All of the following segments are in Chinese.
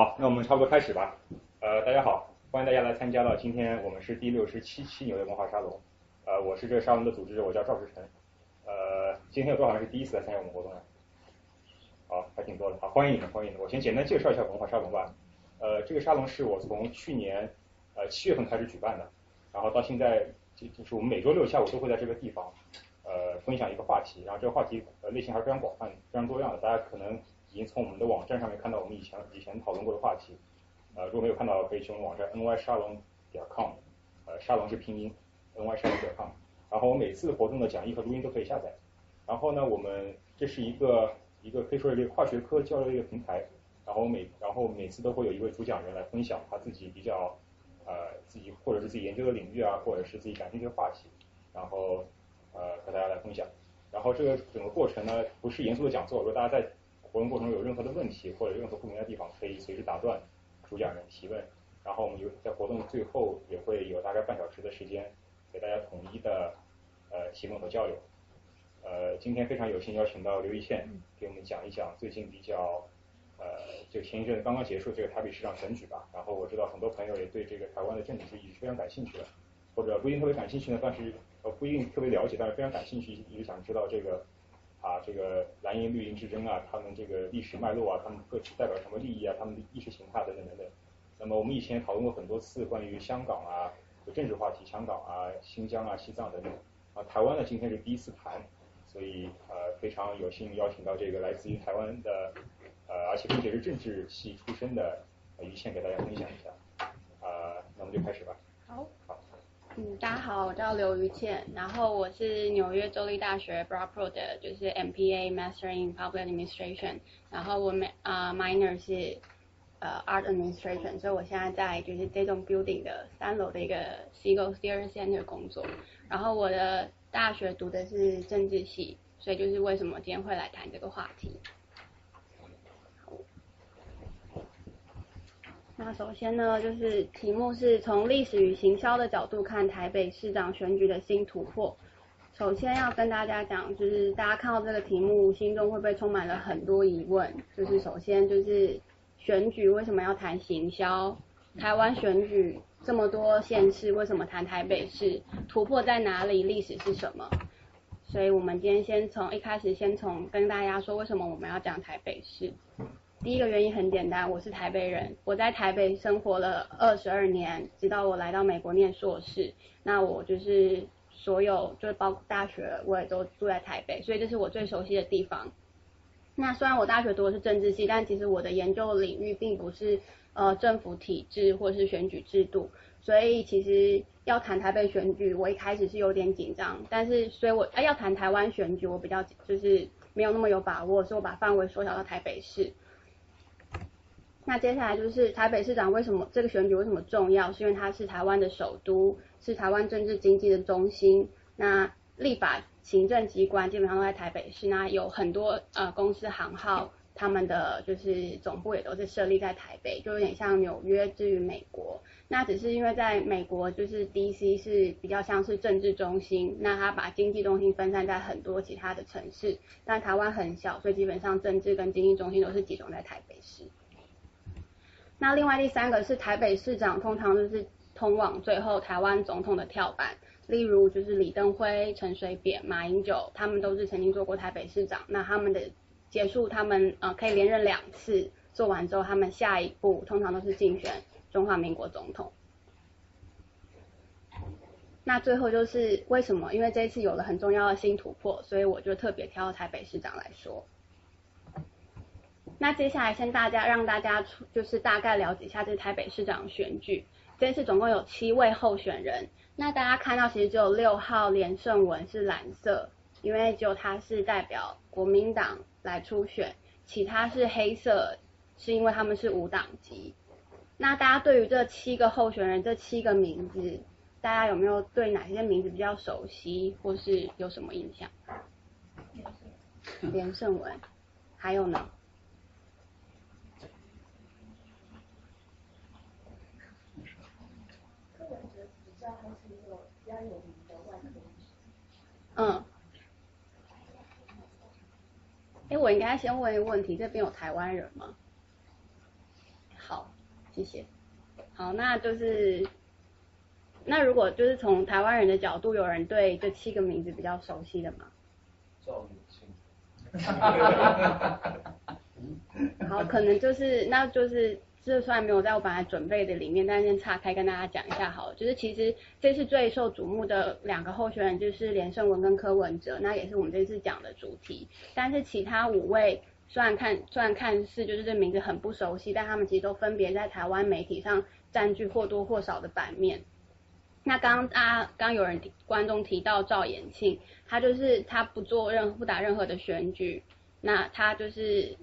好，那我们差不多开始吧。呃，大家好，欢迎大家来参加到今天我们是第六十七期纽约文化沙龙。呃，我是这个沙龙的组织者，我叫赵世成。呃，今天有多少人是第一次来参加我们活动呢？好，还挺多的。好，欢迎你们，欢迎你们。我先简单介绍一下文化沙龙吧。呃，这个沙龙是我从去年呃七月份开始举办的，然后到现在就就是我们每周六下午都会在这个地方呃分享一个话题，然后这个话题呃类型还是非常广泛、非常多样的。大家可能已经从我们的网站上面看到我们以前以前讨论过的话题。呃，如果没有看到，可以去我们网站 ny 沙龙点 com，呃，沙龙是拼音 ny 沙龙点 com。然后我每次活动的讲义和录音都可以下载。然后呢，我们这是一个一个可以说是一个跨学科交流的一个平台。然后每然后每次都会有一位主讲人来分享他自己比较呃自己或者是自己研究的领域啊，或者是自己感兴趣的话题，然后呃和大家来分享。然后这个整个过程呢不是严肃的讲座，如果大家在活动过程中有任何的问题或者任何不明白的地方，可以随时打断主讲人提问。然后我们有在活动最后也会有大概半小时的时间给大家统一的呃提问和交流。呃，今天非常有幸邀请到刘一倩给我们讲一讲最近比较。呃，就前一阵刚刚结束这个台北市长选举吧，然后我知道很多朋友也对这个台湾的政治是一直非常感兴趣的，或者不一定特别感兴趣呢，但是呃不一定特别了解，但是非常感兴趣，一直想知道这个啊这个蓝营绿营之争啊，他们这个历史脉络啊，他们各自代表什么利益啊，他们的意识形态等等等等。那么我们以前讨论过很多次关于香港啊，政治话题，香港啊、新疆啊、西藏等等啊，台湾呢今天是第一次谈，所以呃非常有幸邀请到这个来自于台湾的。呃，而且并且是政治系出身的于倩给大家分享一下，呃，那我们就开始吧。嗯，大家好，我叫刘于倩，然后我是纽约州立大学 Broad Pro 的，就是 MPA Master in Public Administration，然后我 m 啊 minor 是呃 Art Administration，所以我现在在就是这栋 building 的三楼的一个 Seagull Theater Center 工作，然后我的大学读的是政治系，所以就是为什么今天会来谈这个话题。那首先呢，就是题目是从历史与行销的角度看台北市长选举的新突破。首先要跟大家讲，就是大家看到这个题目，心中会不会充满了很多疑问？就是首先就是选举为什么要谈行销？台湾选举这么多县市，为什么谈台北市？突破在哪里？历史是什么？所以我们今天先从一开始，先从跟大家说为什么我们要讲台北市。第一个原因很简单，我是台北人，我在台北生活了二十二年，直到我来到美国念硕士。那我就是所有，就是包括大学，我也都住在台北，所以这是我最熟悉的地方。那虽然我大学读的是政治系，但其实我的研究领域并不是呃政府体制或是选举制度，所以其实要谈台北选举，我一开始是有点紧张。但是所以我要谈台湾选举，我比较就是没有那么有把握，所以我把范围缩小到台北市。那接下来就是台北市长为什么这个选举为什么重要？是因为它是台湾的首都，是台湾政治经济的中心。那立法行政机关基本上都在台北市，那有很多呃公司行号，他们的就是总部也都是设立在台北，就有点像纽约至于美国。那只是因为在美国就是 D.C 是比较像是政治中心，那它把经济中心分散在很多其他的城市，但台湾很小，所以基本上政治跟经济中心都是集中在台北市。那另外第三个是台北市长，通常就是通往最后台湾总统的跳板，例如就是李登辉、陈水扁、马英九，他们都是曾经做过台北市长。那他们的结束，他们呃可以连任两次，做完之后，他们下一步通常都是竞选中华民国总统。那最后就是为什么？因为这一次有了很重要的新突破，所以我就特别挑台北市长来说。那接下来先大家让大家出就是大概了解一下这台北市长选举，这次总共有七位候选人。那大家看到其实只有六号连胜文是蓝色，因为只有他是代表国民党来初选，其他是黑色，是因为他们是无党籍。那大家对于这七个候选人这七个名字，大家有没有对哪些名字比较熟悉，或是有什么印象？连胜文，还有呢？嗯，哎，我应该先问一个问题，这边有台湾人吗？好，谢谢。好，那就是那如果就是从台湾人的角度，有人对这七个名字比较熟悉的吗？赵永清。好，可能就是那就是这虽然没有在我本来准备的里面，但先岔开跟大家讲一下好了。就是其实这次最受瞩目的两个候选人就是连胜文跟柯文哲，那也是我们这次讲的主题。但是其他五位虽然看虽然看似就是这名字很不熟悉，但他们其实都分别在台湾媒体上占据或多或少的版面。那刚刚啊，刚有人观众提到赵延庆，他就是他不做任不打任何的选举，那他就是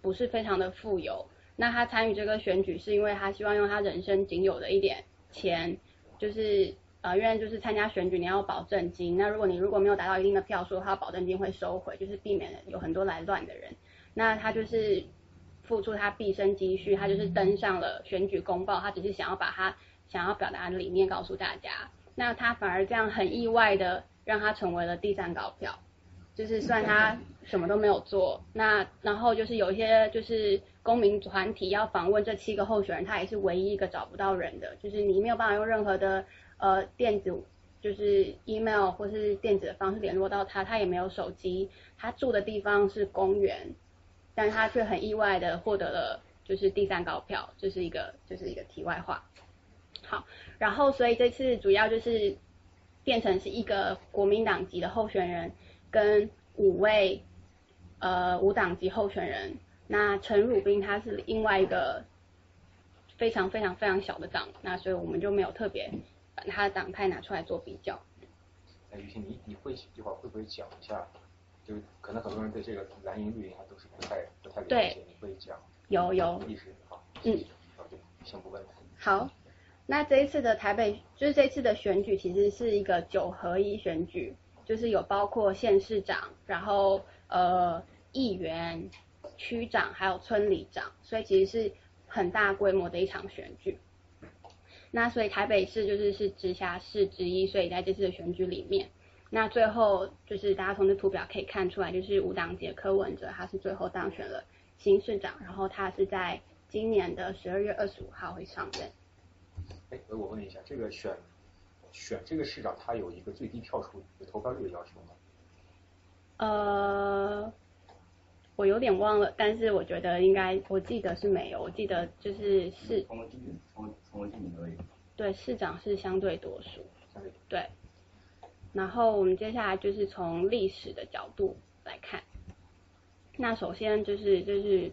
不是非常的富有。那他参与这个选举是因为他希望用他人生仅有的一点钱，就是呃，因为就是参加选举你要保证金，那如果你如果没有达到一定的票数的话，保证金会收回，就是避免有很多来乱的人。那他就是付出他毕生积蓄，他就是登上了选举公报，他只是想要把他。想要表达的理念告诉大家，那他反而这样很意外的让他成为了第三高票，就是算他什么都没有做，那然后就是有一些就是公民团体要访问这七个候选人，他也是唯一一个找不到人的，就是你没有办法用任何的呃电子就是 email 或是电子的方式联络到他，他也没有手机，他住的地方是公园，但他却很意外的获得了就是第三高票，这是一个就是一个题外话。好，然后所以这次主要就是变成是一个国民党籍的候选人跟五位呃无党籍候选人。那陈汝斌他是另外一个非常非常非常小的党，那所以我们就没有特别把他的党派拿出来做比较。那于心，你你会一会儿会不会讲一下？就可能很多人对这个蓝营绿营还都是不太不太了解，你会讲？有有。好。嗯。好，就先不问了。好。那这一次的台北，就是这次的选举，其实是一个九合一选举，就是有包括县市长，然后呃议员、区长，还有村里长，所以其实是很大规模的一场选举。那所以台北市就是是直辖市之一，所以在这次的选举里面，那最后就是大家从这图表可以看出来，就是五党籍柯文哲他是最后当选了新市长，然后他是在今年的十二月二十五号会上任。哎，我问一下，这个选选这个市长，他有一个最低票数、有投票率的要求吗？呃，我有点忘了，但是我觉得应该，我记得是没有，我记得就是是。从从从提名而已。对，市长是相对多数。对。然后我们接下来就是从历史的角度来看，那首先就是就是。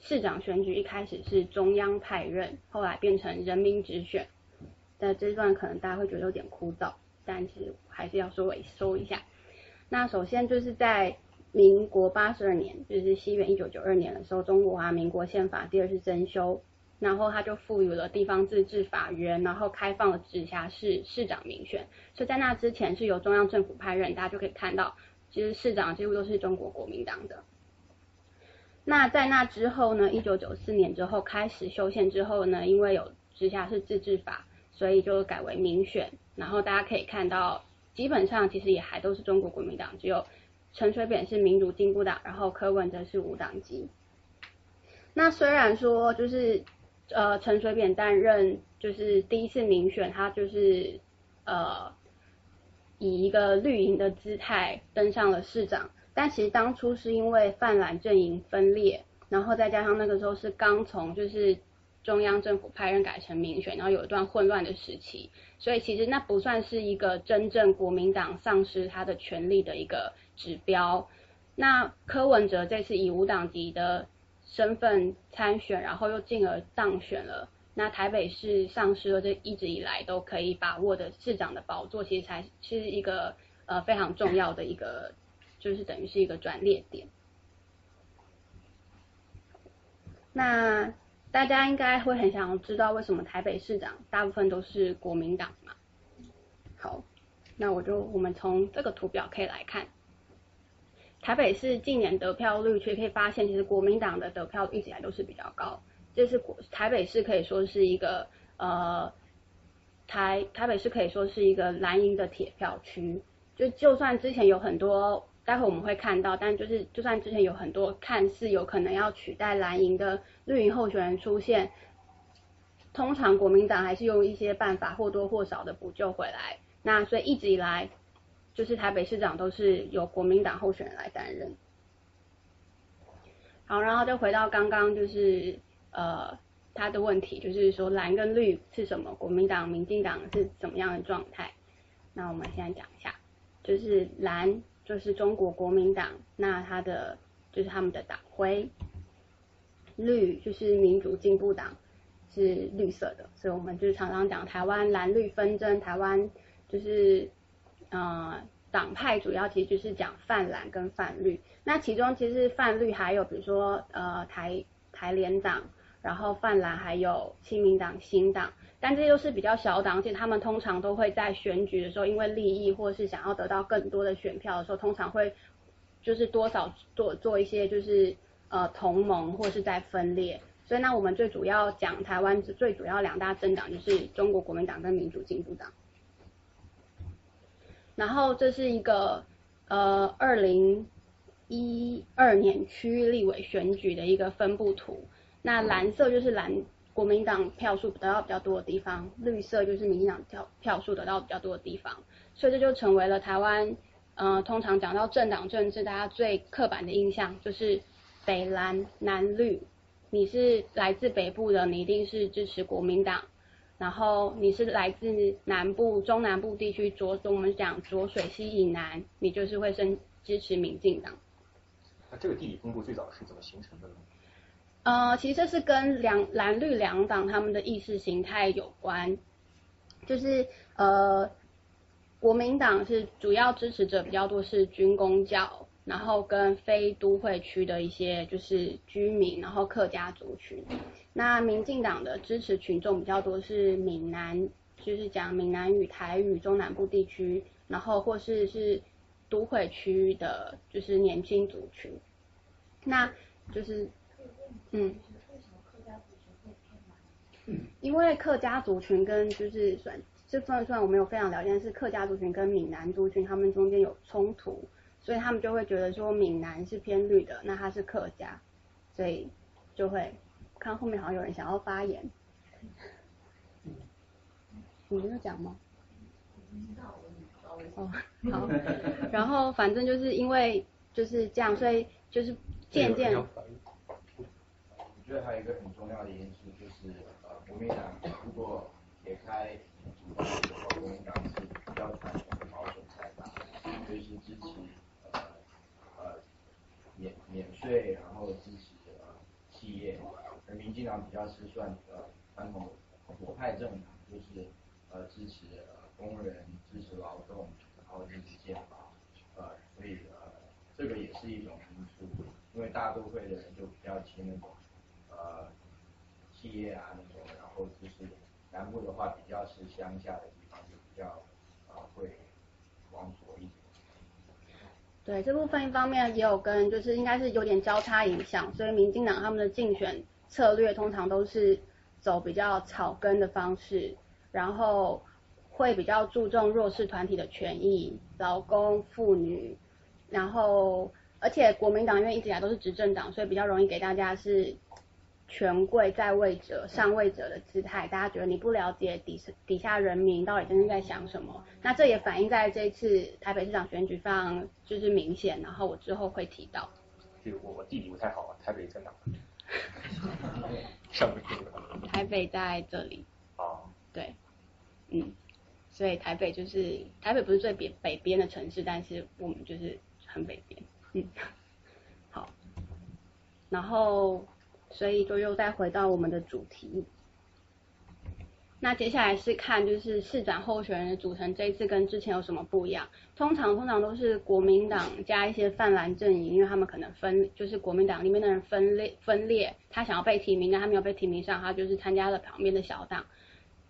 市长选举一开始是中央派任，后来变成人民直选。在这段可能大家会觉得有点枯燥，但是还是要稍微说一下。那首先就是在民国八十二年，就是西元一九九二年的时候，中国啊民国宪法第二次增修，然后他就赋予了地方自治法源，然后开放了直辖市市长民选。所以在那之前是由中央政府派任，大家就可以看到，其实市长几乎都是中国国民党的。那在那之后呢？一九九四年之后开始修宪之后呢，因为有直辖市自治法，所以就改为民选。然后大家可以看到，基本上其实也还都是中国国民党，只有陈水扁是民主进步党，然后柯文哲是无党籍。那虽然说就是呃陈水扁担任就是第一次民选，他就是呃以一个绿营的姿态登上了市长。但其实当初是因为泛蓝阵营分裂，然后再加上那个时候是刚从就是中央政府派人改成民选，然后有一段混乱的时期，所以其实那不算是一个真正国民党丧失他的权力的一个指标。那柯文哲这次以无党籍的身份参选，然后又进而当选了，那台北市丧失了这一直以来都可以把握的市长的宝座，其实才是一个呃非常重要的一个。就是等于是一个转捩点。那大家应该会很想知道为什么台北市长大部分都是国民党嘛？好，那我就我们从这个图表可以来看，台北市近年得票率，却可以发现其实国民党的得票一直以来都是比较高。这是国台北市可以说是一个呃台台北市可以说是一个蓝营的铁票区。就就算之前有很多。待会我们会看到，但就是就算之前有很多看似有可能要取代蓝营的绿营候选人出现，通常国民党还是用一些办法或多或少的补救回来。那所以一直以来，就是台北市长都是由国民党候选人来担任。好，然后就回到刚刚就是呃他的问题，就是说蓝跟绿是什么？国民党、民进党是怎么样的状态？那我们现在讲一下，就是蓝就是中国国民党，那它的就是他们的党徽，绿就是民主进步党，是绿色的，所以我们就是常常讲台湾蓝绿纷争，台湾就是呃党派主要其实就是讲泛蓝跟泛绿，那其中其实泛绿还有比如说呃台台联党，然后泛蓝还有亲民党、新党。但这些都是比较小党，而且他们通常都会在选举的时候，因为利益或是想要得到更多的选票的时候，通常会就是多少做做一些就是呃同盟或是在分裂。所以那我们最主要讲台湾最主要两大政党就是中国国民党跟民主进步党。然后这是一个呃二零一二年区域立委选举的一个分布图，那蓝色就是蓝。国民党票数得到比较多的地方，绿色就是民进党票票数得到比较多的地方，所以这就成为了台湾，呃，通常讲到政党政治，大家最刻板的印象就是北蓝南绿，你是来自北部的，你一定是支持国民党，然后你是来自南部中南部地区浊，我们讲浊水溪以南，你就是会升支持民进党。那这个地理分布最早是怎么形成的呢？呃，其实这是跟两蓝绿两党他们的意识形态有关，就是呃，国民党是主要支持者比较多是军工教，然后跟非都会区的一些就是居民，然后客家族群。那民进党的支持群众比较多是闽南，就是讲闽南语、台语、中南部地区，然后或是是都会区的，就是年轻族群。那就是。嗯，因为客家族群跟就是算，就算算我没有非常了解，是客家族群跟闽南族群他们中间有冲突，所以他们就会觉得说闽南是偏绿的，那他是客家，所以就会看后面好像有人想要发言，你没有讲吗？哦，好，然后反正就是因为就是这样，所以就是渐渐。我觉得还有一个很重要的因素就是，呃，国民党如果撇开主的话，国民党是比较传统的保守派吧，就是支持呃呃免免税，然后支持呃企业，而民进党比较是算呃传统国派政党，就是呃支持呃工人，支持劳动，然后支持宪法，呃，所以呃这个也是一种因素，因为大都会的人就比较亲那种。呃，企业啊那种，然后就是南部的话比较是乡下的地方，就比较呃会往左一点。对这部分一方面也有跟就是应该是有点交叉影响，所以民进党他们的竞选策略通常都是走比较草根的方式，然后会比较注重弱势团体的权益，劳工妇女，然后而且国民党因为一直以来都是执政党，所以比较容易给大家是。权贵在位者、上位者的姿态，大家觉得你不了解底底下人民到底真正在想什么？那这也反映在这一次台北市长选举上就是明显。然后我之后会提到。就我我地理不太好啊，台北在哪？上面台北在这里。哦。对。嗯。所以台北就是台北不是最北北边的城市，但是我们就是很北边。嗯。好。然后。所以就又再回到我们的主题，那接下来是看就是市长候选人的组成，这一次跟之前有什么不一样？通常通常都是国民党加一些泛蓝阵营，因为他们可能分就是国民党里面的人分裂分裂，他想要被提名，但他没有被提名上，他就是参加了旁边的小党，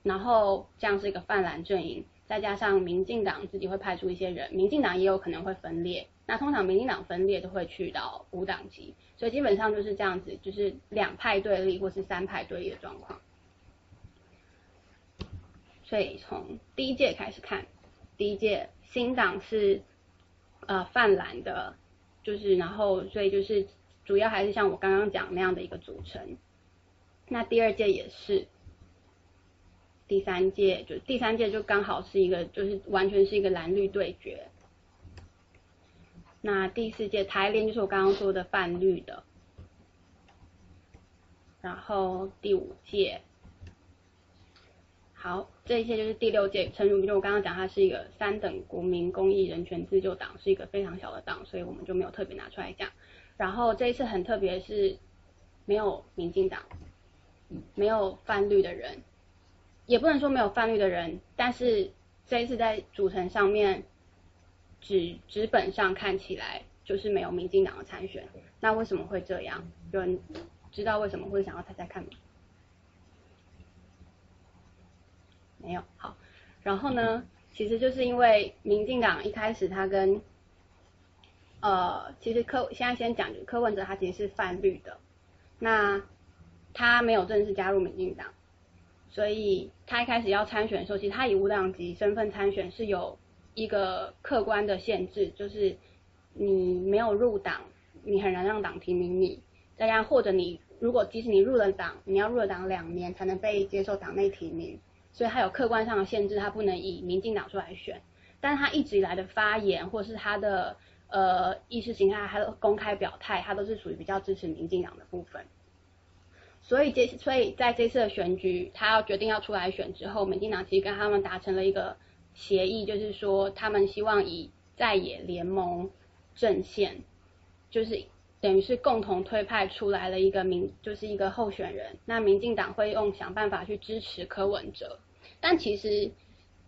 然后这样是一个泛蓝阵营，再加上民进党自己会派出一些人，民进党也有可能会分裂。那通常民进党分裂都会去到五党级，所以基本上就是这样子，就是两派对立或是三派对立的状况。所以从第一届开始看，第一届新党是呃泛蓝的，就是然后所以就是主要还是像我刚刚讲那样的一个组成。那第二届也是，第三届就第三届就刚好是一个就是完全是一个蓝绿对决。那第四届台联就是我刚刚说的泛绿的，然后第五届，好，这一届就是第六届，陈如就我刚刚讲，它是一个三等国民公益人权自救党，是一个非常小的党，所以我们就没有特别拿出来讲。然后这一次很特别是没有民进党，没有泛绿的人，也不能说没有泛绿的人，但是这一次在组成上面。纸纸本上看起来就是没有民进党的参选，那为什么会这样？有人知道为什么会想要猜猜看吗？没有，好，然后呢，其实就是因为民进党一开始他跟，呃，其实柯现在先讲，柯文哲他其实是泛绿的，那他没有正式加入民进党，所以他一开始要参选的时候，其实他以无党籍身份参选是有。一个客观的限制就是你没有入党，你很难让党提名你。大家或者你如果即使你入了党，你要入了党两年才能被接受党内提名，所以他有客观上的限制，他不能以民进党出来选。但他一直以来的发言或是他的呃意识形态，他的公开表态，他都是属于比较支持民进党的部分。所以这所以在这次的选举，他要决定要出来选之后，民进党其实跟他们达成了一个。协议就是说，他们希望以在野联盟阵线，就是等于是共同推派出来了一个民，就是一个候选人。那民进党会用想办法去支持柯文哲，但其实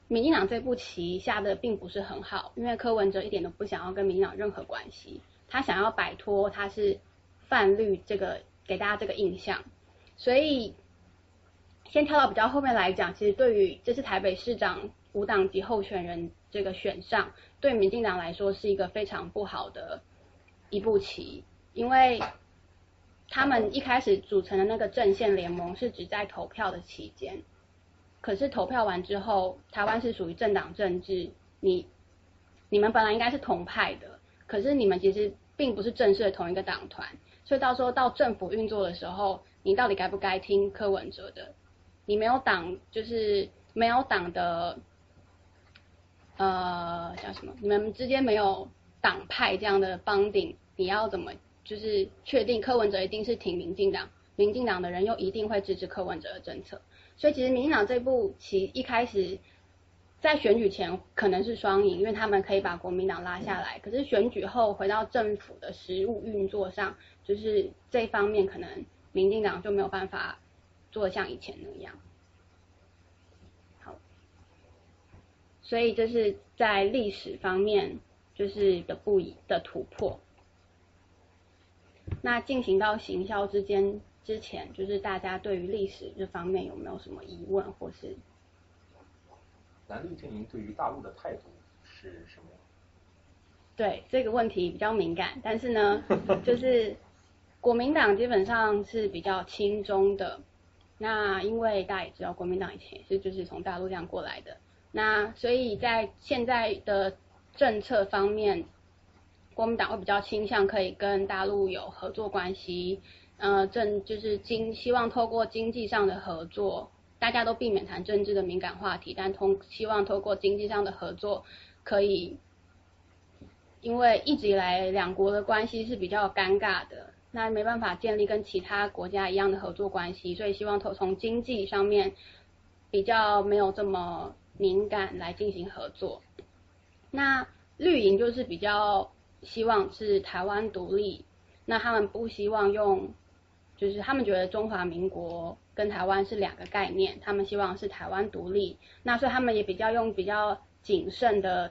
民进党这步棋下的并不是很好，因为柯文哲一点都不想要跟民进党任何关系，他想要摆脱他是泛绿这个给大家这个印象，所以先跳到比较后面来讲，其实对于这次台北市长。无党籍候选人这个选上，对民进党来说是一个非常不好的一步棋，因为他们一开始组成的那个阵线联盟是只在投票的期间，可是投票完之后，台湾是属于政党政治，你你们本来应该是同派的，可是你们其实并不是正式的同一个党团，所以到时候到政府运作的时候，你到底该不该听柯文哲的？你没有党，就是没有党的。呃，叫什么？你们之间没有党派这样的帮顶，你要怎么就是确定柯文哲一定是挺民进党，民进党的人又一定会支持柯文哲的政策？所以其实民进党这部棋一开始在选举前可能是双赢，因为他们可以把国民党拉下来。可是选举后回到政府的实务运作上，就是这方面可能民进党就没有办法做像以前那样。所以这是在历史方面就是的不一的突破。那进行到行销之间之前，就是大家对于历史这方面有没有什么疑问，或是蓝绿阵营对于大陆的态度是什么？对这个问题比较敏感，但是呢，就是国民党基本上是比较亲中的。那因为大家也知道，国民党以前是就是从大陆这样过来的。那所以在现在的政策方面，国民党会比较倾向可以跟大陆有合作关系，呃，政就是经希望透过经济上的合作，大家都避免谈政治的敏感话题，但通希望透过经济上的合作，可以，因为一直以来两国的关系是比较尴尬的，那没办法建立跟其他国家一样的合作关系，所以希望从从经济上面比较没有这么。敏感来进行合作，那绿营就是比较希望是台湾独立，那他们不希望用，就是他们觉得中华民国跟台湾是两个概念，他们希望是台湾独立，那所以他们也比较用比较谨慎的，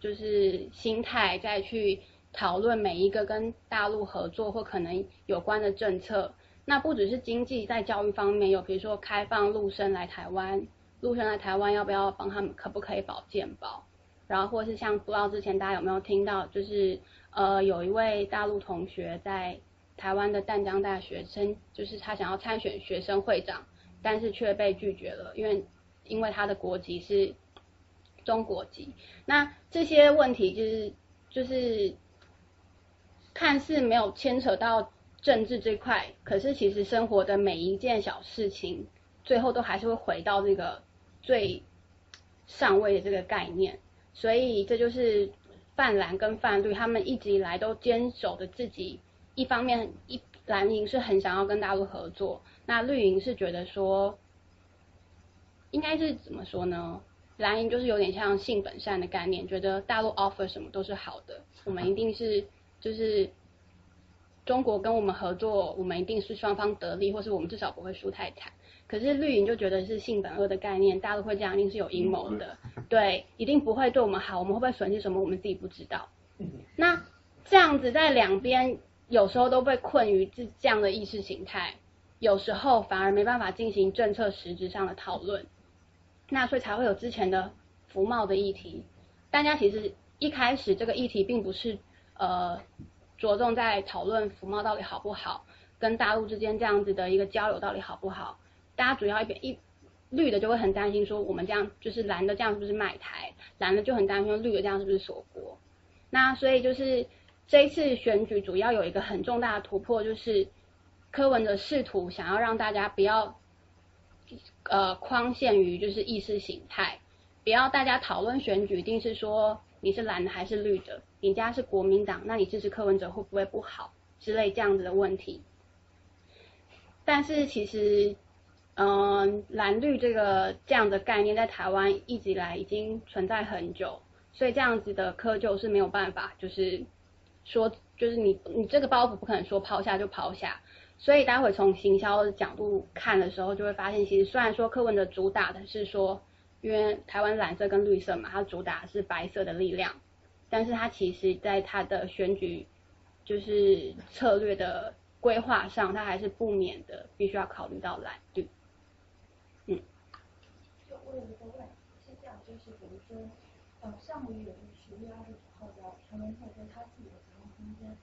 就是心态再去讨论每一个跟大陆合作或可能有关的政策，那不只是经济，在教育方面有，比如说开放陆生来台湾。陆生在台湾要不要帮他们？可不可以保健保？然后或是像不知道之前大家有没有听到，就是呃有一位大陆同学在台湾的淡江大学生，就是他想要参选学生会长，但是却被拒绝了，因为因为他的国籍是中国籍。那这些问题就是就是看似没有牵扯到政治这块，可是其实生活的每一件小事情，最后都还是会回到这个最上位的这个概念。所以这就是泛蓝跟泛绿他们一直以来都坚守的自己，一方面一蓝营是很想要跟大陆合作，那绿营是觉得说，应该是怎么说呢？蓝营就是有点像性本善的概念，觉得大陆 offer 什么都是好的，我们一定是就是中国跟我们合作，我们一定是双方得利，或是我们至少不会输太惨。可是绿营就觉得是性本恶的概念，大陆会这样一定是有阴谋的，对，一定不会对我们好，我们会不会损失什么，我们自己不知道。那这样子在两边有时候都被困于这这样的意识形态，有时候反而没办法进行政策实质上的讨论。那所以才会有之前的服贸的议题，大家其实一开始这个议题并不是呃着重在讨论服贸到底好不好，跟大陆之间这样子的一个交流到底好不好，大家主要一边一绿的就会很担心说我们这样就是蓝的这样是不是卖台，蓝的就很担心绿的这样是不是锁国，那所以就是这一次选举主要有一个很重大的突破，就是柯文哲试图想要让大家不要。呃，框限于就是意识形态，不要大家讨论选举，一定是说你是蓝的还是绿的，你家是国民党，那你支持柯文哲会不会不好之类这样子的问题。但是其实，嗯，蓝绿这个这样的概念在台湾一直以来已经存在很久，所以这样子的窠臼是没有办法，就是说，就是你你这个包袱不可能说抛下就抛下。所以待会从行销的角度看的时候，就会发现，其实虽然说柯文的主打的是说，因为台湾蓝色跟绿色嘛，它主打是白色的力量，但是它其实在它的选举就是策略的规划上，它还是不免的必须要考虑到蓝绿。嗯。就我有一个问，是这样，就是比如说，呃，上个月就是十月二十九号的陈文茜跟他自己的节目空间，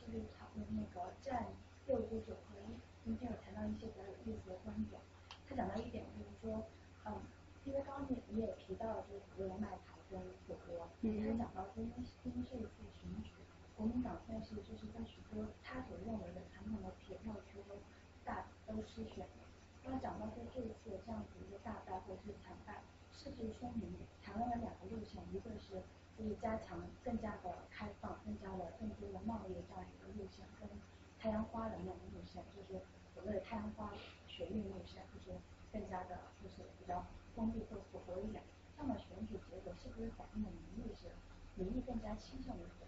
就是讨论那个占。六九九和今天有谈到一些比较有意思的观点，他讲到一点就是说，嗯，因为刚刚你你也提到就是国人卖台跟火锅，他讲到说因为因为这一次选举，国民党算是就是在许多他所认为的传统的铁票区都大都失选了，他讲到说这一次这样大败或是惨败，是不是说明台湾的两个路线，一个是就是加强更加的开放，更加的更多的贸易这样一个路线跟。太阳花的那种路线，就是所谓的太阳花学运路线，就是更加的，就是比较封闭或符合一点。那么选举结果是不是反映了民意是民意更加倾向于什么？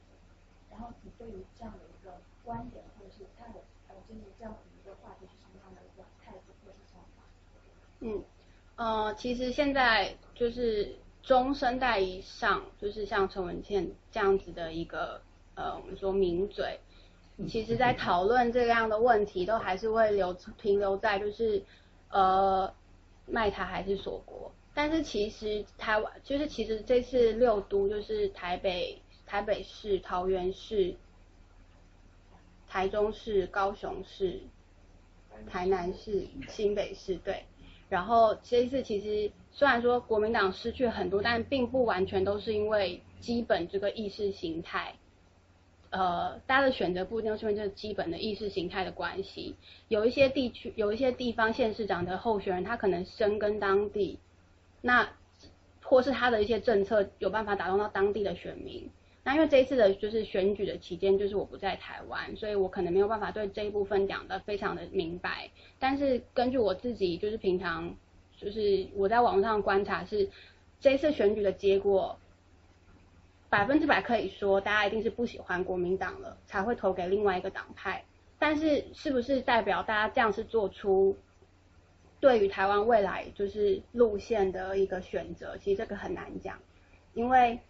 然后你对于这样的一个观点或者是他的呃，就是这样的一个话题是什么样的一个态度或者想法？嗯，呃，其实现在就是中生代以上，就是像陈文茜这样子的一个呃，我们说名嘴。其实，在讨论这样的问题，都还是会留停留在就是，呃，卖台还是锁国。但是其实台湾，就是其实这次六都就是台北、台北市、桃园市、台中市、高雄市、台南市、新北市，对。然后这一次其实虽然说国民党失去很多，但并不完全都是因为基本这个意识形态。呃，大家的选择不一定是因为这基本的意识形态的关系。有一些地区、有一些地方县市长的候选人，他可能深耕当地，那或是他的一些政策有办法打动到当地的选民。那因为这一次的就是选举的期间，就是我不在台湾，所以我可能没有办法对这一部分讲的非常的明白。但是根据我自己就是平常就是我在网上观察，是这一次选举的结果。百分之百可以说，大家一定是不喜欢国民党了，才会投给另外一个党派。但是，是不是代表大家这样是做出对于台湾未来就是路线的一个选择？其实这个很难讲，因为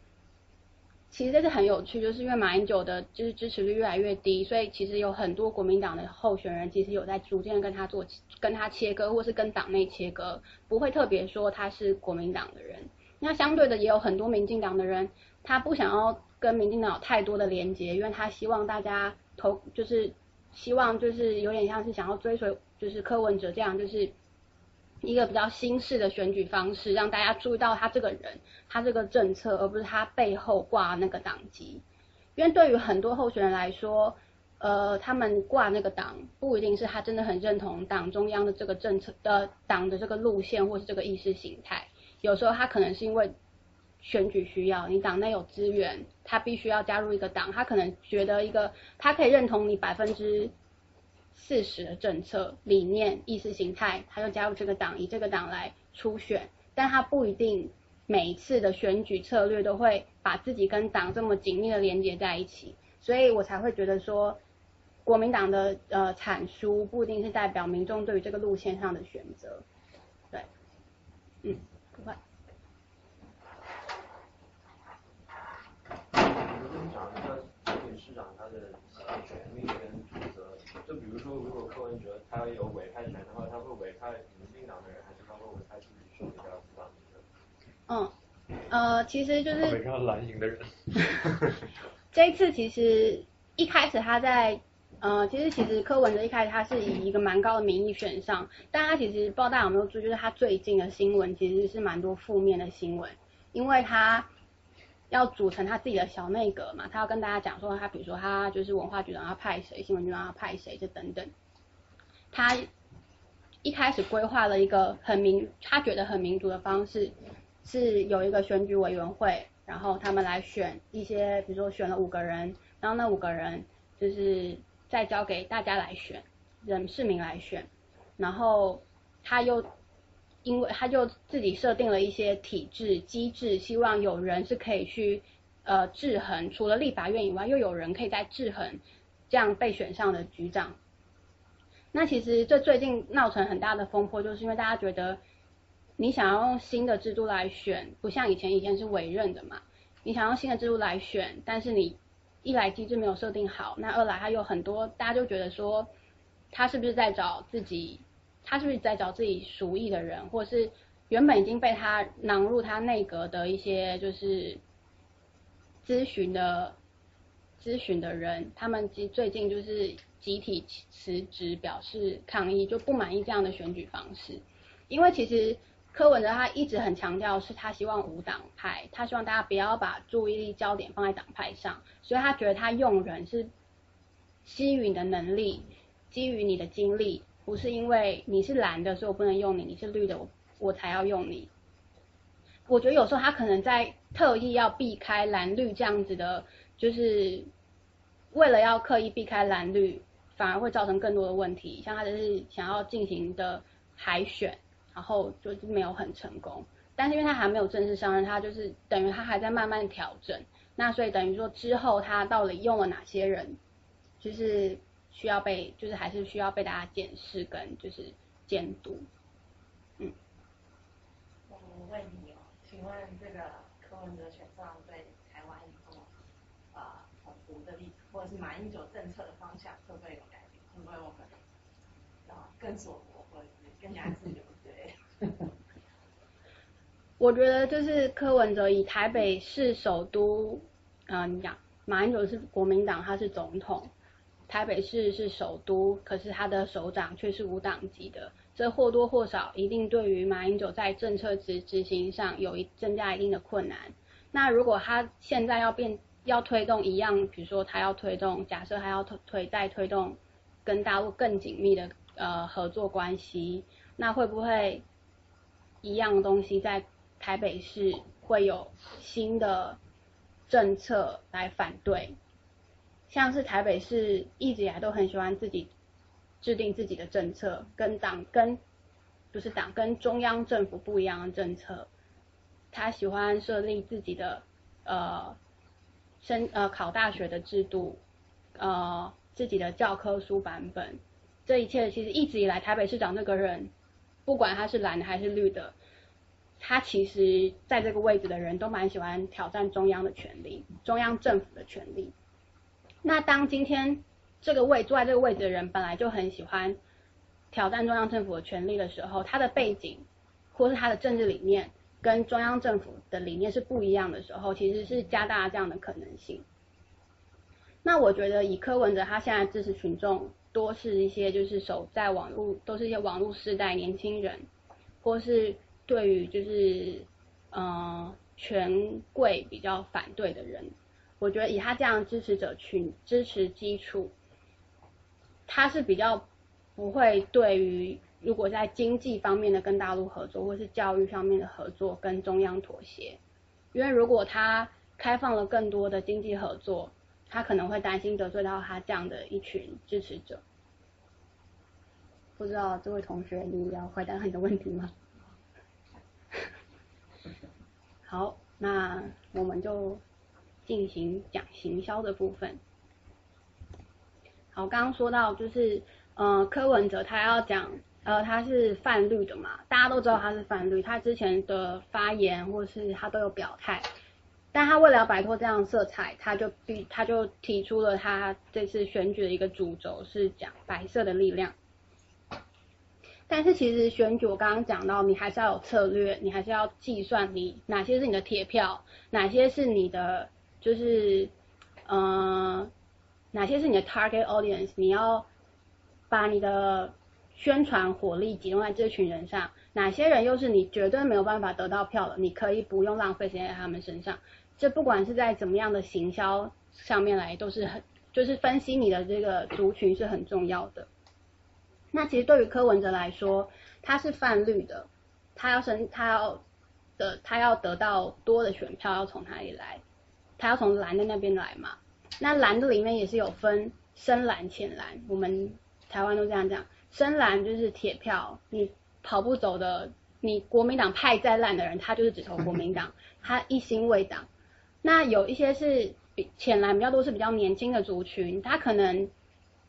其实这是很有趣，就是因为马英九的就是支持率越来越低，所以其实有很多国民党的候选人其实有在逐渐跟他做跟他切割，或是跟党内切割，不会特别说他是国民党的人。那相对的，也有很多民进党的人。他不想要跟民进党有太多的连接，因为他希望大家投，就是希望就是有点像是想要追随，就是柯文哲这样，就是一个比较新式的选举方式，让大家注意到他这个人，他这个政策，而不是他背后挂那个党籍。因为对于很多候选人来说，呃，他们挂那个党不一定是他真的很认同党中央的这个政策的党的这个路线或是这个意识形态，有时候他可能是因为选举需要，你党内有资源，他必须要加入一个党，他可能觉得一个他可以认同你百分之四十的政策理念、意识形态，他就加入这个党，以这个党来初选，但他不一定每一次的选举策略都会把自己跟党这么紧密的连接在一起，所以我才会觉得说。国民党的呃阐述不一定是代表民众对于这个路线上的选择，对，嗯，不会。我跟你讲一下台北市长他的权利跟职责，就比如果柯文哲他有委派权的话，他会委派民进党的人，还是他会委派自己手下的党的？嗯，呃，其实就是。委派蓝营的人。这一次其实一开始他在。呃，其实其实柯文哲一开始他是以一个蛮高的名义选上，但他其实不知道大家有没有注意，就是他最近的新闻其实是蛮多负面的新闻，因为他要组成他自己的小内阁嘛，他要跟大家讲说他比如说他就是文化局长要派谁，新闻局长要派谁，就等等。他一开始规划了一个很民，他觉得很民主的方式，是有一个选举委员会，然后他们来选一些，比如说选了五个人，然后那五个人就是。再交给大家来选，人市民来选，然后他又因为他就自己设定了一些体制机制，希望有人是可以去呃制衡，除了立法院以外，又有人可以在制衡这样被选上的局长。那其实这最近闹成很大的风波，就是因为大家觉得你想要用新的制度来选，不像以前以前是委任的嘛，你想用新的制度来选，但是你。一来机制没有设定好，那二来他有很多，大家就觉得说，他是不是在找自己，他是不是在找自己熟意的人，或是原本已经被他囊入他内阁的一些就是咨询的咨询的人，他们集最近就是集体辞职表示抗议，就不满意这样的选举方式，因为其实。柯文哲他一直很强调，是他希望无党派，他希望大家不要把注意力焦点放在党派上，所以他觉得他用人是基于你的能力，基于你的经历，不是因为你是蓝的，所以我不能用你，你是绿的，我我才要用你。我觉得有时候他可能在特意要避开蓝绿这样子的，就是为了要刻意避开蓝绿，反而会造成更多的问题，像他就是想要进行的海选。然后就是没有很成功，但是因为他还没有正式上任，他就是等于他还在慢慢调整，那所以等于说之后他到底用了哪些人，就是需要被，就是还是需要被大家检视跟就是监督。嗯。我问你哦，请问这个柯文哲选上对台湾以后啊统独的力，或者是马英九政策的方向会不会有改变？会不会我们啊更锁国，或者是更加自由？我觉得就是柯文哲以台北市首都，嗯，讲马英九是国民党，他是总统，台北市是首都，可是他的首长却是无党籍的，这或多或少一定对于马英九在政策执执行上有一增加一定的困难。那如果他现在要变要推动一样，比如说他要推动，假设他要推推再推动跟大陆更紧密的呃合作关系，那会不会？一样东西在台北市会有新的政策来反对，像是台北市一直以来都很喜欢自己制定自己的政策，跟党跟不是党跟中央政府不一样的政策，他喜欢设立自己的呃升呃考大学的制度，呃自己的教科书版本，这一切其实一直以来台北市长这个人。不管他是蓝的还是绿的，他其实在这个位置的人都蛮喜欢挑战中央的权利，中央政府的权利。那当今天这个位坐在这个位置的人本来就很喜欢挑战中央政府的权利的时候，他的背景或是他的政治理念跟中央政府的理念是不一样的时候，其实是加大这样的可能性。那我觉得以柯文哲他现在支持群众。多是一些就是守在网络，都是一些网络世代年轻人，或是对于就是嗯权贵比较反对的人。我觉得以他这样支持者群支持基础，他是比较不会对于如果在经济方面的跟大陆合作，或是教育上面的合作跟中央妥协，因为如果他开放了更多的经济合作，他可能会担心得罪到他这样的一群支持者。不知道这位同学你要回答你的问题吗？好，那我们就进行讲行销的部分。好，刚刚说到就是，呃，柯文哲他要讲，呃，他是泛绿的嘛，大家都知道他是泛绿，他之前的发言或是他都有表态，但他为了要摆脱这样色彩，他就必他就提出了他这次选举的一个主轴是讲白色的力量。但是其实选举我刚刚讲到，你还是要有策略，你还是要计算你哪些是你的铁票，哪些是你的就是呃哪些是你的 target audience，你要把你的宣传火力集中在这群人上，哪些人又是你绝对没有办法得到票的，你可以不用浪费时间在他们身上。这不管是在怎么样的行销上面来，都是很就是分析你的这个族群是很重要的。那其实对于柯文哲来说，他是泛绿的，他要升，他要的，他要得到多的选票，要从哪里来？他要从蓝的那边来嘛？那蓝的里面也是有分深蓝、浅蓝，我们台湾都这样讲，深蓝就是铁票，你跑不走的，你国民党派再烂的人，他就是只投国民党，他一心为党。那有一些是比浅蓝比较多，是比较年轻的族群，他可能。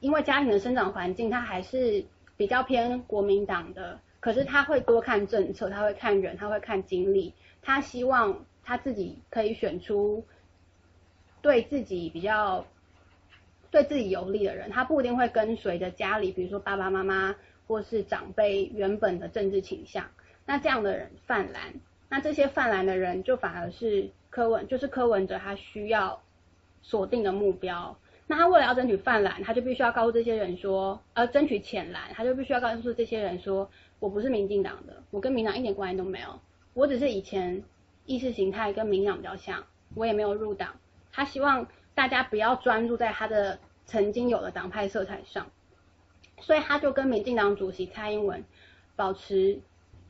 因为家庭的生长环境，他还是比较偏国民党的，可是他会多看政策，他会看人，他会看经历，他希望他自己可以选出对自己比较对自己有利的人，他不一定会跟随着家里，比如说爸爸妈妈或是长辈原本的政治倾向，那这样的人泛蓝，那这些泛蓝的人就反而是柯文，就是柯文哲他需要锁定的目标。那他为了要争取泛蓝，他就必须要告诉这些人说，呃，争取浅蓝，他就必须要告诉这些人说，我不是民进党的，我跟民党一点关系都没有，我只是以前意识形态跟民党比较像，我也没有入党。他希望大家不要专注在他的曾经有的党派色彩上，所以他就跟民进党主席蔡英文保持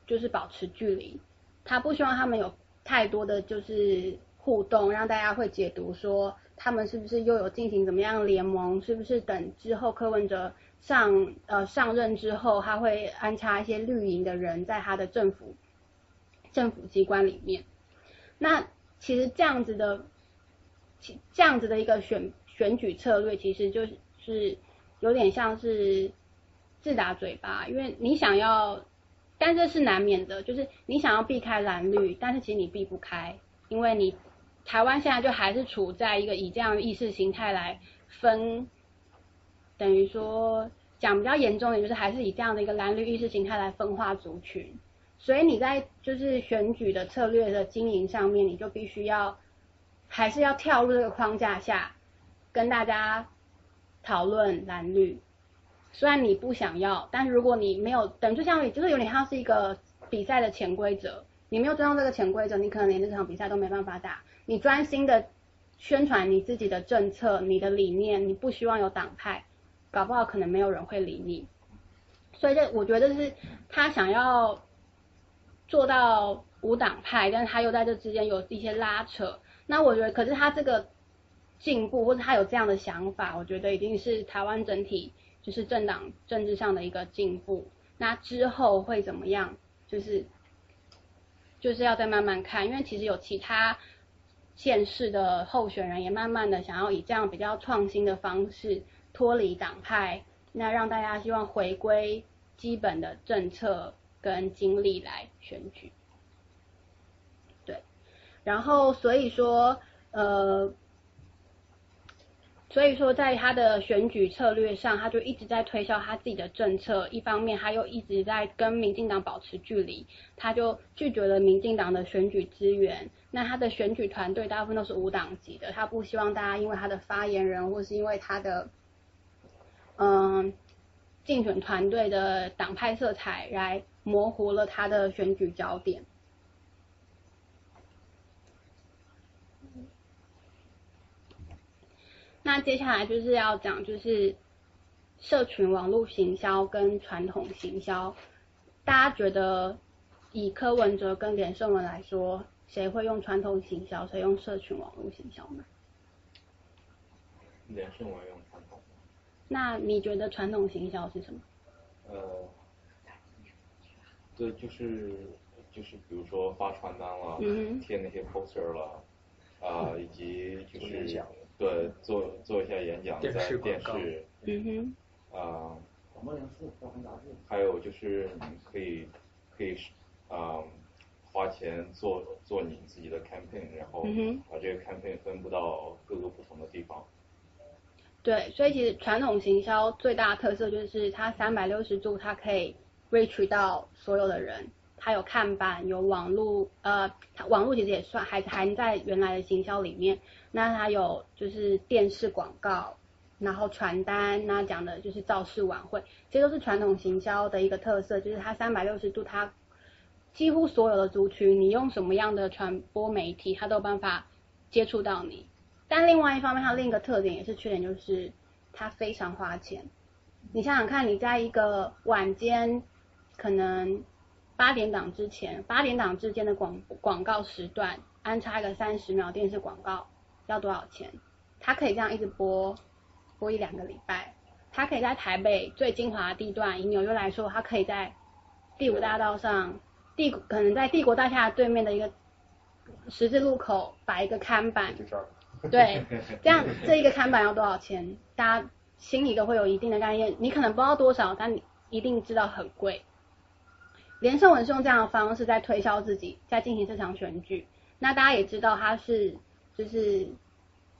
就是保持距离，他不希望他们有太多的就是互动，让大家会解读说。他们是不是又有进行怎么样联盟？是不是等之后柯文哲上呃上任之后，他会安插一些绿营的人在他的政府政府机关里面？那其实这样子的，这样子的一个选选举策略，其实就是有点像是自打嘴巴，因为你想要，但这是难免的，就是你想要避开蓝绿，但是其实你避不开，因为你。台湾现在就还是处在一个以这样的意识形态来分，等于说讲比较严重点，就是还是以这样的一个蓝绿意识形态来分化族群。所以你在就是选举的策略的经营上面，你就必须要还是要跳入这个框架下，跟大家讨论蓝绿。虽然你不想要，但是如果你没有等，就像你就是有点像是一个比赛的潜规则，你没有遵守这个潜规则，你可能连这场比赛都没办法打。你专心的宣传你自己的政策、你的理念，你不希望有党派，搞不好可能没有人会理你。所以这我觉得是他想要做到无党派，但是他又在这之间有一些拉扯。那我觉得，可是他这个进步，或者他有这样的想法，我觉得一定是台湾整体就是政党政治上的一个进步。那之后会怎么样？就是就是要再慢慢看，因为其实有其他。县市的候选人也慢慢的想要以这样比较创新的方式脱离党派，那让大家希望回归基本的政策跟精力来选举。然后所以说，呃。所以说，在他的选举策略上，他就一直在推销他自己的政策。一方面，他又一直在跟民进党保持距离，他就拒绝了民进党的选举资源。那他的选举团队大部分都是无党籍的，他不希望大家因为他的发言人，或是因为他的嗯竞选团队的党派色彩，来模糊了他的选举焦点。那接下来就是要讲就是社群网络行销跟传统行销，大家觉得以柯文哲跟连胜文来说，谁会用传统行销，谁用社群网络行销呢？连胜文用传统。那你觉得传统行销是什么？呃，对，就是就是比如说发传单了，嗯贴那些 poster 了，啊、以及就是对做做一下演讲电在电视嗯哼，啊、广播。还有就是你可以可以啊、花钱做做你自己的 campaign，然后嗯把这个 campaign 分布到各个不同的地方。对，所以其实传统行销最大的特色就是它三百六十度，它可以 reach 到所有的人。它有看板，有网络，呃，它网络其实也算还含在原来的行销里面。那它有就是电视广告，然后传单，那讲的就是造势晚会，这都是传统行销的一个特色，就是它三百六十度，它几乎所有的族群，你用什么样的传播媒体，它都有办法接触到你。但另外一方面，它另一个特点也是缺点，就是它非常花钱。你想想看，你在一个晚间可能八点档之前，八点档之间的广广告时段安插一个三十秒电视广告，要多少钱？它可以这样一直播播一两个礼拜。它可以在台北最精华的地段，以纽约来说，它可以在第五大道上，帝可能在帝国大厦对面的一个十字路口摆一个看板，对，这样这一个看板要多少钱？大家心里都会有一定的概念。你可能不知道多少，但你一定知道很贵。连胜文是用这样的方式在推销自己，在进行这场选举。那大家也知道他是就是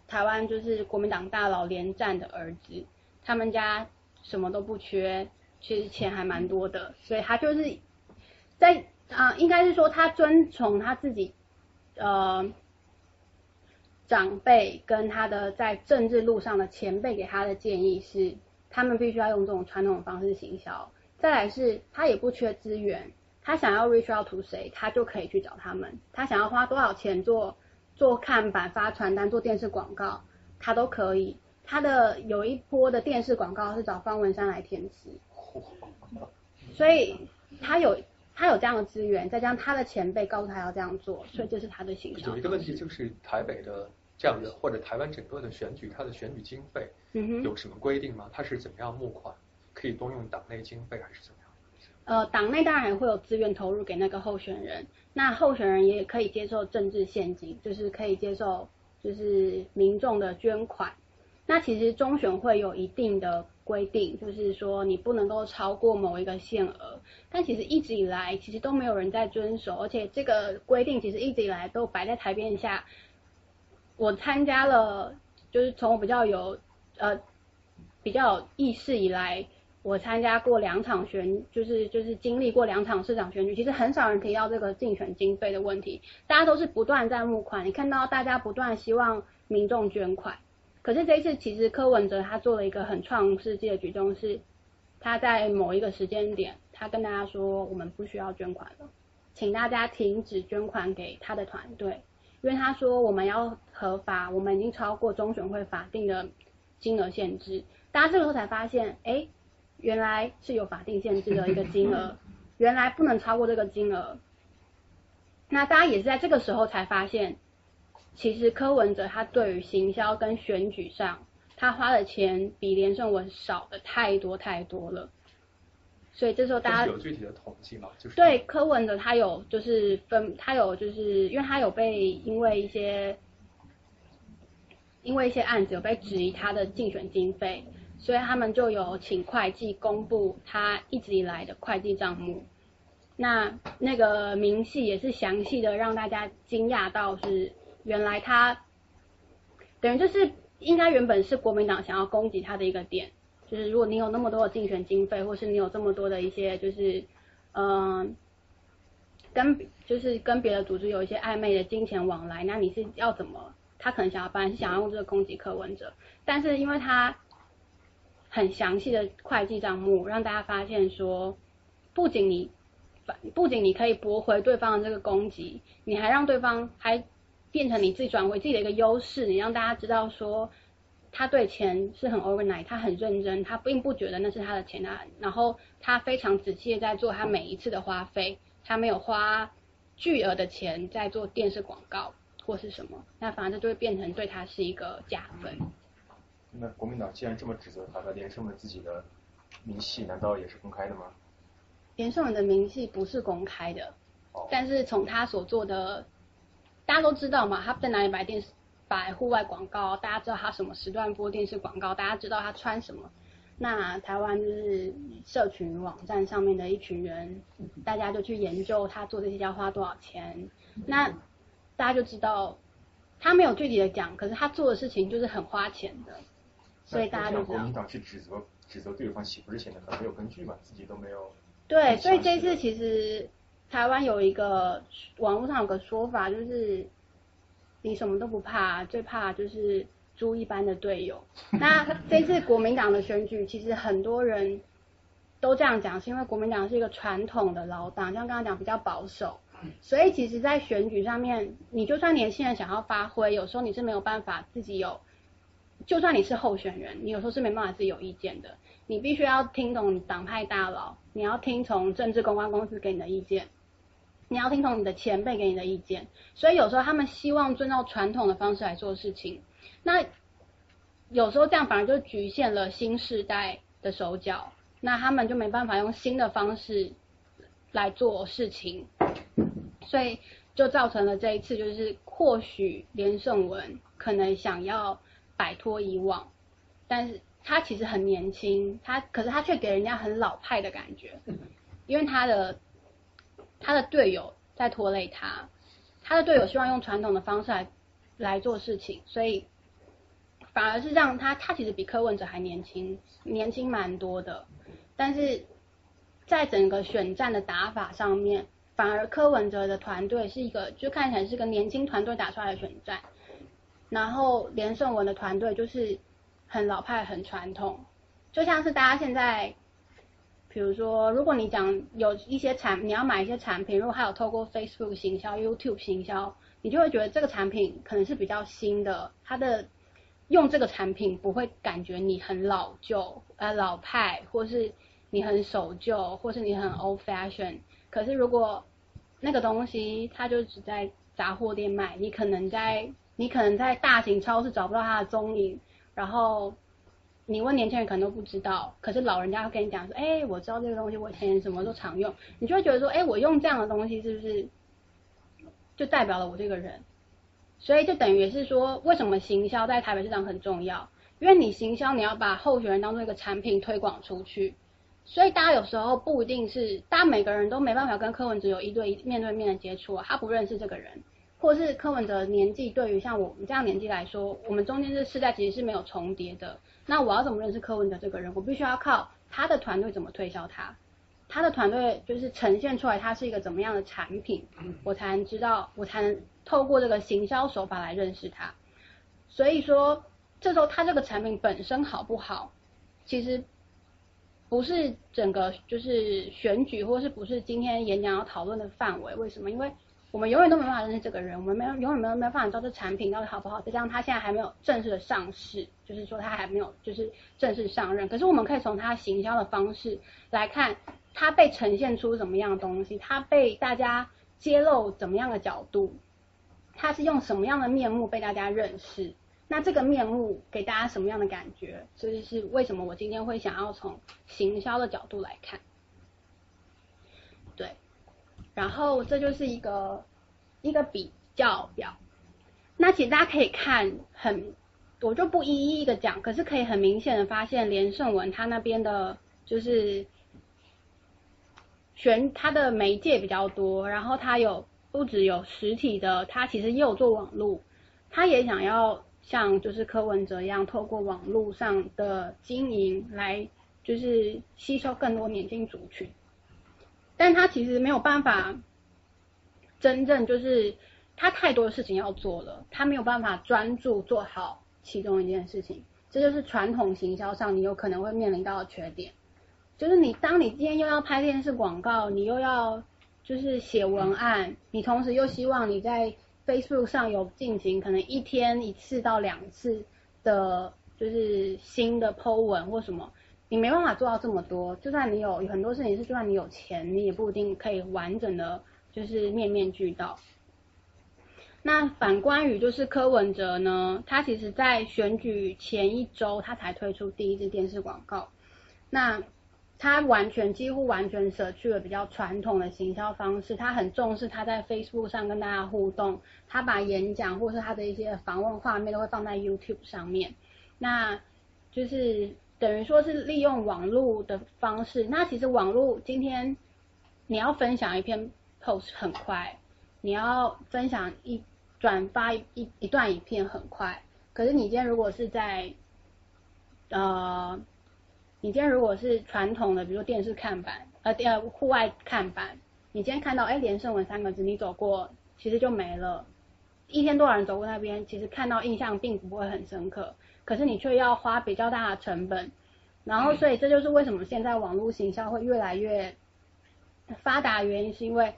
台湾就是国民党大佬连战的儿子，他们家什么都不缺，其实钱还蛮多的，所以他就是在啊、应该是说他遵从他自己呃长辈跟他的在政治路上的前辈给他的建议是，他们必须要用这种传统的方式行销。再来是他也不缺资源，他想要 reach out to 谁，他就可以去找他们。他想要花多少钱做做看板、发传单、做电视广告，他都可以。他的有一波的电视广告是找方文山来填词，所以他有他有这样的资源，再加上他的前辈告诉他要这样做，所以这是他的形象。有一个问题就是台北的这样的或者台湾整个的选举，它的选举经费。有什么规定吗？它是怎么样募款？可以动用党内经费还是怎么样？呃，党内当然会有资源投入给那个候选人，那候选人也可以接受政治现金，就是可以接受就是民众的捐款。那其实中选会有一定的规定，就是说你不能够超过某一个限额，但其实一直以来其实都没有人在遵守，而且这个规定其实一直以来都摆在台面下。我参加了，就是从我比较有呃比较有意识以来，我参加过两场选，就是就是经历过两场市长选举，其实很少人提到这个竞选经费的问题，大家都是不断在募款，你看到大家不断希望民众捐款，可是这一次其实柯文哲他做了一个很创世纪的举动是，他在某一个时间点，他跟大家说我们不需要捐款了，请大家停止捐款给他的团队，因为他说我们要合法，我们已经超过中选会法定的金额限制，大家这个时候才发现，哎，原来是有法定限制的一个金额，原来不能超过这个金额。那大家也是在这个时候才发现，其实柯文哲他对于行销跟选举上，他花的钱比连胜文少的太多太多了。所以这时候大家有具体的统计吗？就是对柯文哲他有就是分，他有就是因为他有被因为一些因为一些案子有被质疑他的竞选经费，所以他们就有请会计公布他一直以来的会计账目。那那个明细也是详细的，让大家惊讶到是原来他等于就是应该原本是国民党想要攻击他的一个点，就是如果你有那么多的竞选经费，或是你有这么多的一些就是嗯、跟就是跟别的组织有一些暧昧的金钱往来，那你是要怎么？他可能想要办是想要用这个攻击柯文哲，但是因为他很详细的会计账目，让大家发现说，不仅你反不仅你可以驳回对方的这个攻击，你还让对方还变成你自己转为自己的一个优势，你让大家知道说，他对钱是很 organized，他很认真，他并不觉得那是他的钱啊，然后他非常仔细的在做他每一次的花费，他没有花巨额的钱在做电视广告或是什么，那反而就会变成对他是一个加分。那国民党既然这么指责他，那连胜文自己的明细难道也是公开的吗？连胜文的明细不是公开的，哦，但是从他所做的，大家都知道嘛，他在哪里摆电视、摆户外广告，大家知道他什么时段播电视广告，大家知道他穿什么。那台湾就是社群网站上面的一群人，大家就去研究他做这些要花多少钱，那大家就知道他没有具体的讲，可是他做的事情就是很花钱的，所以大家就知道那国民。党去指责指责对方岂不是显得很没有根据嘛？自己都没有。对，所以这次其实台湾有一个网络上有个说法，就是你什么都不怕，最怕就是猪一般的队友。那这次国民党的选举，其实很多人都这样讲，是因为国民党是一个传统的老党，像刚刚讲比较保守，所以其实，在选举上面，你就算年轻人想要发挥，有时候你是没有办法自己有，就算你是候选人，你有时候是没办法自己有意见的。你必须要听懂你党派大佬，你要听从政治公关公司给你的意见，你要听从你的前辈给你的意见。所以有时候他们希望遵照传统的方式来做事情，那有时候这样反而就局限了新世代的手脚，那他们就没办法用新的方式来做事情，所以就造成了这一次就是或许连胜文可能想要摆脱以往，但是他其实很年轻，他可是他却给人家很老派的感觉，因为他的他的队友在拖累他，他的队友希望用传统的方式来来做事情，所以反而是让他他其实比柯文哲还年轻，年轻蛮多的，但是在整个选战的打法上面，反而柯文哲的团队是一个就看起来是个年轻团队打出来的选战，然后连胜文的团队就是很老派、很传统，就像是大家现在，比如说，如果你讲有一些产，你要买一些产品，如果还有透过 Facebook 行销、YouTube 行销，你就会觉得这个产品可能是比较新的，它的用这个产品不会感觉你很老旧、呃老派，或是你很守旧，或是你很 old fashion。可是如果那个东西它就只在杂货店卖，你可能在你可能在大型超市找不到它的踪影，然后你问年轻人可能都不知道，可是老人家会跟你讲说，哎、我知道这个东西，我以前什么都常用，你就会觉得说，哎、我用这样的东西是不是就代表了我这个人？所以就等于是说，为什么行销在台北市场很重要？因为你行销你要把候选人当做一个产品推广出去，所以大家有时候不一定是，大家每个人都没办法跟柯文哲有一对一面对面的接触啊，他不认识这个人，或是柯文哲年纪对于像我们这样年纪来说，我们中间这世代其实是没有重叠的。那我要怎么认识柯文哲这个人？我必须要靠他的团队怎么推销他，他的团队就是呈现出来他是一个怎么样的产品，我才能知道，我才能透过这个行销手法来认识他。所以说，这时候他这个产品本身好不好，其实不是整个就是选举，或是不是今天演讲要讨论的范围。为什么？因为我们永远都没办法认识这个人，我们没有永远没有没有办法知道这产品到底好不好。再加上他现在还没有正式的上市，就是说他还没有就是正式上任。可是我们可以从他行销的方式来看，他被呈现出怎么样的东西，他被大家揭露怎么样的角度，他是用什么样的面目被大家认识。那这个面目给大家什么样的感觉？这就是为什么我今天会想要从行销的角度来看。然后这就是一个一个比较表。那其实大家可以看很，我就不一一一个讲，可是可以很明显的发现，连胜文他那边的，就是选他的媒介比较多，然后他有不只有实体的，他其实也有做网络，他也想要像就是柯文哲一样，透过网络上的经营来就是吸收更多年轻族群，但他其实没有办法真正就是他太多的事情要做了，他没有办法专注做好其中一件事情，这就是传统行销上你有可能会面临到的缺点，就是你当你今天又要拍电视广告，你又要就是写文案，你同时又希望你在 Facebook 上有进行可能一天一次到两次的就是新的 Po 文或什么，你没办法做到这么多。就算你有很多事情是，就算你有钱，你也不一定可以完整的，就是面面俱到。那反观于就是柯文哲呢，他其实在选举前一周，他才推出第一支电视广告。那他完全几乎完全舍去了比较传统的行销方式，他很重视他在 Facebook 上跟大家互动，他把演讲或是他的一些访问画面都会放在 YouTube 上面。那就是等于说是利用网络的方式。那其实网络今天你要分享一篇 post 很快，你要分享一转发一一段影片很快。可是你今天如果是在呃，你今天如果是传统的，比如说电视看板，呃呃户外看板，你今天看到哎连胜文三个字，你走过其实就没了。一天多少人走过那边，其实看到印象并不会很深刻。可是你却要花比较大的成本，然后所以这就是为什么现在网络行销会越来越发达原因，是因为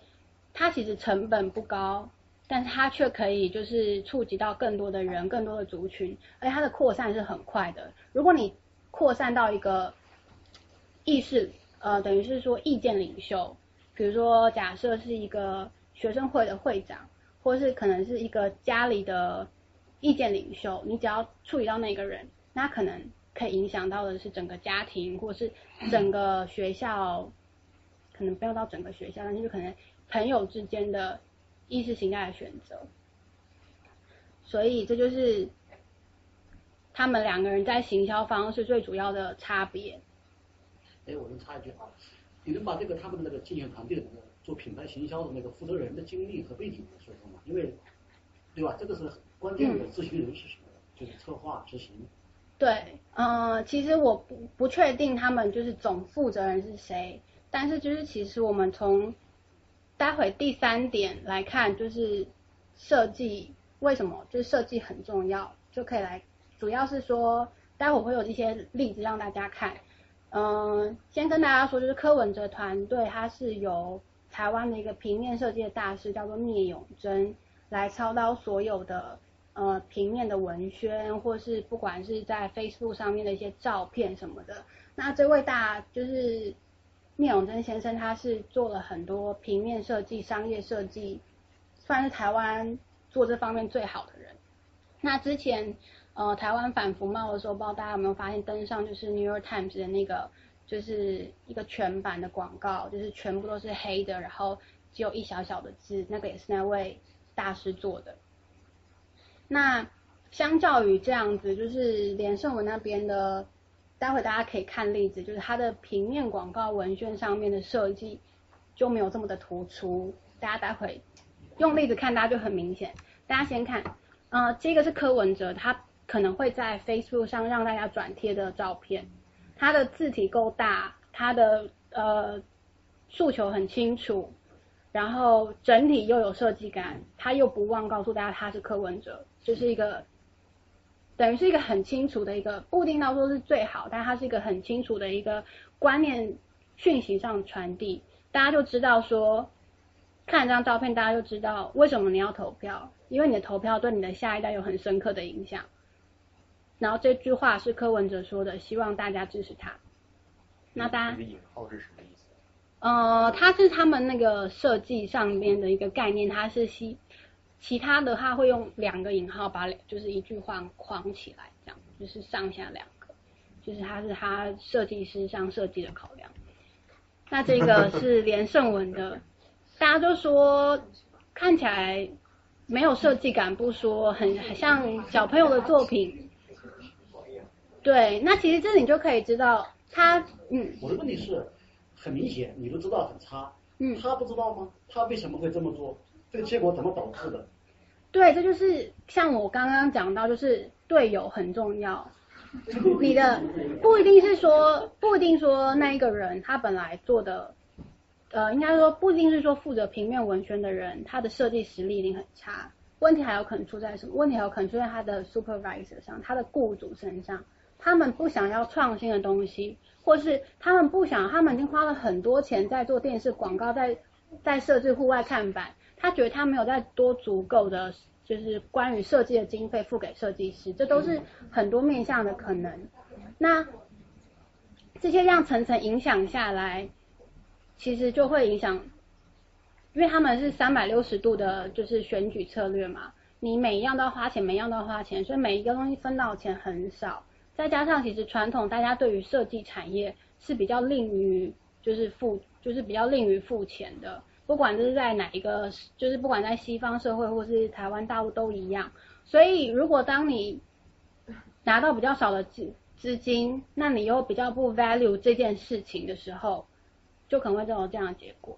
它其实成本不高，但是它却可以就是触及到更多的人、更多的族群，而且它的扩散是很快的。如果你扩散到一个意识，呃，等于是说意见领袖，比如说假设是一个学生会的会长，或是可能是一个家里的。意见领袖，你只要处理到那个人，那可能可以影响到的是整个家庭，或是整个学校，可能不要到整个学校，但是就可能朋友之间的意识形态的选择。所以这就是他们两个人在行销方式最主要的差别。哎，我能插一句啊，你能把这个他们的那个竞选团队的那个做品牌行销的那个负责人的经历和背景说说嘛？因为，对吧？这个是。关键的咨询人是什么？就是策划执行。对，呃，其实我不不确定他们就是总负责人是谁，但是就是其实我们从待会第三点来看，就是设计为什么就是设计很重要，就可以来，主要是说待会会有一些例子让大家看。嗯，先跟大家说，就是柯文哲团队，它是由台湾的一个平面设计的大师叫做聂永贞来操刀所有的。呃，平面的文宣，或是不管是在 Facebook 上面的一些照片什么的，那这位大就是聂永贞先生，他是做了很多平面设计、商业设计，算是台湾做这方面最好的人。那之前呃，台湾反服贸的时候，不知道大家有没有发现登上就是 New York Times 的那个，就是一个全版的广告，就是全部都是黑的，然后只有一小小的字，那个也是那位大师做的。那相较于这样子，就是连胜文那边的，待会大家可以看例子，就是它的平面广告文宣上面的设计就没有这么的突出。大家待会用例子看，大家就很明显。大家先看，呃，这个是柯文哲，他可能会在 Facebook 上让大家转贴的照片，他的字体够大，他的呃诉求很清楚，然后整体又有设计感，他又不忘告诉大家他是柯文哲。就是一个等于是一个很清楚的一个，不一定到说是最好，但它是一个很清楚的一个观念讯息上传递，大家就知道说，看这张照片，大家就知道为什么你要投票，因为你的投票对你的下一代有很深刻的影响。然后这句话是柯文哲说的，希望大家支持他。那大家引号是什么意思？呃，它是他们那个设计上面的一个概念，它是希。其他的他会用两个引号把就是一句话框起来，这样就是上下两个，就是它是他设计师上设计的考量。那这个是连胜文的，大家都说看起来没有设计感，不说很很像小朋友的作品。对，那其实这你就可以知道他嗯。我的问题是很明显，你都知道很差，嗯，他不知道吗？他为什么会这么做？这个结果怎么导致的？对，这就是像我刚刚讲到，就是队友很重要。你的不一定是说，不一定说那一个人他本来做的，呃，应该说不一定是说负责平面文宣的人，他的设计实力一定很差。问题还有可能出在什么？问题还有可能出在他的 supervisor 上，他的雇主身上。他们不想要创新的东西，或是他们不想，他们已经花了很多钱在做电视广告，在在设置户外看板。他觉得他没有再多足够的就是关于设计的经费付给设计师，这都是很多面向的可能。那这些这样层层影响下来，其实就会影响，因为他们是三百六十度的，就是选举策略嘛。你每一样都要花钱，每一样都要花钱，所以每一个东西分到钱很少。再加上其实传统大家对于设计产业是比较吝于就是付，就是比较吝于付钱的。不管这是在哪一个，就是不管在西方社会或是台湾大陆都一样。所以如果当你拿到比较少的资资金，那你又比较不 value 这件事情的时候，就可能会造成这样的结果。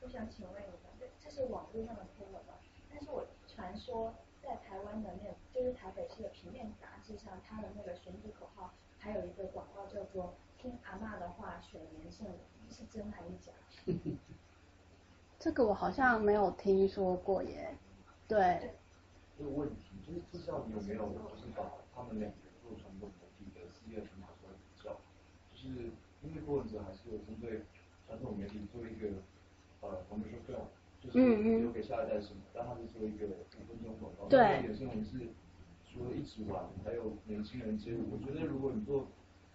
我想请问一下，这这是网络上的贴文吧？但是我传说在台湾的那，就是台北市的平面杂志上，他的那个选举口号还有一个广告叫做“听阿嬷的话，选连胜”，是真还是假？这个我好像没有听说过耶。对，这个问题就是不知道你有没有就是把他们两个做传统媒体的事业群拿出来比较，就是因为郭文哲还是有针对传统媒体做一个呃我们说 film，就是留给下一代什么，但他是做一个五分钟广告，对，有些人是除了一直玩，还有年轻人接入，我觉得如果你做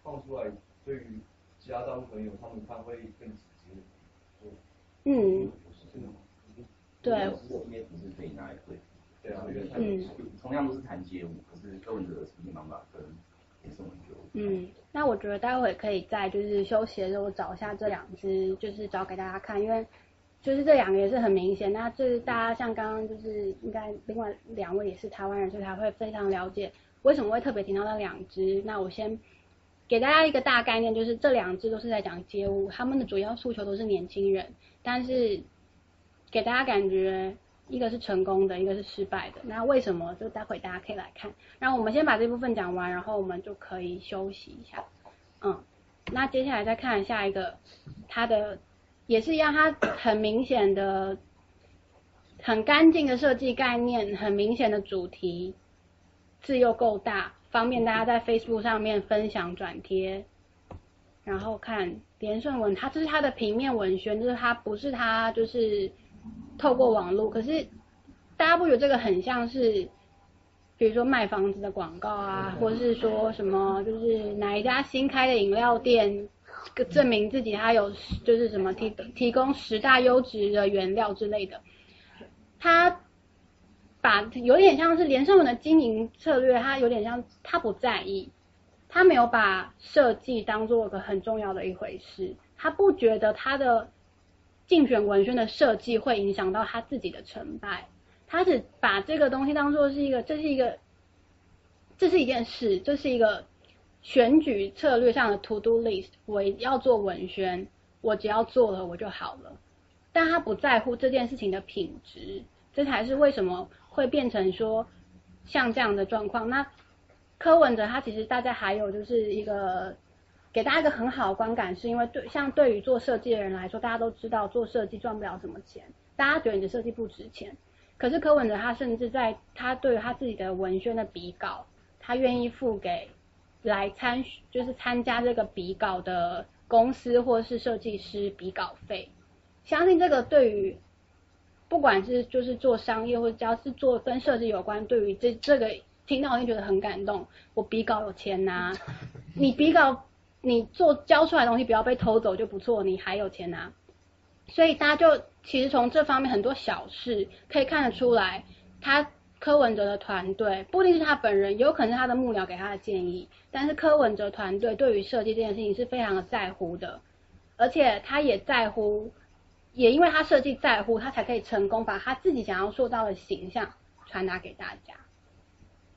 放出来，对于其他大陆朋友他们看会更直接。嗯。对。也不是可以拿来对。对啊。嗯。同样都是弹街舞，可是柯文哲的呈现方法跟也是我们就。嗯，那我觉得待会可以在就是休息的时候找一下这两支，就是找给大家看，因为就是这两个也是很明显。那就是大家像刚刚就是应该另外两位也是台湾人，所以他会非常了解为什么会特别提到那两支。那我先给大家一个大概念，就是这两支都是在讲街舞，他们的主要诉求都是年轻人，但是。给大家感觉，一个是成功的，一个是失败的。那为什么？就待会大家可以来看。然后我们先把这部分讲完，然后我们就可以休息一下。嗯，那接下来再看下一个，它的也是一样，它很明显的、很干净的设计概念，很明显的主题，字又够大，方便大家在 Facebook 上面分享转贴。然后看连胜文，它这是它的平面文宣，就是它不是它就是。透过网络，可是大家不觉得这个很像是，比如说卖房子的广告啊，或者是说什么，就是哪一家新开的饮料店，证明自己他有就是什么提提供十大优质的原料之类的。他把有点像是连胜文的经营策略，他有点像他不在意，他没有把设计当做个很重要的一回事，他不觉得他的。竞选文宣的设计会影响到他自己的成败，他只把这个东西当做是一个，这是一个，这是一件事，这是一个选举策略上的 to do list。我要做文宣，我只要做了我就好了，但他不在乎这件事情的品质，这才是为什么会变成说像这样的状况。那柯文哲他其实大家还有就是一个。给大家一个很好的观感，是因为对像对于做设计的人来说，大家都知道做设计赚不了什么钱，大家觉得你的设计不值钱。可是柯文哲他甚至在他对他自己的文宣的笔稿，他愿意付给来参就是参加这个比稿的公司或是设计师比稿费。相信这个对于不管是就是做商业或者只要是做跟设计有关，对于这这个听到我就觉得很感动。我比稿有钱拿，你比稿。你做交出来的东西不要被偷走就不错，你还有钱拿，所以大家就其实从这方面很多小事可以看得出来，他柯文哲的团队不一定是他本人，有可能是他的幕僚给他的建议，但是柯文哲团队对于设计这件事情是非常的在乎的，而且他也在乎，也因为他设计在乎，他才可以成功把他自己想要塑造的形象传达给大家。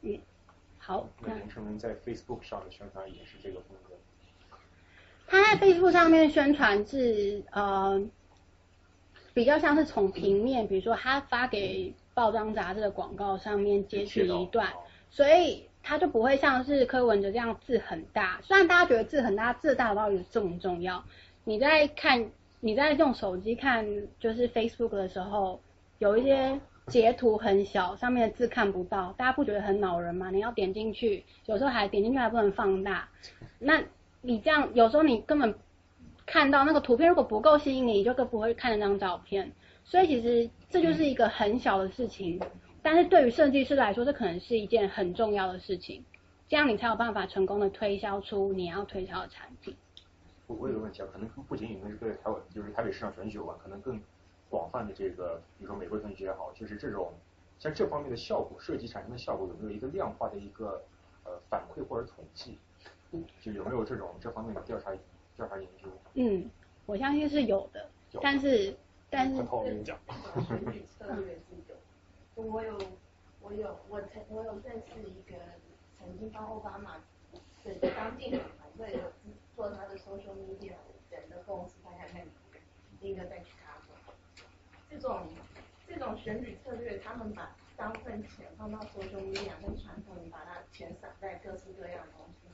嗯，好。那林成文在 Facebook 上的宣传也是这个风格。他在 Facebook 上面宣传是呃比较像是从平面，比如说他发给报章杂志的广告上面截取一段，所以它就不会像是柯文哲这样字很大。虽然大家觉得字很大，字大到底重不重要？你在看你在用手机看就是 Facebook 的时候，有一些截图很小，上面的字看不到，大家不觉得很恼人吗？你要点进去，有时候还点进去还不能放大，那。你这样有时候你根本看到那个图片，如果不够吸引你，你就更不会看那张照片。所以其实这就是一个很小的事情，但是对于设计师来说，这可能是一件很重要的事情，这样你才有办法成功的推销出你要推销的产品。我我有个问题啊，可能不仅仅是对台湾就是台北市场选举吧，可能更广泛的这个，比如说美国选举也好，就是这种像这方面的效果设计产生的效果有没有一个量化的一个呃反馈或者统计？就有没有这种这方面的调查调查研究？嗯，我相信是有的，但是但是透明讲，选举策略是 有，我有我有我曾我有认识一个曾经帮奥巴马对刚进的团队做他的 social media 人的公司，大概在美国，一个在 Chicago。这种这种选举策略，他们把当份钱放到 social media 跟传统，你把它钱撒在各式各样的东西。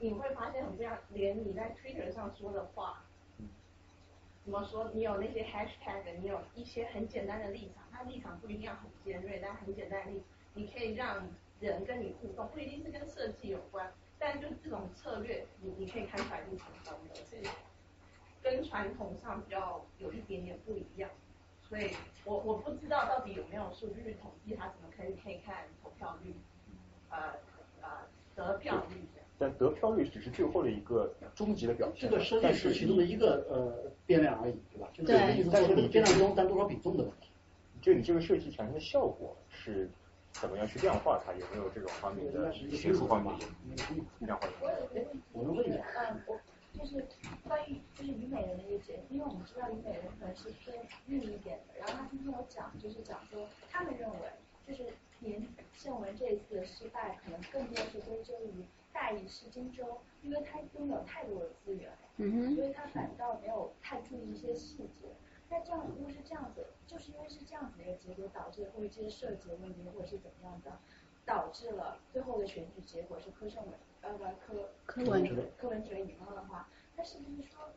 你会发现很不一样，连你在 Twitter 上说的话，怎么说？你有那些 hashtag，你有一些很简单的立场，它立场不一定要很尖锐，但很简单的立场，你可以让人跟你互动，不一定是跟设计有关，但就这种策略，你你可以看出来是成功的，是跟传统上比较有一点点不一样。所以我我不知道到底有没有数据去统计，它怎么可以可以看投票率，呃呃得票率。但得票率只是最后的一个终极的表现，这个设计是其中的一个呃变量而已，对吧？就是对意思说这个变量中占多少比重的问题。就你这个设计产生的效果是怎么样去量化它？有没有这种方面的学术方面的量化？我我能问一下？嗯，我就是关于就是虞美人的一个节，因为我们知道虞美人可能是偏硬一点的，然后他今天有讲，就是讲说他们认为就是您宪文这一次的失败，可能更多是归咎于大意失荆州，因为他拥有太多的资源所以他反倒没有太注意一些细节。那这样如果是这样子，就是因为是这样子的一个结果，导致或者这些设计的问题，或者是怎么样的，导致了最后的选举结果是柯胜伟呃不柯柯文哲柯文哲赢了的话，那是不是说，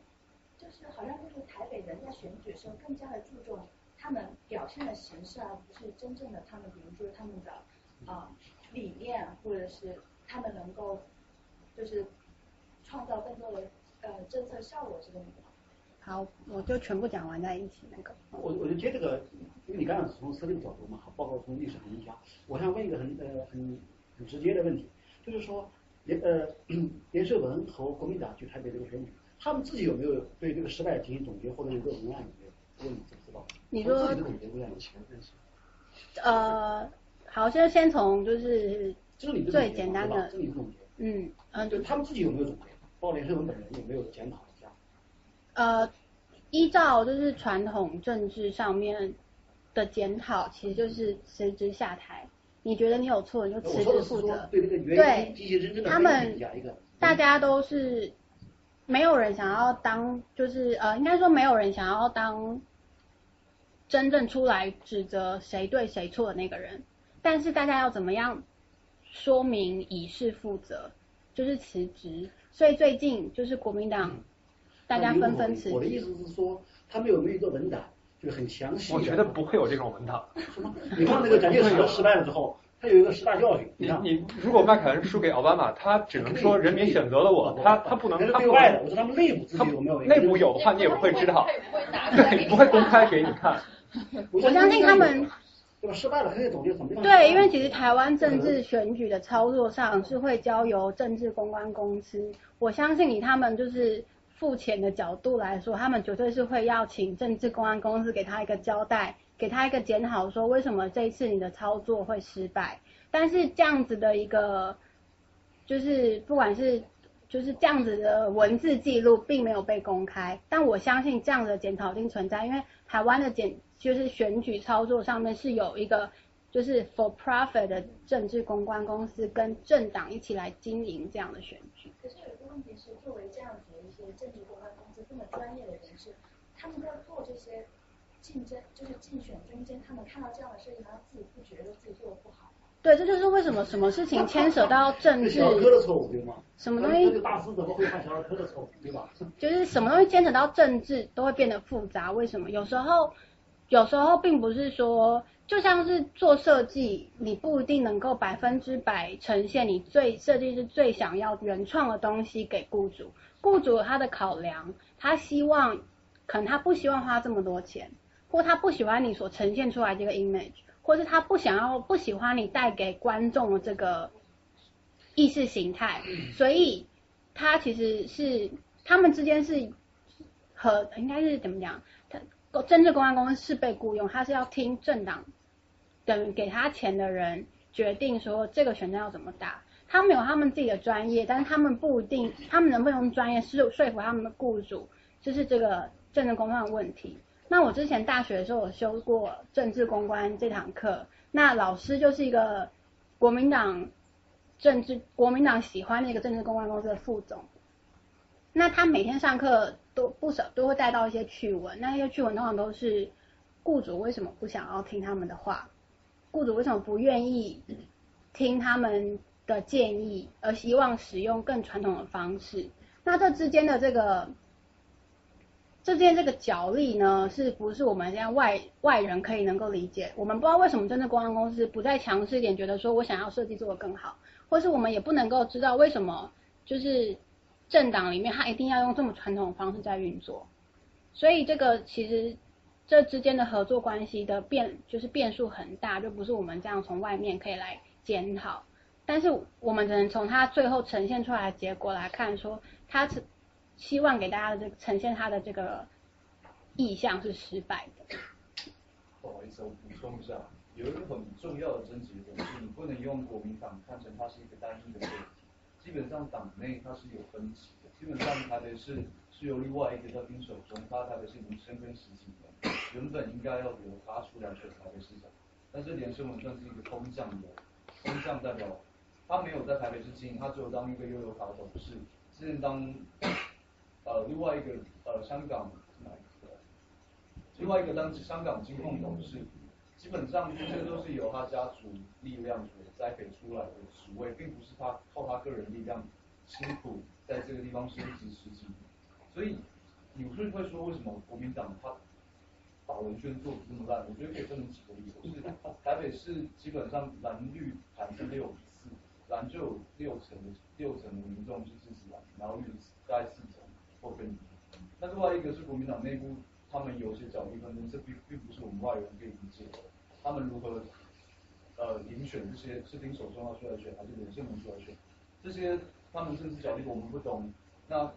就是好像就是台北人在选举的时候更加的注重他们表现的形式，而不是真正的他们，比如说他们的啊、理念，或者是他们能够就是创造更多的呃政策效果这个。好，我就全部讲完在一起那个。我我就接这个，因为你刚刚是从设计的角度嘛，包括从历史和营销，我想问一个很呃很很直接的问题，就是说连呃 连胜文和国民党去台北这个选举，他们自己有没有对这个失败进行总结，或者有个文案有没有？问你知不知道？你说自己的总结文案有钱认识？呃，好，先先从就是这是你的最简单的这是你的总结。嗯嗯就他们自己有没有总结？包括连胜文本人有没有检讨一下？呃，依照就是传统政治上面的检讨，其实就是辞职下台。你觉得你有错，你就辞职负责。说对这个原对因进行真正的他们。大家都是没有人想要当，就是呃，应该说没有人想要当真正出来指责谁对谁错的那个人。但是大家要怎么样说明以示负责，就是辞职。所以最近就是国民党大家纷纷辞职我的意。思是说，他们有没有一个文档，就是很详细？我觉得不会有这种文档。什么？你看那个蒋介石失败了之后，他有一个十大教训。你看，你如果麦凯恩输给奥巴马，他只能说人民选择了我，他他不能他不对外的。我说他们内部自己有没有？内部有的话你也不会知道，对，不会公开给你看。我我相信他们对吧？失败了，可以总结怎么样？对，因为其实台湾政治选举的操作上是会交由政治公关公司，我相信以他们就是付钱的角度来说，他们绝对是会要请政治公关公司给他一个交代，给他一个检讨，说为什么这一次你的操作会失败。但是这样子的一个，就是不管是就是这样子的文字记录并没有被公开，但我相信这样的检讨一定存在，因为台湾的检就是选举操作上面是有一个就是 for profit 的政治公关公司跟政党一起来经营这样的选举。可是有一个问题是，作为这样子的一些政治公关公司这么专业的人士，他们在做这些竞争，就是竞选中间，他们看到这样的事情，难道自己不觉得自己做的不好吗？对，这就是为什么什么事情牵扯到政治，小儿科的错误，对吗？什么东西这个大师怎么会犯小儿科的错误，对吧？就是什么东西牵扯到政治都会变得复杂。为什么？有时候，有时候并不是说，就像是做设计，你不一定能够百分之百呈现你最设计师最想要原创的东西给雇主。雇主他的考量，他希望，可能他不希望花这么多钱，或他不喜欢你所呈现出来这个 image，或是他不想要不喜欢你带给观众的这个意识形态，所以他其实是他们之间是和应该是怎么讲？政治公关公司是被雇佣，他是要听政党等给他钱的人决定说这个选战要怎么打。他们有他们自己的专业，但是他们不一定，他们能不能用专业说说服他们的雇主，就是这个政治公关的问题。那我之前大学的时候有修过政治公关这堂课，那老师就是一个国民党政治国民党喜欢的一个政治公关公司的副总。那他每天上课都不少都会带到一些趣闻，那些趣闻通常都是雇主为什么不想要听他们的话，雇主为什么不愿意听他们的建议，而希望使用更传统的方式。那这之间的这个。这之间这个角力呢，是不是我们这样外外人可以能够理解？我们不知道为什么真的公关公司不再强势一点，觉得说我想要设计做得更好，或是我们也不能够知道为什么就是政党里面他一定要用这么传统的方式在运作。所以这个其实这之间的合作关系的变就是变数很大，就不是我们这样从外面可以来检讨。但是我们只能从他最后呈现出来的结果来看，说他是。希望给大家的这呈现他的这个意向是失败的。不好意思，我补充一下，有一个很重要的争执点就是，你不能用国民党看成它是一个单一的个体。基本上党内它是有分歧的。基本上台北市是由另外一个叫丁守中，他台北市民生跟十几年，原本应该要由他出来选台北市长，但是连胜文算是一个空降的，空降代表，他没有在台北市经营，他只有当一个悠游卡董事，之前当。呃，另外一个呃，香港哪一个？另外一个当香港金控董事，基本上这些都是由他家族力量所栽培出来的职位，并不是他靠他个人力量辛苦在这个地方升职十几年。所以你会会说为什么国民党他打文宣做的这么烂？我觉得可以分成几个理由，是台北市基本上蓝绿盘是六比四，蓝就有六成的六成的民众是支持蓝，然后绿大概四成。或更。那另外一个是国民党内部，他们有些角力纷争，这并并不是我们外人可以理解的。他们如何呃遴选这些士兵手中要出来选，还是连胜文出来选？这些他们政治角力我们不懂。那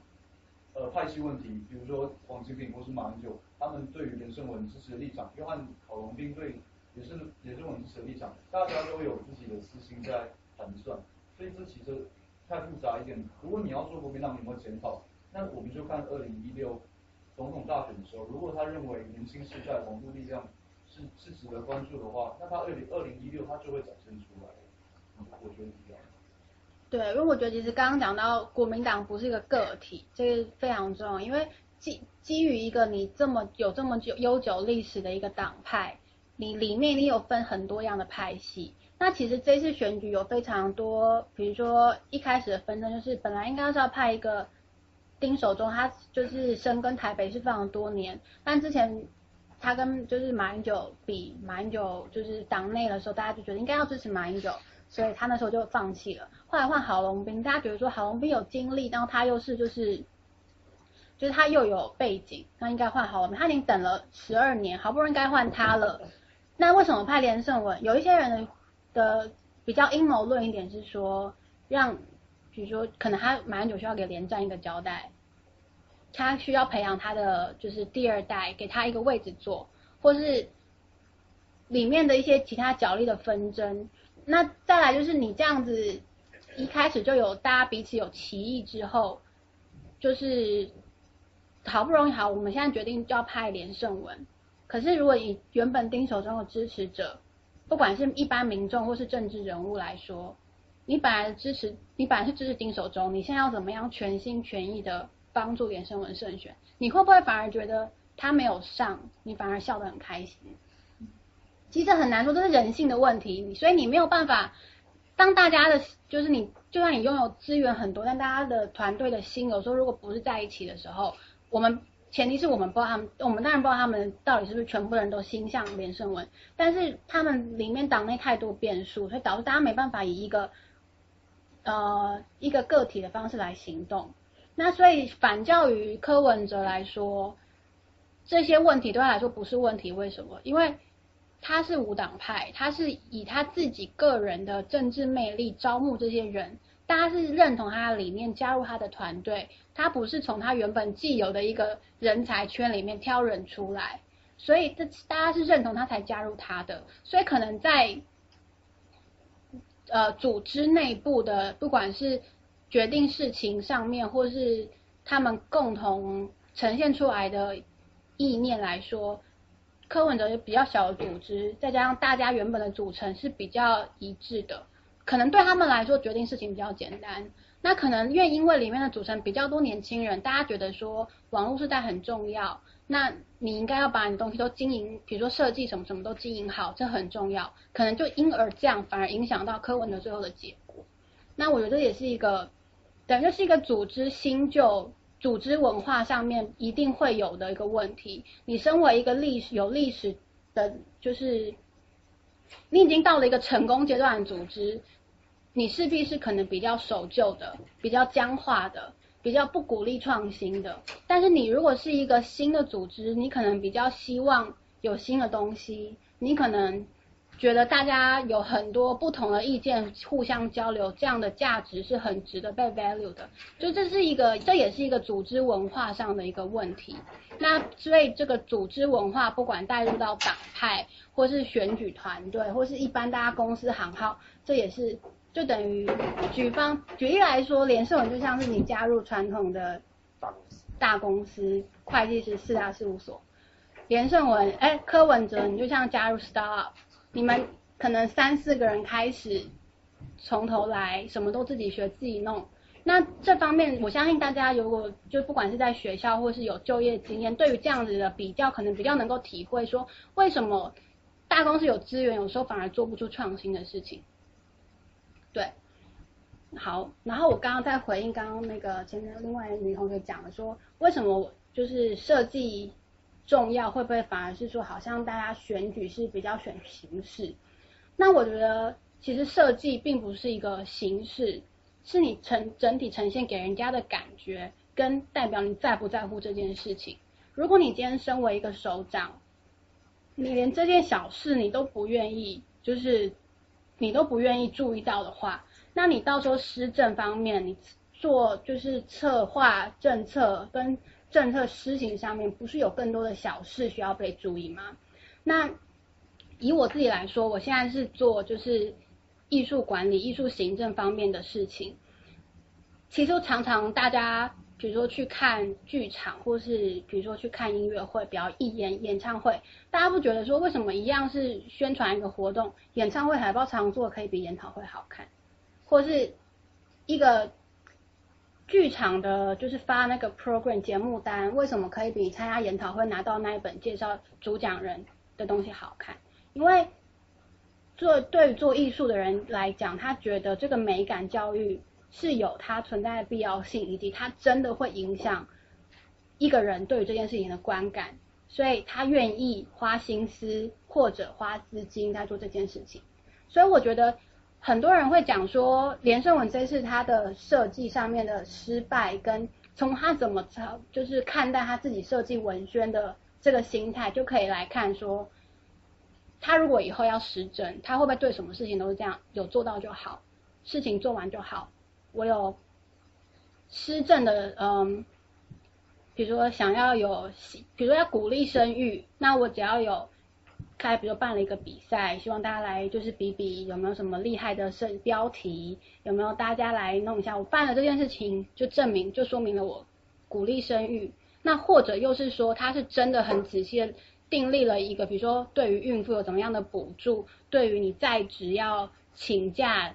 呃派系问题，比如说王金平或是马英九，他们对于连胜文支持的立场，约翰郝龙斌对也是连胜文支持的立场，大家都有自己的私心在盘算，所以这其实太复杂一点。如果你要说国民党有没有检讨？那我们就看二零一六总统大选的时候，如果他认为年轻世代网络力量是是值得关注的话，那他二零二零一六他就会展现出来。我觉得这样。对，因为我觉得其实刚刚讲到国民党不是一个个体，这个非常重要，因为基基于一个你这么有这么久悠久历史的一个党派，你里面你有分很多样的派系。那其实这次选举有非常多，比如说一开始的纷争就是本来应该是要派一个。丁守中，他就是深耕台北是非常多年，但之前他跟就是马英九比，马英九就是党内的时候，大家就觉得应该要支持马英九，所以他那时候就放弃了。后来换郝龙斌，大家觉得说郝龙斌有经历，然后他又是就是，就是他又有背景，那应该换郝龙斌。他已经等了十二年，好不容易该换他了，那为什么派连胜文？有一些人的比较阴谋论一点是说让。比如说，可能他马英九需要给连战一个交代，他需要培养他的就是第二代，给他一个位置坐，或是里面的一些其他角力的纷争。那再来就是你这样子一开始就有大家彼此有歧义之后，就是好不容易好，我们现在决定就要派连胜文。可是如果以原本丁守中的支持者，不管是一般民众或是政治人物来说，你本来支持，你本来是支持丁守中，你现在要怎么样全心全意的帮助连胜文胜选？你会不会反而觉得他没有上，你反而笑得很开心？其实很难说，这是人性的问题，所以你没有办法。当大家的，就是你，就算你拥有资源很多，但大家的团队的心有时候如果不是在一起的时候，我们前提是我们不知道他们，我们当然不知道他们到底是不是全部人都心向连胜文，但是他们里面党内太多变数，所以导致大家没办法以一个。呃，一个个体的方式来行动，那所以反教于柯文哲来说，这些问题对他来说不是问题。为什么？因为他是无党派，他是以他自己个人的政治魅力招募这些人，大家是认同他的理念，加入他的团队，他不是从他原本既有的一个人才圈里面挑人出来，所以这大家是认同他才加入他的，所以可能在呃组织内部的不管是决定事情上面，或是他们共同呈现出来的意念来说。柯文哲比较小的组织，再加上大家原本的组成是比较一致的，可能对他们来说决定事情比较简单。那可能因为因为里面的组成比较多年轻人，大家觉得说网络时代很重要，那你应该要把你东西都经营，比如说设计什么什么都经营好，这很重要。可能就因而这样反而影响到课文的最后的结果。那我觉得也是一个，等于是一个组织新旧。组织文化上面一定会有的一个问题。你身为一个历史有历史的，就是你已经到了一个成功阶段的组织，你势必是可能比较守旧的、比较僵化的、比较不鼓励创新的。但是你如果是一个新的组织，你可能比较希望有新的东西，你可能。觉得大家有很多不同的意见，互相交流，这样的价值是很值得被 value 的。就这是一个，这也是一个组织文化上的一个问题。那所以这个组织文化，不管带入到党派，或是选举团队，或是一般大家公司行号，这也是就等于举方举例来说，连胜文就像是你加入传统的大公司，大公司会计师四大事务所，连胜文哎柯文哲你就像加入 startup。你们可能三四个人开始从头来，什么都自己学自己弄。那这方面，我相信大家如果就不管是在学校或是有就业经验，对于这样子的比较，可能比较能够体会说，为什么大公司有资源，有时候反而做不出创新的事情。对，好，然后我刚刚在回应刚刚那个前面另外女同学讲的说，为什么就是设计。重要会不会反而是说，好像大家选举是比较选形式？那我觉得其实设计并不是一个形式，是你呈整体呈现给人家的感觉，跟代表你在不在乎这件事情。如果你今天身为一个首长，你连这件小事你都不愿意，就是你都不愿意注意到的话，那你到时候施政方面，你做就是策划政策跟。政策施行上面不是有更多的小事需要被注意吗？那以我自己来说，我现在是做就是艺术管理、艺术行政方面的事情。其实常常大家比如说去看剧场，或是比如说去看音乐会、表演演唱会，大家不觉得说为什么一样是宣传一个活动，演唱会海报常做可以比研讨会好看，或是一个。剧场的就是发那个 program 节目单，为什么可以比参加研讨会拿到那一本介绍主讲人的东西好看？因为做对于做艺术的人来讲，他觉得这个美感教育是有它存在的必要性，以及它真的会影响一个人对于这件事情的观感，所以他愿意花心思或者花资金在做这件事情。所以我觉得。很多人会讲说，连胜文这次他的设计上面的失败，跟从他怎么操就是看待他自己设计文宣的这个心态，就可以来看说，他如果以后要实政，他会不会对什么事情都是这样，有做到就好，事情做完就好。我有施政的，嗯，比如说想要有，比如说要鼓励生育，那我只要有。开，比如办了一个比赛，希望大家来就是比比有没有什么厉害的设标题，有没有大家来弄一下。我办了这件事情，就证明就说明了我鼓励生育。那或者又是说，他是真的很仔细订立了一个，比如说对于孕妇有怎么样的补助，对于你在职要请假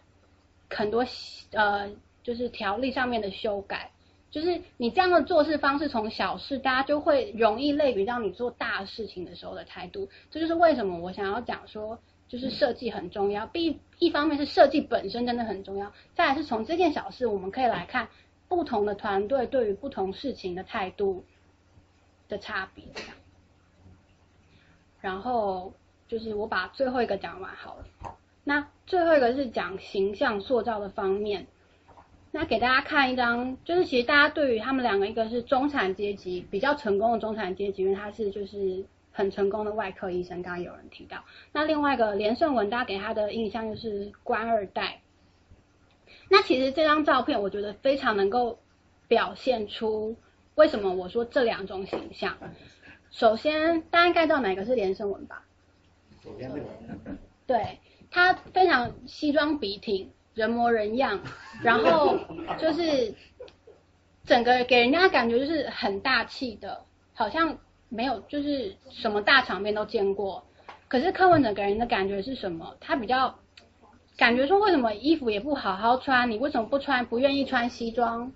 很多呃就是条例上面的修改。就是你这样的做事方式，从小事大家就会容易类比到你做大事情的时候的态度。这就是为什么我想要讲说，就是设计很重要。一一方面是设计本身真的很重要，再来是从这件小事，我们可以来看不同的团队对于不同事情的态度的差别。然后就是我把最后一个讲完好了。那最后一个是讲形象塑造的方面。那给大家看一张，就是其实大家对于他们两个，一个是中产阶级比较成功的中产阶级，因为他是就是很成功的外科医生，刚刚有人提到。那另外一个连胜文，大家给他的印象就是官二代。那其实这张照片，我觉得非常能够表现出为什么我说这两种形象。首先，大家应该知道哪个是连胜文吧？对，他非常西装笔挺，人模人样，然后就是整个给人家感觉就是很大气的，好像没有就是什么大场面都见过。可是柯文哲给人的感觉是什么？他比较感觉说，为什么衣服也不好好穿？你为什么不穿？不愿意穿西装？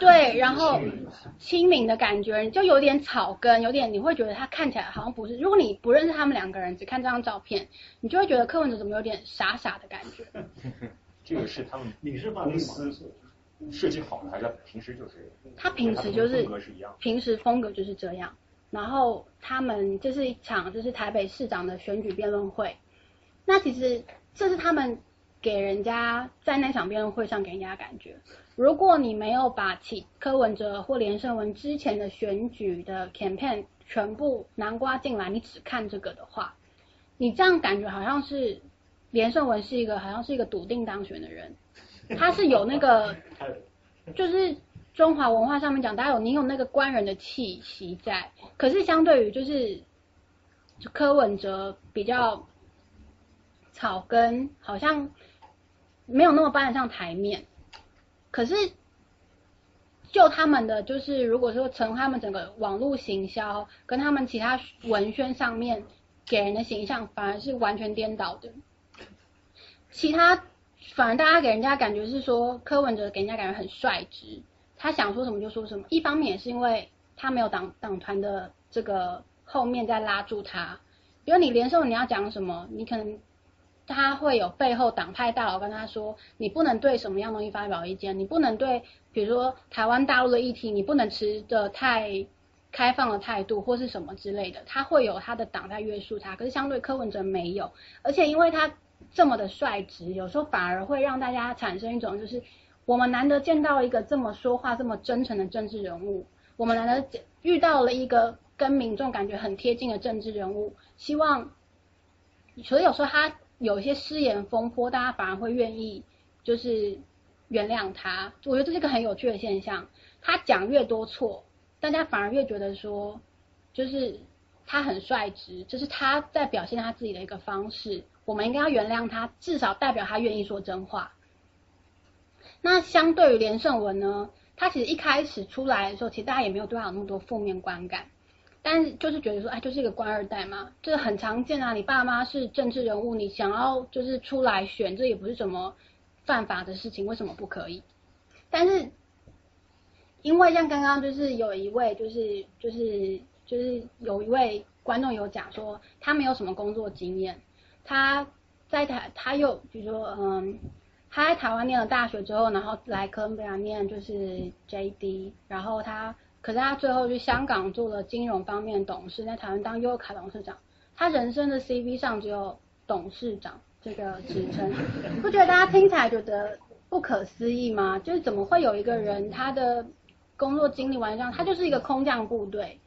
对，然后亲民的感觉，就有点草根，有点你会觉得他看起来好像不是。如果你不认识他们两个人，只看这张照片，你就会觉得柯文哲怎么有点傻傻的感觉。这个是他们你是公司设计好的，还是平时就是？他平时就是风格是一样，平时风格就是这样。然后他们这是一场就是台北市长的选举辩论会，那其实这是他们。给人家在那场辩论会上给人家感觉，如果你没有把其柯文哲或连胜文之前的选举的 campaign 全部南瓜进来，你只看这个的话，你这样感觉好像是连胜文是一个好像是一个笃定当选的人，他是有那个 就是中华文化上面讲，大家有你有那个官人的气息在，可是相对于就是柯文哲比较草根，好像。没有那么搬得上台面，可是就他们的就是，如果说从他们整个网络行销跟他们其他文宣上面给人的形象，反而是完全颠倒的。其他反而大家给人家感觉是说柯文哲给人家感觉很率直，他想说什么就说什么。一方面也是因为他没有党党团的这个后面在拉住他，比如你连胜你要讲什么，你可能。他会有背后党派大佬跟他说，你不能对什么样东西发表意见，你不能对，比如说台湾大陆的议题，你不能持着太开放的态度或是什么之类的。他会有他的党在约束他，可是相对柯文哲没有，而且因为他这么的率直，有时候反而会让大家产生一种就是，我们难得见到一个这么说话这么真诚的政治人物，我们难得遇到了一个跟民众感觉很贴近的政治人物，希望，所以有时候他。有一些失言风波，大家反而会愿意就是原谅他。我觉得这是一个很有趣的现象。他讲越多错，大家反而越觉得说，就是他很率直，就是他在表现他自己的一个方式。我们应该要原谅他，至少代表他愿意说真话。那相对于连胜文呢，他其实一开始出来的时候，其实大家也没有对他有那么多负面观感。但是就是觉得说，哎，就是一个官二代嘛，这很常见啊。你爸妈是政治人物，你想要就是出来选，这也不是什么犯法的事情，为什么不可以？但是因为像刚刚就是有一位就是就是就是有一位观众有讲说，他没有什么工作经验，他在台他又比如说嗯，他在台湾念了大学之后，然后来哥伦比亚念就是 JD，然后他。可是他最后去香港做了金融方面董事，在台湾当优卡董事长。他人生的 CV 上只有董事长这个职称，不觉得大家听起来觉得不可思议吗？就是怎么会有一个人他的工作经历完这样，他就是一个空降部队。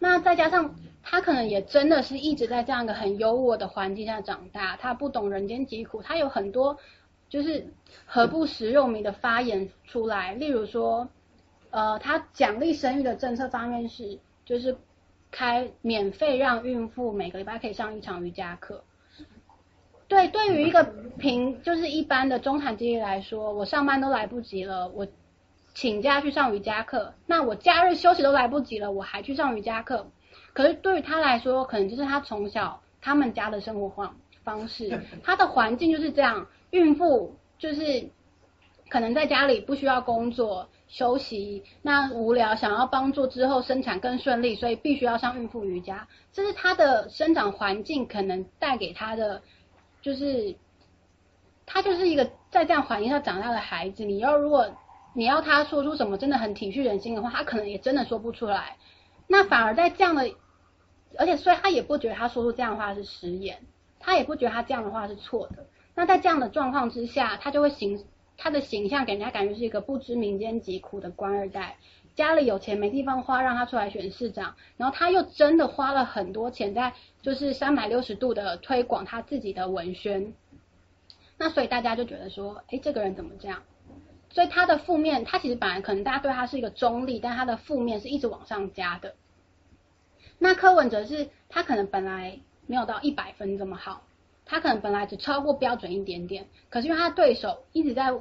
那再加上他可能也真的是一直在这样一个很优渥的环境下长大，他不懂人间疾苦，他有很多就是何不食肉糜的发言出来，例如说。呃，他奖励生育的政策方面是，就是开免费让孕妇每个礼拜可以上一场瑜伽课。对，对于一个平就是一般的中产阶级来说，我上班都来不及了，我请假去上瑜伽课，那我假日休息都来不及了，我还去上瑜伽课。可是对于他来说，可能就是他从小他们家的生活方方式，他的环境就是这样，孕妇就是可能在家里不需要工作。休息，那无聊，想要帮助之后生产更顺利，所以必须要上孕妇瑜伽。这是他的生长环境可能带给他的，就是他就是一个在这样环境下长大的孩子。你要如果你要他说出什么真的很体恤人心的话，他可能也真的说不出来。那反而在这样的，而且所以他也不觉得他说出这样的话是食言，他也不觉得他这样的话是错的。那在这样的状况之下，他就会形。他的形象给人家感觉是一个不知民间疾苦的官二代，家里有钱没地方花，让他出来选市长，然后他又真的花了很多钱在就是三百六十度的推广他自己的文宣，那所以大家就觉得说，哎，这个人怎么这样？所以他的负面，他其实本来可能大家对他是一个中立，但他的负面是一直往上加的。那柯文哲是他可能本来没有到一百分这么好，他可能本来只超过标准一点点，可是因为他对手一直在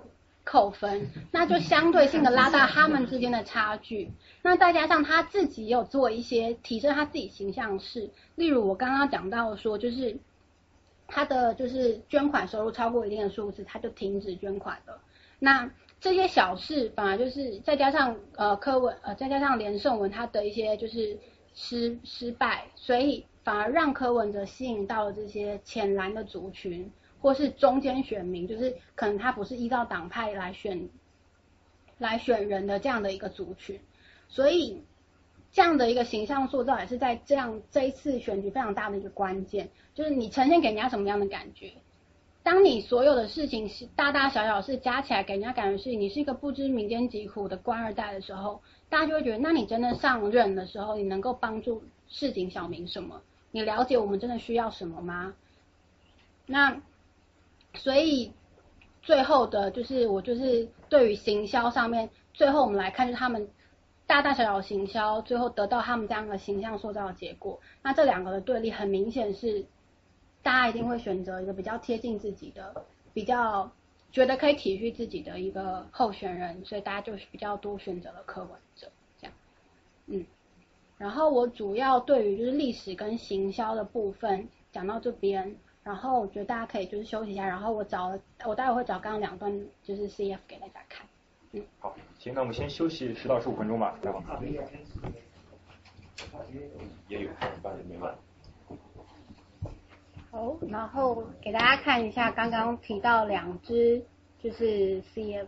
扣分，那就相对性的拉大他们之间的差距。那再加上他自己有做一些提升他自己形象的事，例如我刚刚讲到说，就是他的就是捐款收入超过一定的数字，他就停止捐款了。那这些小事反而就是再加上呃柯文呃再加上连胜文他的一些就是失失败，所以反而让柯文哲吸引到了这些浅蓝的族群，或是中间选民，就是可能他不是依照党派来选来选人的这样的一个族群，所以这样的一个形象塑造也是在这样这一次选举非常大的一个关键，就是你呈现给人家什么样的感觉。当你所有的事情是大大小小事加起来给人家感觉是你是一个不知民间疾苦的官二代的时候，大家就会觉得，那你真的上任的时候，你能够帮助市井小民什么？你了解我们真的需要什么吗？那所以最后的就是我就是对于行销上面，最后我们来看就是他们大大小小行销，最后得到他们这样的形象塑造的结果。那这两个的对立很明显是。大家一定会选择一个比较贴近自己的、比较觉得可以体恤自己的一个候选人，所以大家就是比较多选择了柯文哲这样。嗯，然后我主要对于就是历史跟行销的部分讲到这边，然后我觉得大家可以就是休息一下，然后我找了我待会会找刚刚两段就是 CF 给大家看。嗯，好，行，那我们先休息十到十五分钟吧，待会儿。也有。好，然后给大家看一下刚刚提到两只，就是 CF。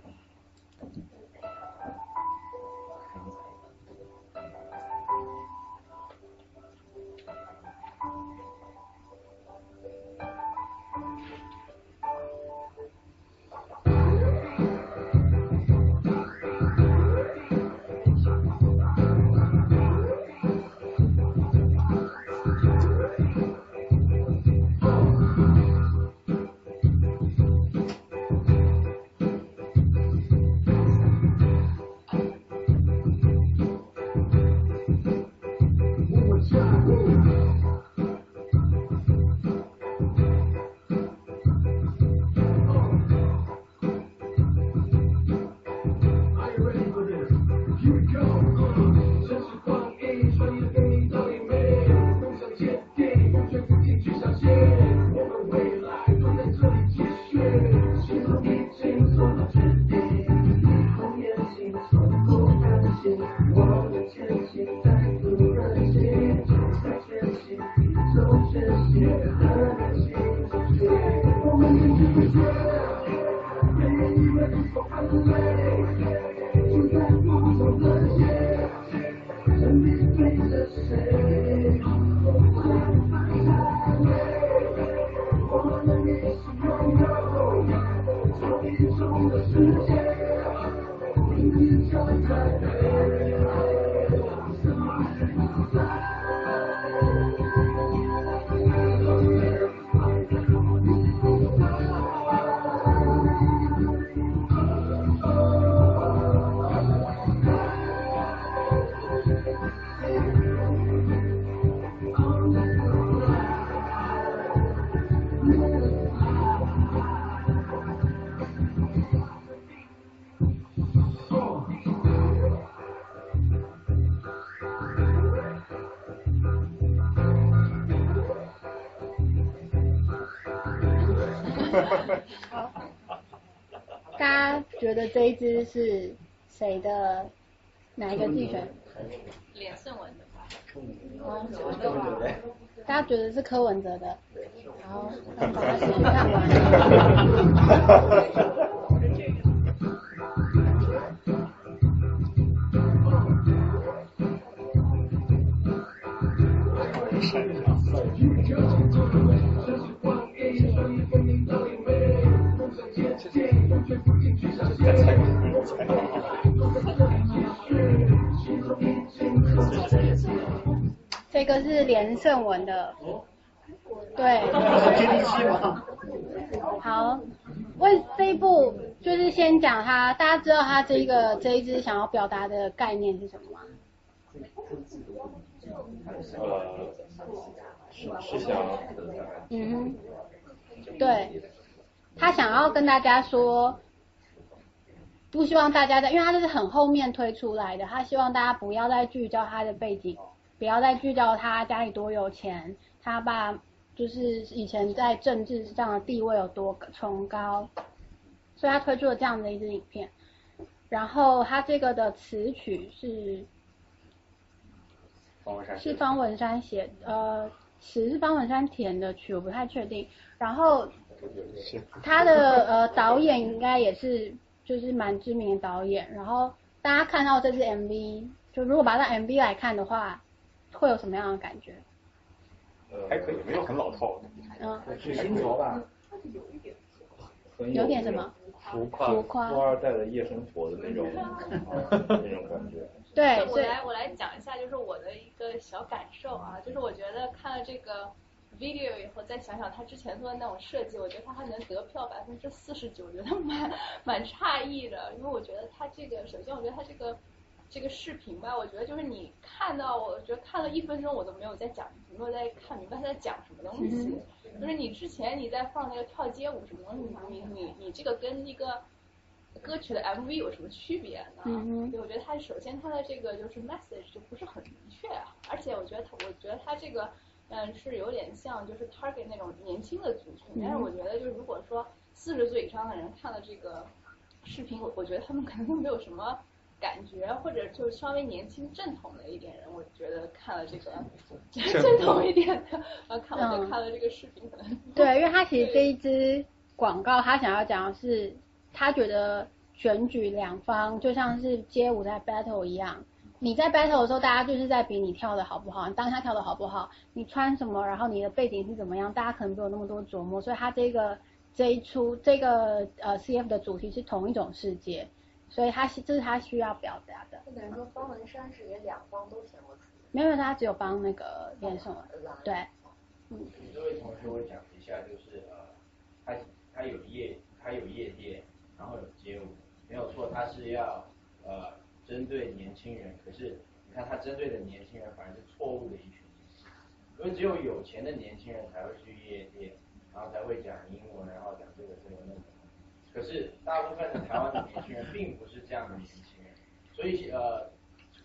这一支是谁的？哪一个地选？连胜文的吧。哦，大家觉得是柯文哲的。然后看完。个是连胜文的，对？好，为这一部就是先讲他，大家知道他这一个这一支想要表达的概念是什么吗？呃，是是想，嗯哼，对，他想要跟大家说，不希望大家在，因为他这是很后面推出来的，他希望大家不要再聚焦他的背景，不要再聚焦他家里多有钱，他爸就是以前在政治上的地位有多崇高，所以他推出了这样的一支影片。然后他这个的词曲是方文山是方文山写，呃，词是方文山填的曲，我不太确定。然后他的呃导演应该也是就是蛮知名的导演。然后大家看到这支 MV，就如果把它 MV 来看的话，会有什么样的感觉？呃还可以，没有很老套。嗯，是新潮吧？很有点什么？浮夸，浮夸富二代的夜生活的那种 那种感觉。对，我来我来讲一下，就是我的一个小感受啊，就是我觉得看了这个 video 以后，再想想他之前做的那种设计，我觉得他还能得票百分之四十九，我觉得蛮蛮诧异的，因为我觉得他这个，首先我觉得他这个这个视频吧，我觉得就是你看到，我觉得看了一分钟我都没有在讲，没有在看明白他在讲什么东西，就是你之前你在放那个跳街舞什么东西，你你你这个跟一个歌曲的 MV 有什么区别呢？嗯对，我觉得他首先他的这个就是 message 就不是很明确啊，而且我觉得他，我觉得他这个嗯是有点像就是 target 那种年轻的族群，但是我觉得就是如果说四十岁以上的人看了这个视频，我我觉得他们可能都没有什么感觉，或者就稍微年轻正统的一点人，我觉得看了这个 正统一点的，呃，看我就看了这个视频可能。对，因为他其实这一支广告，他想要讲的是，他觉得选举两方就像是街舞在 battle 一样，你在 battle 的时候，大家就是在比你跳的好不好，你当下跳的好不好，你穿什么，然后你的背景是怎么样，大家可能没有那么多琢磨，所以他这个这一出这个呃 CF 的主题是同一种世界，所以他是这是他需要表达的。就等于说方文山是给两方都填过出没有，他只有帮那个连胜文，对，嗯，这位同学，我讲一下，就是呃，他他有夜，他有夜店，然后有街舞，没有错，他是要呃针对年轻人，可是你看他针对的年轻人反而是错误的一群人，因为只有有钱的年轻人才会去夜店，然后才会讲英文，然后讲这个这个那个。可是大部分的台湾的年轻人并不是这样的年轻人，所以呃，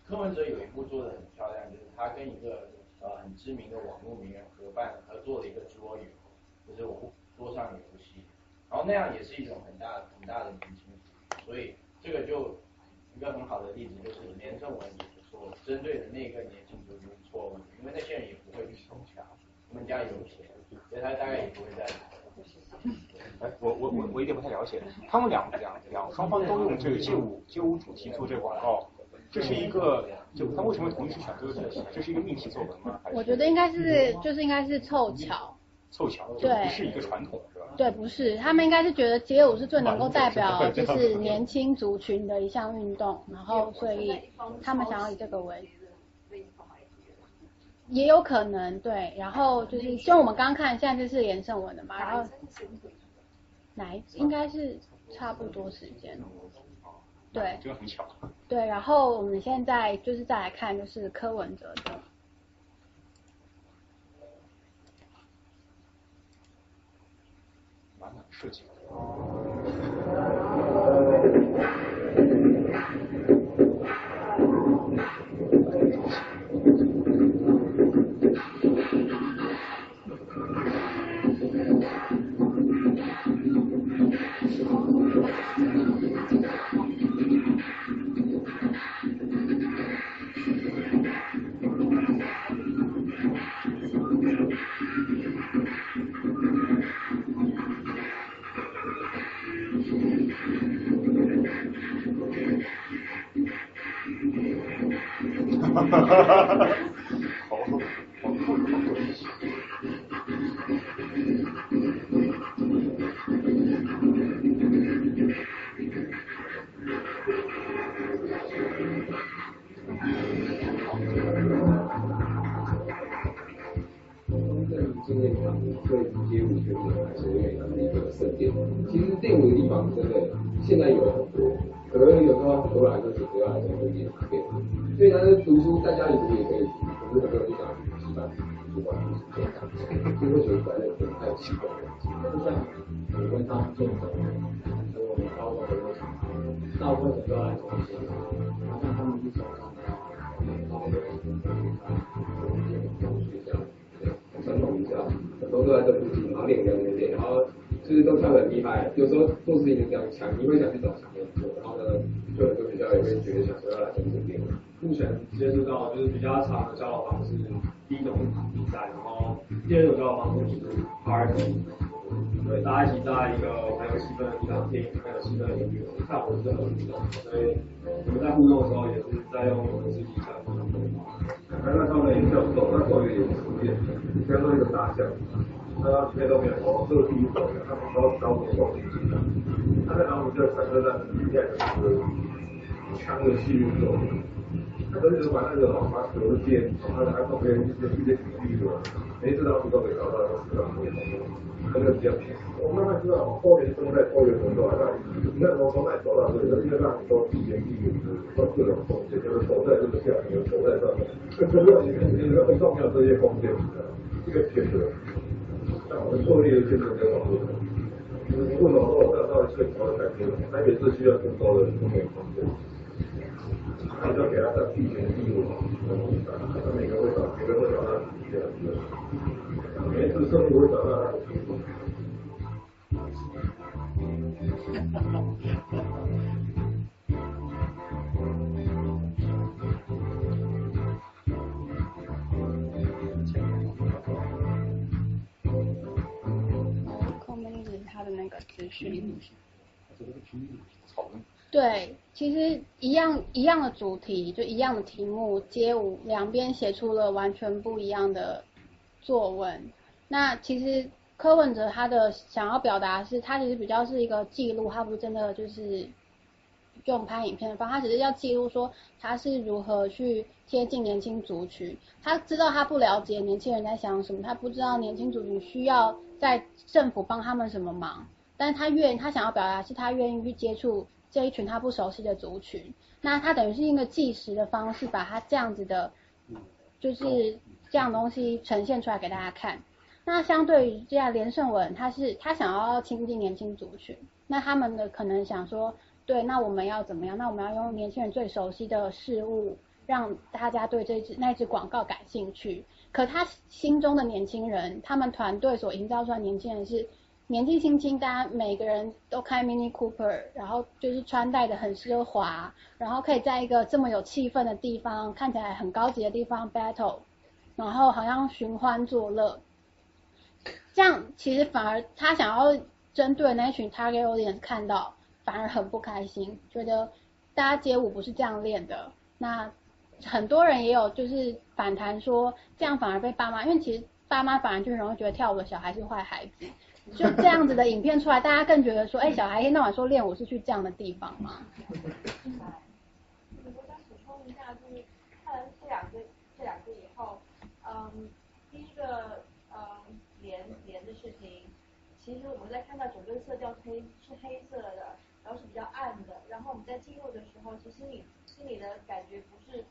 柯文哲有一部做的很漂亮，就是他跟一个呃很知名的网络名人合办合作的一个桌游，就是网桌上游戏，然后那样也是一种很大很大的年轻人，所以这个就一个很好的例子就是连胜文也不错，针对的那个年轻族群错误，因为那些人也不会去投票，他们家有钱，所以他大概也不会在。哎，我我我我有点不太了解，他们两两两双方都用这个街舞街舞主题做这个广告，这是一个就他为什么同一时选这个主题？这是一个命题作文吗？我觉得应该是就是应该是凑巧。凑巧，对不是一个传统是吧？对，不是，他们应该是觉得街舞是最能够代表就是年轻族群的一项运动，然后所以他们想要以这个为，也有可能对，然后就是就我们刚刚看现在这是连胜文的嘛，然后哪一应该是差不多时间，对就很巧。对，然后我们现在就是再来看就是柯文哲的。满满设计。哈哈哈哈哈！好，好，好，纪念堂对街舞圈的还是因为它是一个圣殿。其实练舞的地方真的现在有很多，可能有时候很多来就只是要来做一点练。所以他是读书在家里读也可以读，可是很多人就想去补习班、图书馆去做，所以会觉得在那边太奇怪了。就像我们当这种，说我们高中的那种，大部分人都要来做一些，好像他们一手上的，高中学校，传统一下，很多都在这附近，然后练练练练，然后就是都跳得很厉害，有时候做事情就这样强，你会想去找强人做，然后呢，就很多学校也会觉得想说要来跟这边。接触到就是比较长的交往方式，第一种是比赛，然后第二种交往方式就是 party，所以，大家一起在一个很有气氛的地方听很有气氛的音乐，看我是很互动，所以我们在互动的时候也是在用我们自己在互动。那那他们也比较懂，那时候也有出现，相当一个大象，那他前面都没有哦，这个第一种的，他们高高中高年级的，他在他们这产生了厉害的这个强的戏剧作用。他就是把那个把球线从他的 iPhone 边一些一些体育的，每次到处都可以找到，都是很多那个比较便宜。我慢慢知道，后面都在后面工作，那你看我从那走到这里，基本上很多体验地域都各种风险，就是走在这个下面，走在上面，更重要一个就是很重要这些风险，这个选择，像我们做力的选择比较多。你问我说，我到底是怎么改变？台北是需要更高的风险空间。还是要给他的避险义务，每个会找，每个会找他这样子，每次生活会找到他的情况。后面一直他的那个资讯。对，其实一样一样的主题，就一样的题目，街舞两边写出了完全不一样的作文。那其实柯文哲他的想要表达是，他其实比较是一个记录，他不是真的就是用拍影片的方，他只是要记录说他是如何去贴近年轻族群。他知道他不了解年轻人在想什么，他不知道年轻族群需要在政府帮他们什么忙，但是他愿他想要表达是他愿意去接触。这一群他不熟悉的族群，那他等于是一个计时的方式，把他这样子的，就是这样东西呈现出来给大家看。那相对于这样连胜文，他是他想要亲近年轻族群，那他们的可能想说，对，那我们要怎么样？那我们要用年轻人最熟悉的事物，让大家对这支那支广告感兴趣。可他心中的年轻人，他们团队所营造出来年轻人是。年纪轻轻，大家每个人都开 Mini Cooper，然后就是穿戴的很奢华，然后可以在一个这么有气氛的地方，看起来很高级的地方 battle，然后好像寻欢作乐。这样其实反而他想要针对那群 target audience 看到，反而很不开心，觉得大家街舞不是这样练的。那很多人也有就是反弹说，这样反而被爸妈，因为其实爸妈反而就容易觉得跳舞的小孩是坏孩子。就这样子的影片出来，大家更觉得说，哎，小孩一天到晚说练舞是去这样的地方吗？我想补充一下，就是看了这两个这两个以后，嗯，第一个嗯连连的视频，其实我们在看到整个色调黑是黑色的，然后是比较暗的，然后我们在进入的时候，其实你心里的感觉不是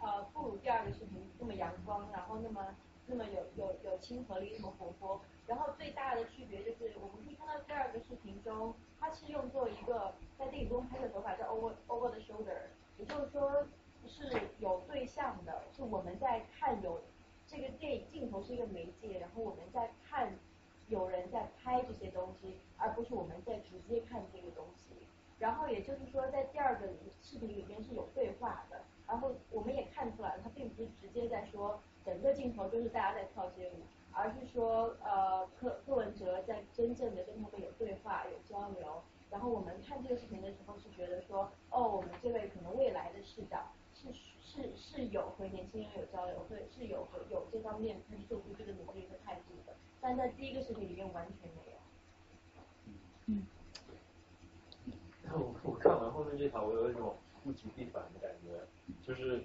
呃不如第二个视频那么阳光，然后那么那么有有有亲和力，那么活泼。然后最大的区别就是，我们可以看到第二个视频中，它是用作一个在电影中拍摄手法叫 over over the shoulder，也就是说是有对象的，是我们在看有这个电影镜头是一个媒介，然后我们在看有人在拍这些东西，而不是我们在直接看这个东西。然后也就是说，在第二个视频里面是有对话的，然后我们也看出来了，它并不是直接在说整个镜头就是大家在跳街舞。而是说，呃，柯柯文哲在真正的跟他们有对话、有交流。然后我们看这个视频的时候，是觉得说，哦，我们这位可能未来的市长是是是有和年轻人有交流，会是有和有这方面他做出这个努力和态度的。但在第一个视频里面完全没有。嗯。我我看完后面这条，我有一种物极必反的感觉，就是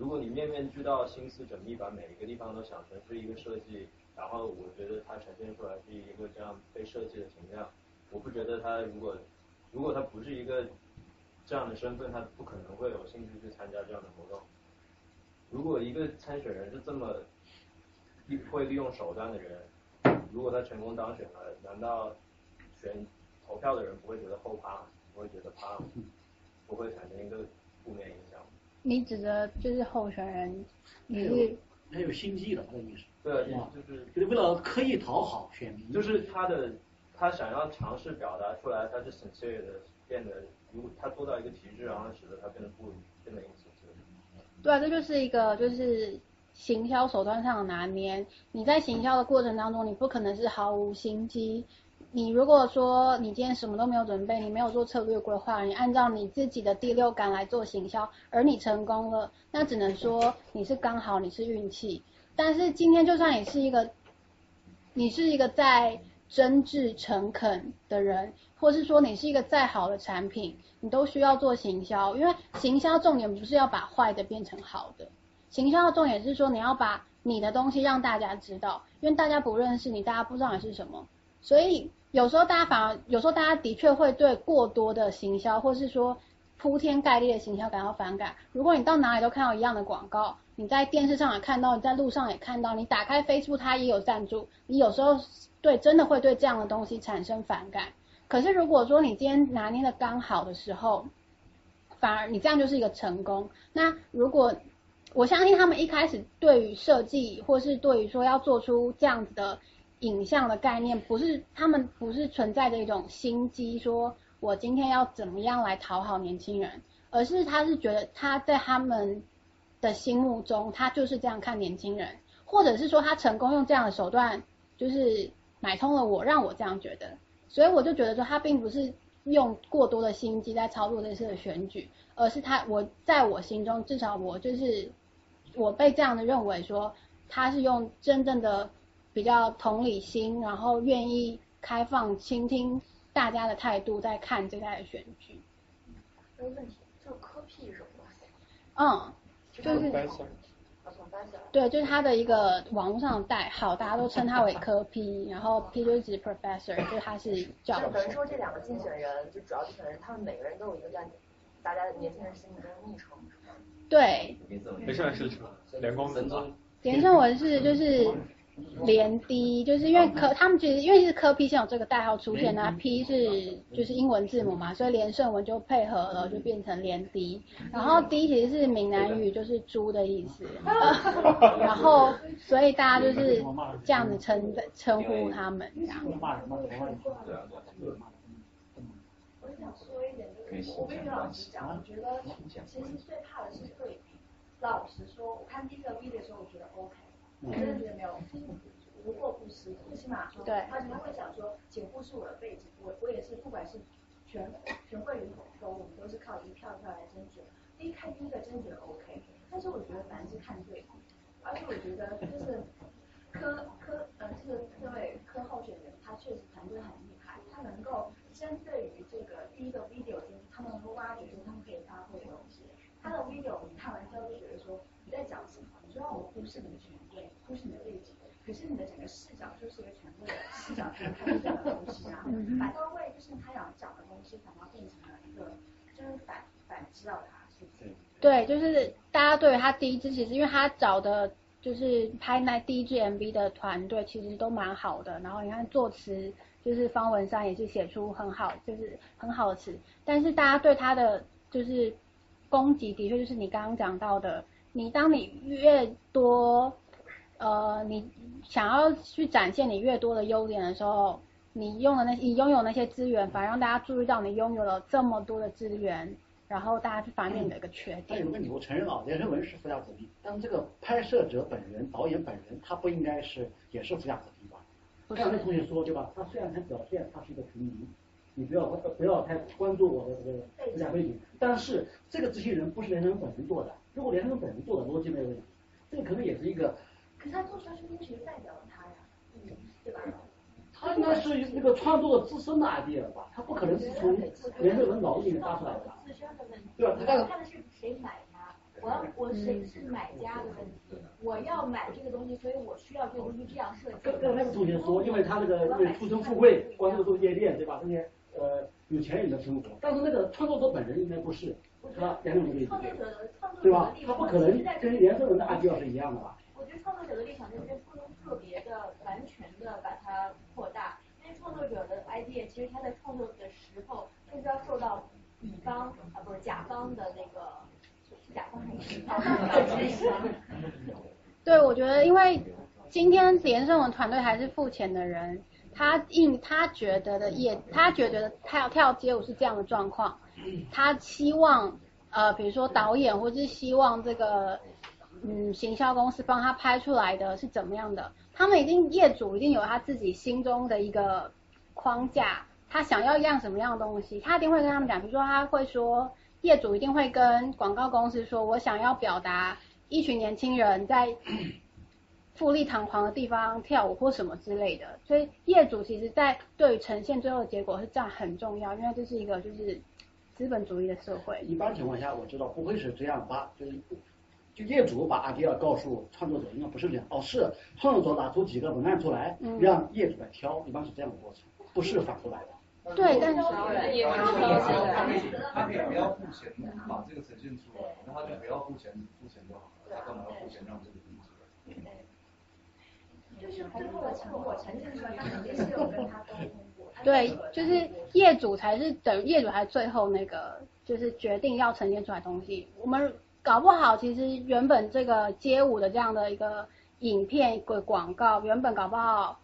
如果你面面俱到、心思缜密，把每一个地方都想成是一个设计，然后我觉得它呈现出来是一个这样被设计的形象，我不觉得他如果如果他不是一个这样的身份，他不可能会有兴趣去参加这样的活动。如果一个参选人是这么会利用手段的人，如果他成功当选了，难道选投票的人不会觉得后怕？不会觉得怕？不会产生一个负面影响？你指的就是候选人，你是很有心机的，他的意思。对就是就是为了刻意讨好选民。就是他的他想要尝试表达出来，他是 sincere 的，变得如果他做到一个极致，然后使得他变得不变得 insincere。对啊，这就是一个就是行销手段上的拿捏。你在行销的过程当中，你不可能是毫无心机。你如果说你今天什么都没有准备，你没有做策略规划，你按照你自己的第六感来做行销，而你成功了，那只能说你是刚好，你是运气。但是今天就算你是一个，你是一个在真挚诚恳的人，或是说你是一个再好的产品，你都需要做行销，因为行销重点不是要把坏的变成好的，行销的重点是说你要把你的东西让大家知道，因为大家不认识你，大家不知道你是什么，所以有时候大家反而有时候大家的确会对过多的行销，或是说铺天盖地的行销感到反感。如果你到哪里都看到一样的广告，你在电视上也看到，你在路上也看到，你打开 Facebook 它也有赞助，你有时候对真的会对这样的东西产生反感。可是如果说你今天拿捏的刚好的时候，反而你这样就是一个成功。那如果我相信他们一开始对于设计，或是对于说要做出这样子的影像的概念，不是他们不是存在着一种心机，说我今天要怎么样来讨好年轻人，而是他是觉得他在他们的心目中，他就是这样看年轻人，或者是说他成功用这样的手段，就是买通了我，让我这样觉得。所以我就觉得说，他并不是用过多的心机在操作这次的选举，而是他我在我心中，至少我就是我被这样的认为说，他是用真正的比较同理心，然后愿意开放倾听大家的态度在看这代的选举。有个问题，就是科屁是什么东西？嗯，就是。对，就是他的一个网络上的代号，大家都称他为科 P，然后 P 就是指 professor，就是他是教就等于。说这两个竞选人，就主要竞选人，他们每个人都有一个在大家年轻人心目中的昵称？对，没事是什么？连公子吗？连胜文是就是连 D，就是因为科他们其实因为是科 P 先有这个代号出现那 P 是就是英文字母嘛，所以连胜文就配合了，就变成连 D。然后 D 其实是闽南语，就是猪的意思。然后所以大家就是这样子称称呼他们这样。我想说一点，就是我跟于老师讲，我觉得其实最怕的是对比。老实说，我看第一个 video 的时候，我觉得 OK，我真的觉得没有无过不失，最起码说，对他他会讲说，警护是我的背景，我我也是，不管是全全会与否，我们都是靠一票一票来争取。第一看第一个真的觉得 OK，但是我觉得反正是看对比，而且我觉得就是科科呃这个这位科候选人，他确实团队很厉害，他能够针对于这个第一个 video 中，他们能够挖掘出他们可以发挥的东西。他的 video 你看完之后就觉得说你在讲什么？你就让我忽视你的的可是你的整个视角就是一个全部的视角去看这样的东西啊，反倒会就是他想讲的东西，反倒变成了一个就是反反知道他是不是。对，就是大家对于他第一支，其实因为他找的就是拍那第一支 MV 的团队，其实都蛮好的。然后你看作词，就是方文山也是写出很好，就是很好的词。但是大家对他的就是攻击，的确就是你刚刚讲到的，你当你越多，呃，你想要去展现你越多的优点的时候，你用的那你拥有那些资源，反而让大家注意到你拥有了这么多的资源，然后大家去发现你的一个缺点但有个。问题，我承认啊，连胜文是富家子弟，但是这个拍摄者本人、导演本人，他不应该是也是富家子弟吧？不刚才那同学说对吧？他虽然他表现他是一个平民，你不要不要太关注我的这个富家背景，但是这个执行人不是连胜文本人做的，如果连胜文本人做的逻辑没有问题，这个可能也是一个，可是他做出来是因为谁代表了他呀，嗯，对吧？他应该是那个创作的自身的 idea 吧，他不可能是从连胜文脑子里面搭出来的。自身的问题。对吧他刚看的是谁买它，我要我谁是买家的问题，我要买这个东西，所以我需要这个东西这样设计。跟跟那个同学说，因为他那个因为出身富贵，关注的都是夜店，对吧？这些呃有钱人的生活，但是那个创作者本人应该不是，是吧？两种这个意思，对吧？他不可能跟原生人的 idea 是一样的吧？我觉得创作者的立场在这边不能特别的完全的把它扩大，因为创作者的 idea 其实他在创作的时候，就是要受到乙方啊不是甲方的那个是甲方还是乙方的 指使。对，我觉得因为今天连胜文团队还是付钱的人，他应他觉得的也，他觉得他要跳街舞是这样的状况，他希望呃比如说导演或者是希望这个嗯行销公司帮他拍出来的是怎么样的，他们一定业主一定有他自己心中的一个框架，他想要一样什么样的东西，他一定会跟他们讲，比如说他会说业主一定会跟广告公司说，我想要表达。一群年轻人在 富丽堂皇的地方跳舞或什么之类的，所以业主其实在对于呈现最后的结果是这样很重要，因为这是一个就是资本主义的社会。一般情况下，我知道不会是这样吧？就是就业主把 idea 告诉创作者，应该不是这样。哦，是创作者拿出几个文案出来，让业主来挑，一般是这样的过程，不是反过来的。对，但是他可以不要付钱把这个呈现出来，那他就不要付钱付钱就好了，他干嘛要付钱让这个东西？就是最后的成果呈现出来，他肯定是有跟他沟通过。对，就是业主才是等业主还是最后那个就是决定要呈现出来东西。我们搞不好其实原本这个街舞的这样的一个影片一个广告，原本搞不好。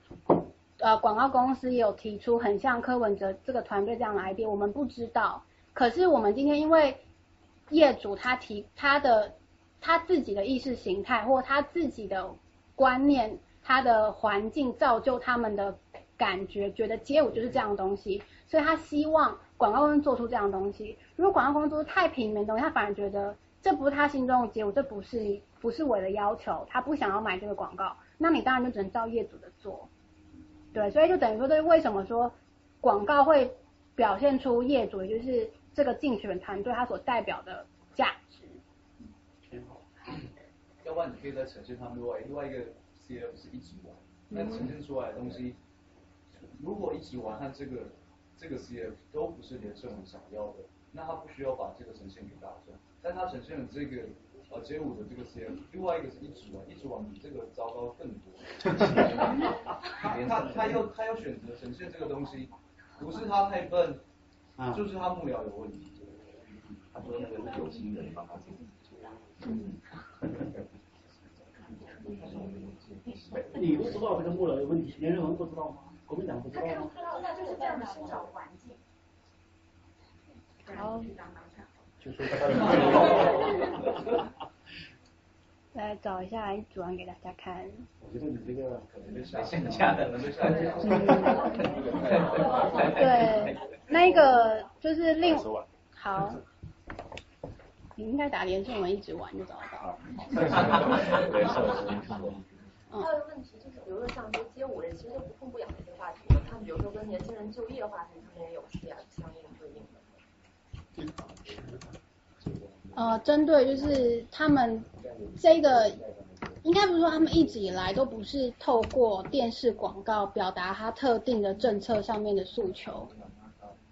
呃，广告公司也有提出很像柯文哲这个团队这样的 idea，我们不知道。可是我们今天因为业主他提他的他自己的意识形态或他自己的观念，他的环境造就他们的感觉，觉得街舞就是这样的东西，所以他希望广告公司做出这样的东西。如果广告公司做出太平民的东西，他反而觉得这不是他心中的结果，这不是不是我的要求，他不想要买这个广告，那你当然就只能照业主的做。对，所以就等于说，这为什么说广告会表现出业主，也就是这个竞选团队他所代表的价值。要不然你可以再呈现他们另外另外一个 CF 是一直玩，那呈现出来的东西，如果一直玩和这个这个 CF 都不是连胜文想要的，那他不需要把这个呈现给大众，但他呈现了这个。呃，街舞的这个 CF，另外一个是一直玩，一直玩比这个糟糕更多。他他又他又选择呈现这个东西，不是他太笨，就是他幕僚有问题。他说那个是有心人帮他做。你不知道这个幕僚有问题，连人文不知道吗？国民党不知道吗？那就是这样的生长环境。好。来找一下一组完给大家看。我觉得你这个可能是线下的，能被下架。对，那个就是另 好，你应该打连胜文一直玩就找得到。还有一个问题就是，比如说像说街舞人，其实都不痛不痒的一些话题，他们比如说跟年轻人就业话题，他们也有是相应的。呃，针对就是他们这个，应该不是说他们一直以来都不是透过电视广告表达他特定的政策上面的诉求。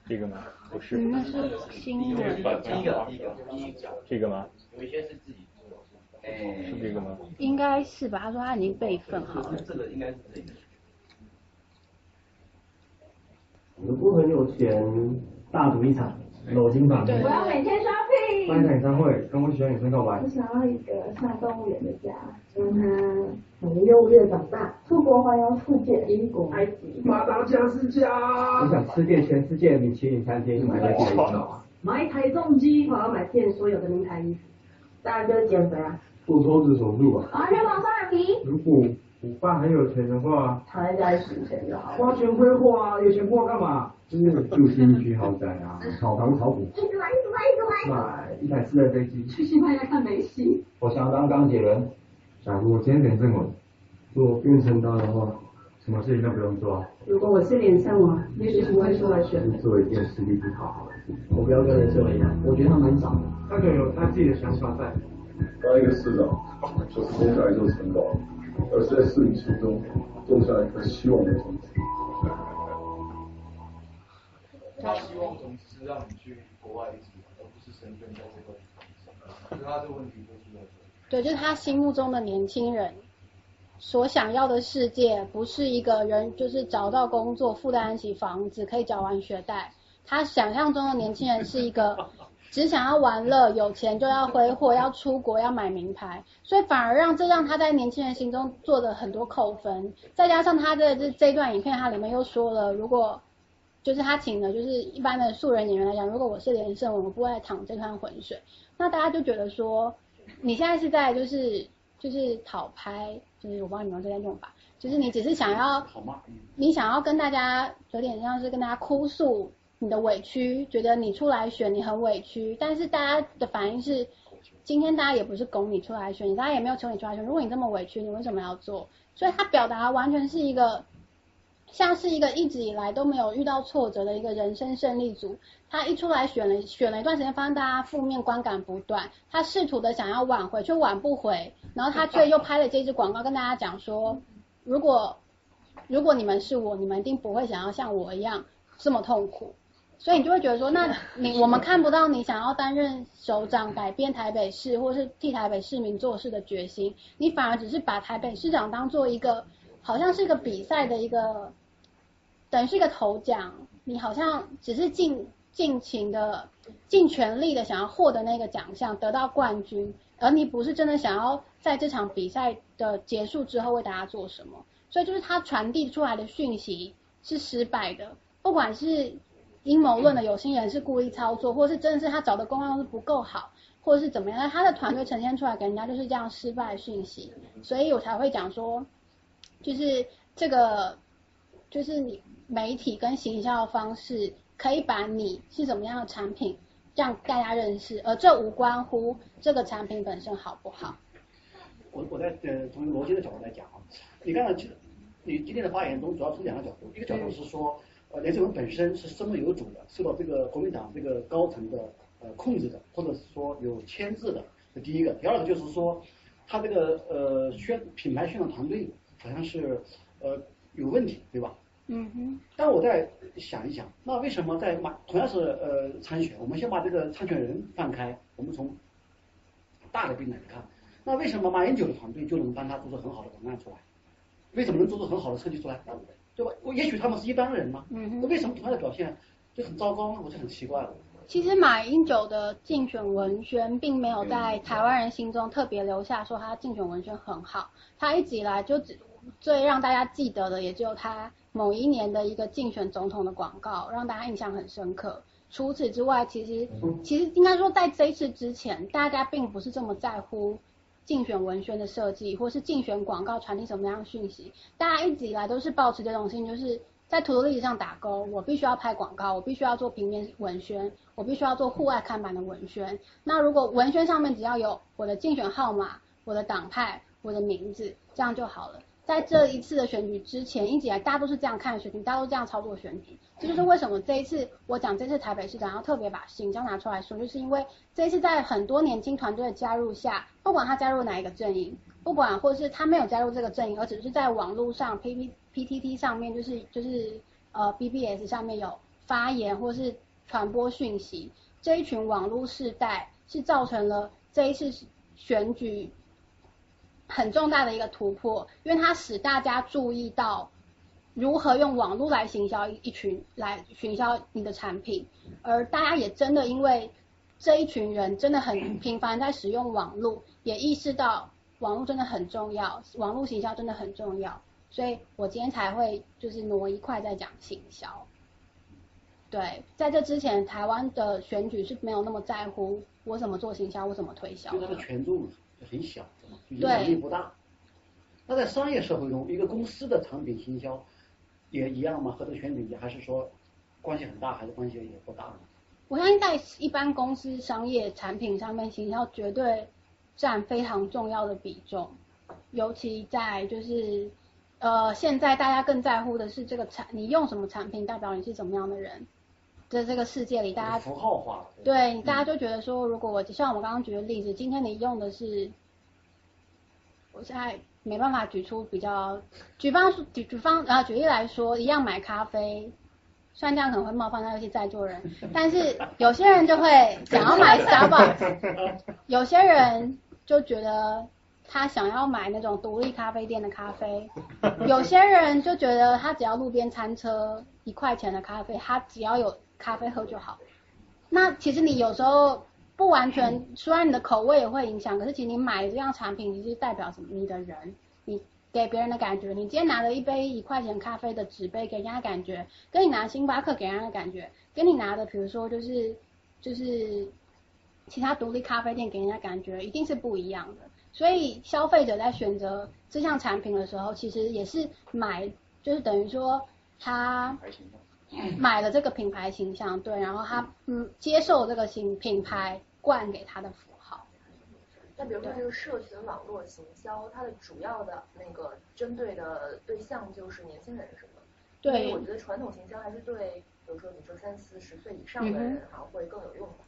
这个吗？不是。那是新闻。第一个，第一个，第一个。这个吗？有一些是自己做的。哎。是这个吗？应该是吧？他说他已经备份好了。这个应该是这个。我不很有钱，大赌一场。裸金版我要每天 shopping。办一场演唱会，跟我喜欢女生告白。我想要一个像动物园的家，让他从幼儿园长大，出国环游世界，英国、埃及，马达加斯加。我想吃遍全世界米其林餐厅，买台重机。买台重机，我要买遍所有的名牌衣服。当然就是减肥啊。做抽脂手术啊。啊，人往双眼皮。如果我爸很有钱的话，躺在家里省钱就好。花钱挥霍啊，有钱不知道干嘛。就是住新区豪宅啊，炒房炒股。买一台私人飞机。去西班牙看梅西。我想要当钢铁人。假如我今天连胜文，做变成他的话，什么事情都不用做。啊如果我是连胜文，也许是会出来选。做一件实力不讨好的。我不要跟连胜文一样，我觉得他蛮傻的。他可能有他自己的想法在，当一个市长，不是种下一座城堡，而是在市民心中种下一颗希望的种子。他希望种子是让你去国外一直，而不是深耕在这个地方。所以他这个问题就出在这里。对，就是他心目中的年轻人所想要的世界，不是一个人就是找到工作、负担得起房子、可以缴完学贷。他想象中的年轻人是一个 只想要玩乐、有钱就要挥霍、要出国、要买名牌，所以反而让这让他在年轻人心中做的很多扣分。再加上他的这这段影片，他里面又说了，如果就是他请的，就是一般的素人演员来讲，如果我是连胜文，我不会淌这滩浑水。那大家就觉得说，你现在是在就是就是讨拍，就是我帮你们这边用法，就是你只是想要，你想要跟大家有点像是跟大家哭诉你的委屈，觉得你出来选你很委屈，但是大家的反应是，今天大家也不是拱你出来选，大家也没有求你出来选，如果你这么委屈，你为什么要做？所以他表达完全是一个。像是一个一直以来都没有遇到挫折的一个人生胜利组，他一出来选了选了一段时间，发现大家负面观感不断，他试图的想要挽回，却挽不回，然后他却又拍了这支广告跟大家讲说，如果如果你们是我，你们一定不会想要像我一样这么痛苦，所以你就会觉得说，那你我们看不到你想要担任首长改变台北市，或是替台北市民做事的决心，你反而只是把台北市长当做一个好像是一个比赛的一个。等于是一个头奖，你好像只是尽尽情的、尽全力的想要获得那个奖项，得到冠军，而你不是真的想要在这场比赛的结束之后为大家做什么。所以就是他传递出来的讯息是失败的，不管是阴谋论的有心人是故意操作，或是真的是他找的公关公司不够好，或者是怎么样，那他的团队呈现出来给人家就是这样失败讯息。所以我才会讲说，就是这个，就是你。媒体跟行销的方式可以把你是怎么样的产品让大家认识，而这无关乎这个产品本身好不好。我我在呃从逻辑的角度来讲啊，你刚才其实你今天的发言中主要从两个角度，一个角度是说呃连志文本身是身不由主的，受到这个国民党这个高层的呃控制的，或者是说有牵制的，这第一个。第二个就是说他这个呃宣品牌宣传团队好像是呃有问题，对吧？嗯哼，但我再想一想，那为什么在马同样是呃参选，我们先把这个参选人放开，我们从大的病来看，那为什么马英九的团队就能帮他做出很好的文案出来？为什么能做出很好的设计出来？对吧？我也许他们是一般人嘛，嗯那为什么同样的表现就很糟糕呢？我就很奇怪了。其实马英九的竞选文宣并没有在台湾人心中特别留下说他竞选文宣很好，他一直以来就只最让大家记得的也只有他。某一年的一个竞选总统的广告，让大家印象很深刻。除此之外，其实其实应该说，在这一次之前，大家并不是这么在乎竞选文宣的设计，或是竞选广告传递什么样的讯息。大家一直以来都是保持这种心，就是在图的历史上打勾，我必须要拍广告，我必须要做平面文宣，我必须要做户外看板的文宣。那如果文宣上面只要有我的竞选号码、我的党派、我的名字，这样就好了。在这一次的选举之前，一直以来大家都是这样看选举，大家都这样操作选举。这就是为什么这一次我讲这次台北市长要特别把行销拿出来说，就是因为这一次在很多年轻团队的加入下，不管他加入哪一个阵营，不管或是他没有加入这个阵营，而只是在网络上 P P P T T 上面，就是就是呃 B B S 上面有发言或是传播讯息，这一群网络世代是造成了这一次选举。很重大的一个突破，因为它使大家注意到如何用网络来行销一群来行销你的产品，而大家也真的因为这一群人真的很频繁在使用网络，也意识到网络真的很重要，网络行销真的很重要，所以我今天才会就是挪一块在讲行销。对，在这之前，台湾的选举是没有那么在乎我怎么做行销，我怎么推销。它的权重很小的嘛。影响力不大。那在商业社会中，一个公司的产品行销也一样吗？和这个选举还是说关系很大，还是关系也不大呢？我相信在一般公司商业产品上面，行销绝对占非常重要的比重。尤其在就是呃，现在大家更在乎的是这个产，你用什么产品代表你是怎么样的人。的这个世界里，大家符号化，对，大家就觉得说，如果我像我们刚刚举的例子，今天你用的是，我现在没办法举出比较，举方举举方啊，举例来说，一样买咖啡，虽然这样可能会冒犯到一些在座人，但是有些人就会想要买 Starbucks，有些人就觉得他想要买那种独立咖啡店的咖啡，有些人就觉得他只要路边餐车一块钱的咖啡，他只要有咖啡喝就好。那其实你有时候不完全，虽然你的口味也会影响，可是其实你买这样产品，你是代表什么？你的人，你给别人的感觉，你今天拿了一杯一块钱咖啡的纸杯给人家感觉，跟你拿星巴克给人家的感觉，跟你拿的比如说就是就是其他独立咖啡店给人家感觉一定是不一样的。所以消费者在选择这项产品的时候，其实也是买，就是等于说他。买了这个品牌形象，对，然后他嗯接受这个新品牌灌给他的符号。那比如说这个社群网络行销，它的主要的那个针对的对象就是年轻人，是吗？对。我觉得传统行销还是对，比如说你说三四十岁以上的人好像会更有用吧。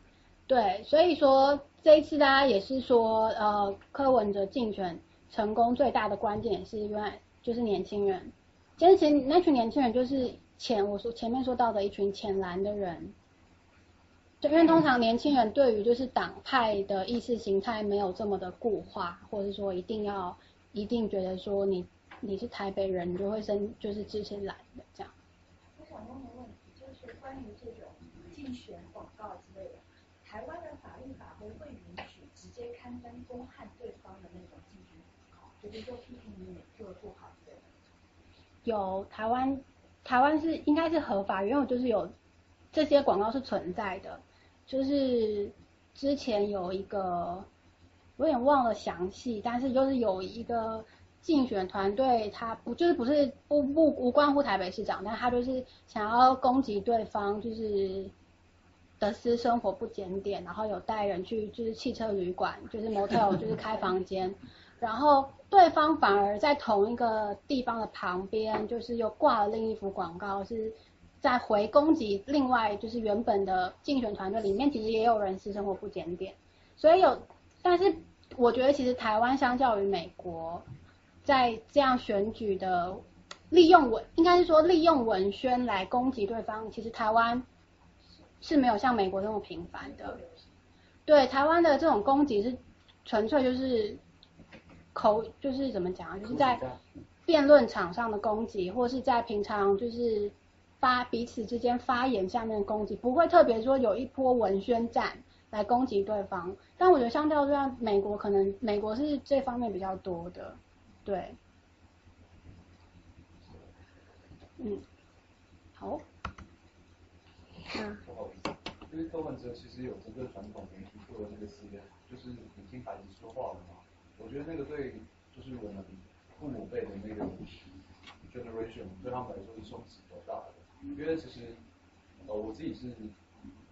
对，所以说这一次大家也是说，呃，柯文哲竞选成功最大的关键是因为就是年轻人，其实前那群年轻人就是。前我说前面说到的一群浅蓝的人，就因为通常年轻人对于就是党派的意识形态没有这么的固化，或者说一定要一定觉得说你你是台北人，你就会生就是支持蓝的这样。我想问个问题，就是关于这种竞选广告之类的，台湾的法律法规会允许直接刊登公汉对方的那种竞选广告，就是说批评你做的不好之类的。有台湾。台湾是应该是合法，因为就是有这些广告是存在的，就是之前有一个有点忘了详细，但是就是有一个竞选团队，他不就是不是不不无关乎台北市长，但他就是想要攻击对方，就是的私生活不检点，然后有带人去就是汽车旅馆，就是模特就是开房间。然后对方反而在同一个地方的旁边，就是又挂了另一幅广告，是在回攻击另外就是原本的竞选团队里面，其实也有人私生活不检点，所以有，但是我觉得其实台湾相较于美国，在这样选举的利用文，应该是说利用文宣来攻击对方，其实台湾是没有像美国那么频繁的。对台湾的这种攻击是纯粹就是。口就是怎么讲啊？就是在辩论场上的攻击，或是在平常就是发彼此之间发言下面攻击，不会特别说有一波文宣战来攻击对方。但我觉得相较之下，美国可能美国是这方面比较多的，对。嗯，好。嗯。因为柯文哲其实有这个传统媒体做的那个实验，就是你听孩子说话了嘛。我觉得那个对，就是我们父母辈的那个 generation，对他们来说是冲击比较大的。因为其实，呃，我自己是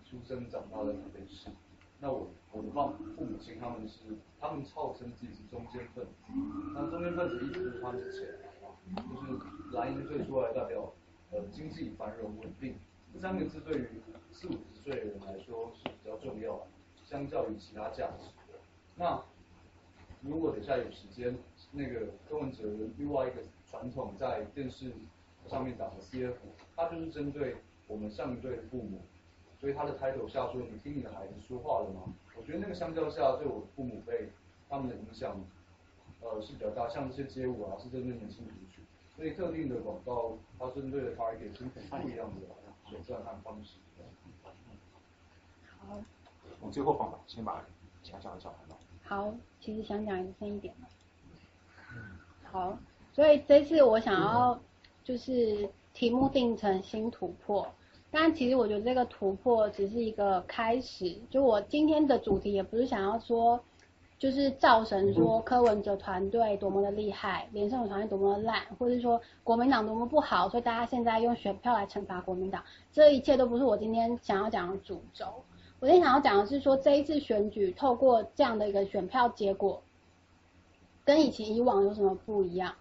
出生长大的台北市，那我我的父父母亲他们是，他们号称自己是中间分子，那中间分子意思就是他们是钱就是蓝营最出来代表，呃，经济繁荣稳定，这三个字对于四五十岁的人来说是比较重要，相较于其他价值的。那如果等下有时间，那个柯文哲另外一个传统在电视上面打的 CF，他就是针对我们上一辈的父母，所以他的 title 下说你听你的孩子说话了吗？我觉得那个相较下对我父母辈他们的影响，呃是比较大，像这些街舞啊是针对年轻族群，所以特定的广告它针对的 target 是不一样的选择和方式。好，我最后放吧，先把想讲的讲完了。好，其实想讲深一点好，所以这次我想要就是题目定成新突破，但其实我觉得这个突破只是一个开始。就我今天的主题也不是想要说，就是造成说柯文哲团队多么的厉害，连胜文团队多么的烂，或者说国民党多么不好，所以大家现在用选票来惩罚国民党，这一切都不是我今天想要讲的主轴。我今天想要讲的是说，这一次选举透过这样的一个选票结果，跟以前以往有什么不一样？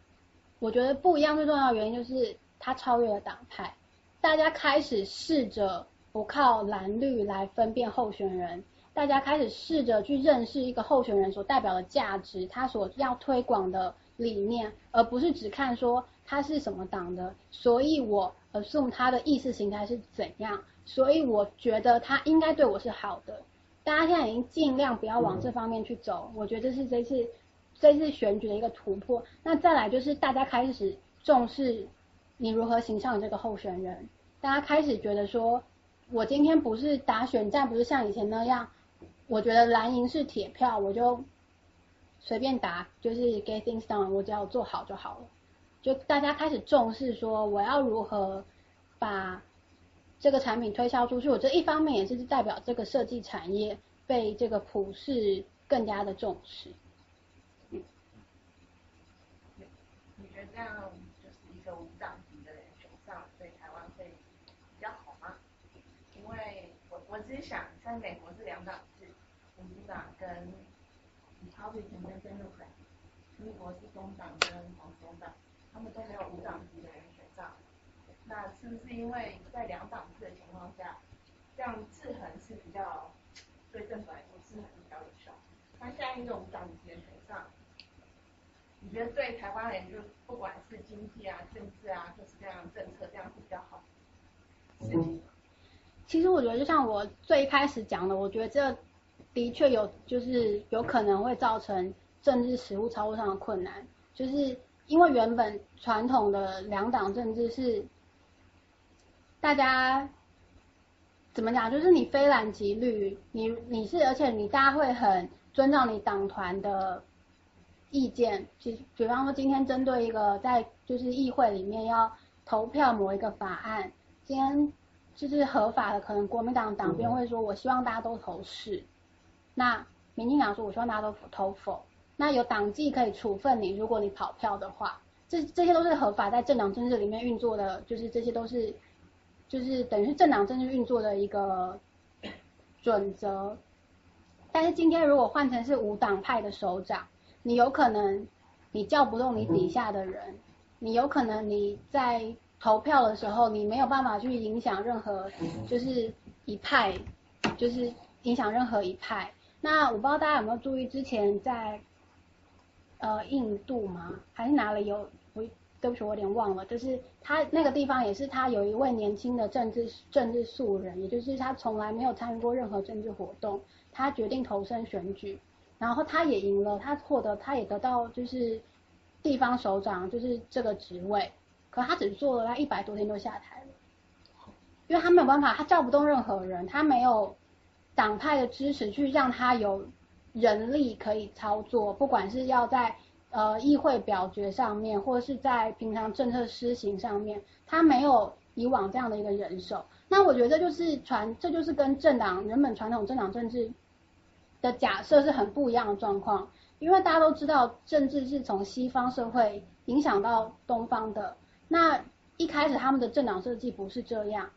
我觉得不一样最重要的原因就是它超越了党派，大家开始试着不靠蓝绿来分辨候选人，大家开始试着去认识一个候选人所代表的价值，他所要推广的理念，而不是只看说他是什么党的，所以我 assume 他的意识形态是怎样，所以我觉得他应该对我是好的。大家现在已经尽量不要往这方面去走，我觉得这是这次这次选举的一个突破。那再来就是大家开始重视你如何形象这个候选人，大家开始觉得说，我今天不是打选战，不是像以前那样，我觉得蓝营是铁票，我就随便打，就是 get things done，我只要做好就好了。就大家开始重视说，我要如何把这个产品推销出去，我这一方面也是代表这个设计产业被这个普世更加的重视。你觉得这样就是一个无党籍的人选上，对台湾会比较好吗？因为我我只是想，在美国是两党制，民主党跟 Republican 跟 Democrat，英国是工党跟黄种党，他们都没有无党籍的人选。那是不是因为在两党制的情况下，这样制衡是比较对政府来说制衡比较有效？那现在一个无党籍的选上，你觉得对台湾人就不管是经济啊、政治啊，就是这样政策这样是比较好事情？其实我觉得，就像我最一开始讲的，我觉得这的确有，就是有可能会造成政治实务操作上的困难，就是因为原本传统的两党政治是大家怎么讲，就是你非蓝即绿，你你是，而且你大家会很遵照你党团的意见，其实比方说今天针对一个在就是议会里面要投票某一个法案，今天就是合法的，可能国民党党鞭会说，我希望大家都投是，那民进党说，我希望大家都投否，那有党纪可以处分你，如果你跑票的话，这这些都是合法在政党政治里面运作的，就是这些都是就是等于是政党政治运作的一个准则。但是今天如果换成是无党派的首长，你有可能你叫不动你底下的人，你有可能你在投票的时候，你没有办法去影响任何就是一派，就是影响任何一派。那我不知道大家有没有注意，之前在呃印度吗？还是哪里有？对不起，我有点忘了。就是他那个地方也是他有一位年轻的政治政治素人，也就是他从来没有参与过任何政治活动，他决定投身选举，然后他也赢了，他获得他也得到就是地方首长就是这个职位，可他只做了他一百多天就下台了，因为他没有办法，他叫不动任何人，他没有党派的支持去让他有人力可以操作，不管是要在呃议会表决上面，或者是在平常政策施行上面，他没有以往这样的一个人手。那我觉得这就是传，这就是跟政党原本传统政党政治的假设是很不一样的状况。因为大家都知道，政治是从西方社会影响到东方的。那一开始他们的政党设计不是这样，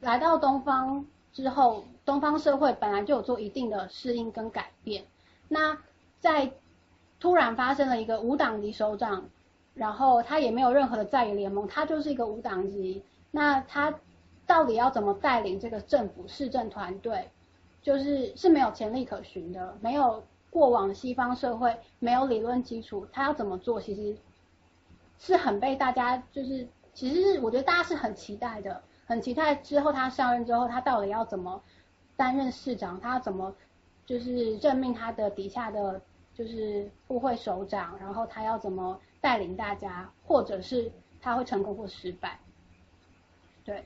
来到东方之后，东方社会本来就有做一定的适应跟改变。那在突然发生了一个无党籍首长，然后他也没有任何的在野联盟，他就是一个无党籍。那他到底要怎么带领这个政府市政团队，就是是没有潜力可循的，没有过往西方社会没有理论基础，他要怎么做，其实是很被大家就是，其实我觉得大家是很期待的，很期待之后他上任之后，他到底要怎么担任市长，他要怎么就是任命他的底下的就是部会首长，然后他要怎么带领大家，或者是他会成功或失败，对。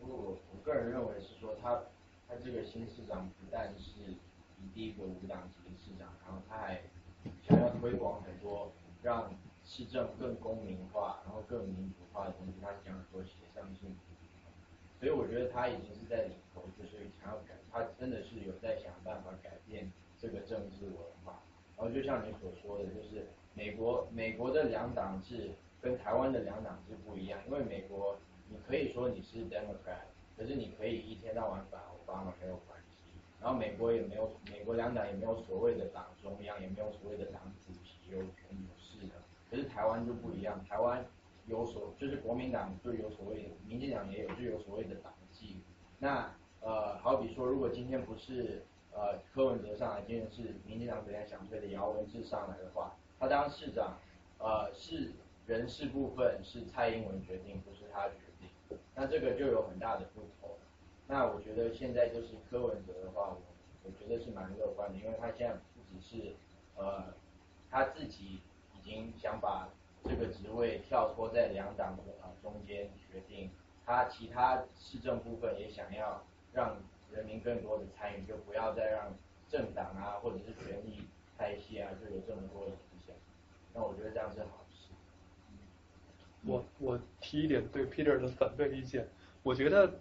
我我个人认为是说他他这个新市长不但是以第一个无党籍的市长，然后他还想要推广很多让市政更公民化，然后更民主化的东西，他讲说协商性。所以我觉得他已经是在领头，就是想要改，他真的是有在想办法改变这个政治文化。然后就像你所说的，就是美国美国的两党制跟台湾的两党制不一样，因为美国你可以说你是 Democrat，可是你可以一天到晚反奥巴马没有关系。然后美国也没有美国两党也没有所谓的党中央，也没有所谓的党主席有权有势的。可是台湾就不一样，台湾有所，就是国民党就有所谓的，民进党也有就有所谓的党纪。那呃，好比说，如果今天不是呃柯文哲上来，今天是民进党本来想推的姚文智上来的话，他当市长，呃是人事部分是蔡英文决定，不是他决定，那这个就有很大的不同。那我觉得现在就是柯文哲的话，我我觉得是蛮乐观的，因为他现在不只是呃他自己已经想把这个职位跳脱在两党的中间决定，他其他市政部分也想要让人民更多的参与，就不要再让政党啊或者是权力派系啊就有这么多的影响。那我觉得这样是好事。我我提一点对 Peter 的反对意见，我觉得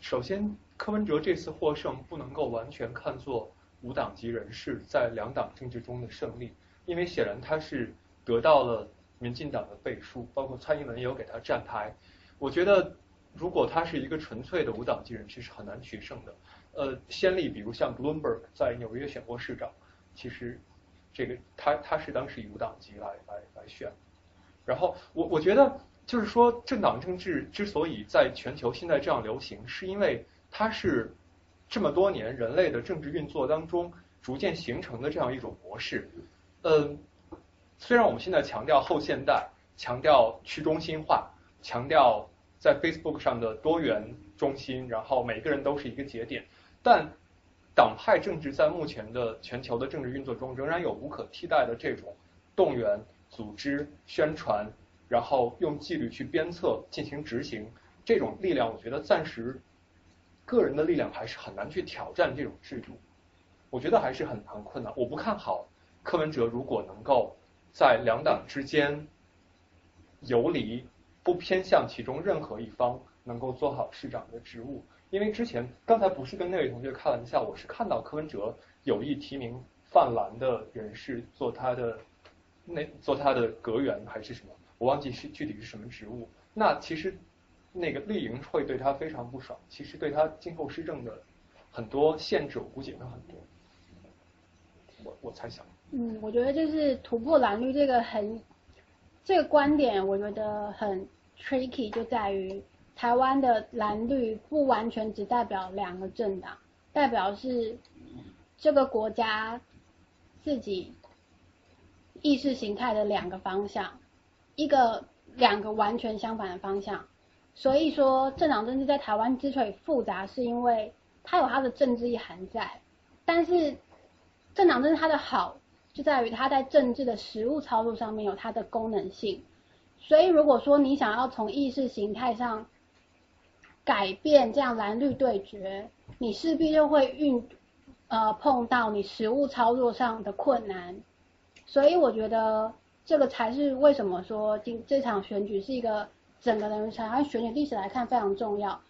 首先柯文哲这次获胜不能够完全看作无党籍人士在两党政治中的胜利，因为显然他是得到了民进党的背书，包括蔡英文也有给他站台。我觉得如果他是一个纯粹的无党籍人士是很难取胜的。呃，先例比如像 Bloomberg 在纽约选过市长，其实这个他他是当时以无党籍来来来选。然后我我觉得就是说政党政治之所以在全球现在这样流行，是因为它是这么多年人类的政治运作当中逐渐形成的这样一种模式。嗯，虽然我们现在强调后现代，强调去中心化，强调在 Facebook 上的多元中心，然后每个人都是一个节点，但党派政治在目前的全球的政治运作中仍然有无可替代的这种动员。组织宣传，然后用纪律去鞭策进行执行，这种力量，我觉得暂时个人的力量还是很难去挑战这种制度。我觉得还是很很困难。我不看好柯文哲如果能够在两党之间游离，不偏向其中任何一方，能够做好市长的职务。因为之前刚才不是跟那位同学开玩笑，我是看到柯文哲有意提名泛蓝的人士做他的。那做他的阁员还是什么，我忘记是具体是什么职务。那其实那个丽莹会对他非常不爽，其实对他今后施政的很多限制，我估计也会很多。我我猜想。嗯，我觉得就是突破蓝绿这个很这个观点，我觉得很 tricky，就在于台湾的蓝绿不完全只代表两个政党，代表是这个国家自己。意识形态的两个方向，一个两个完全相反的方向，所以说政党政治在台湾之所以复杂，是因为它有它的政治意涵在，但是政党政治它的好就在于它在政治的实务操作上面有它的功能性，所以如果说你想要从意识形态上改变这样蓝绿对决，你势必就会运呃碰到你实务操作上的困难。所以我觉得这个才是为什么说今这场选举是一个整个的台湾选举历史来看非常重要。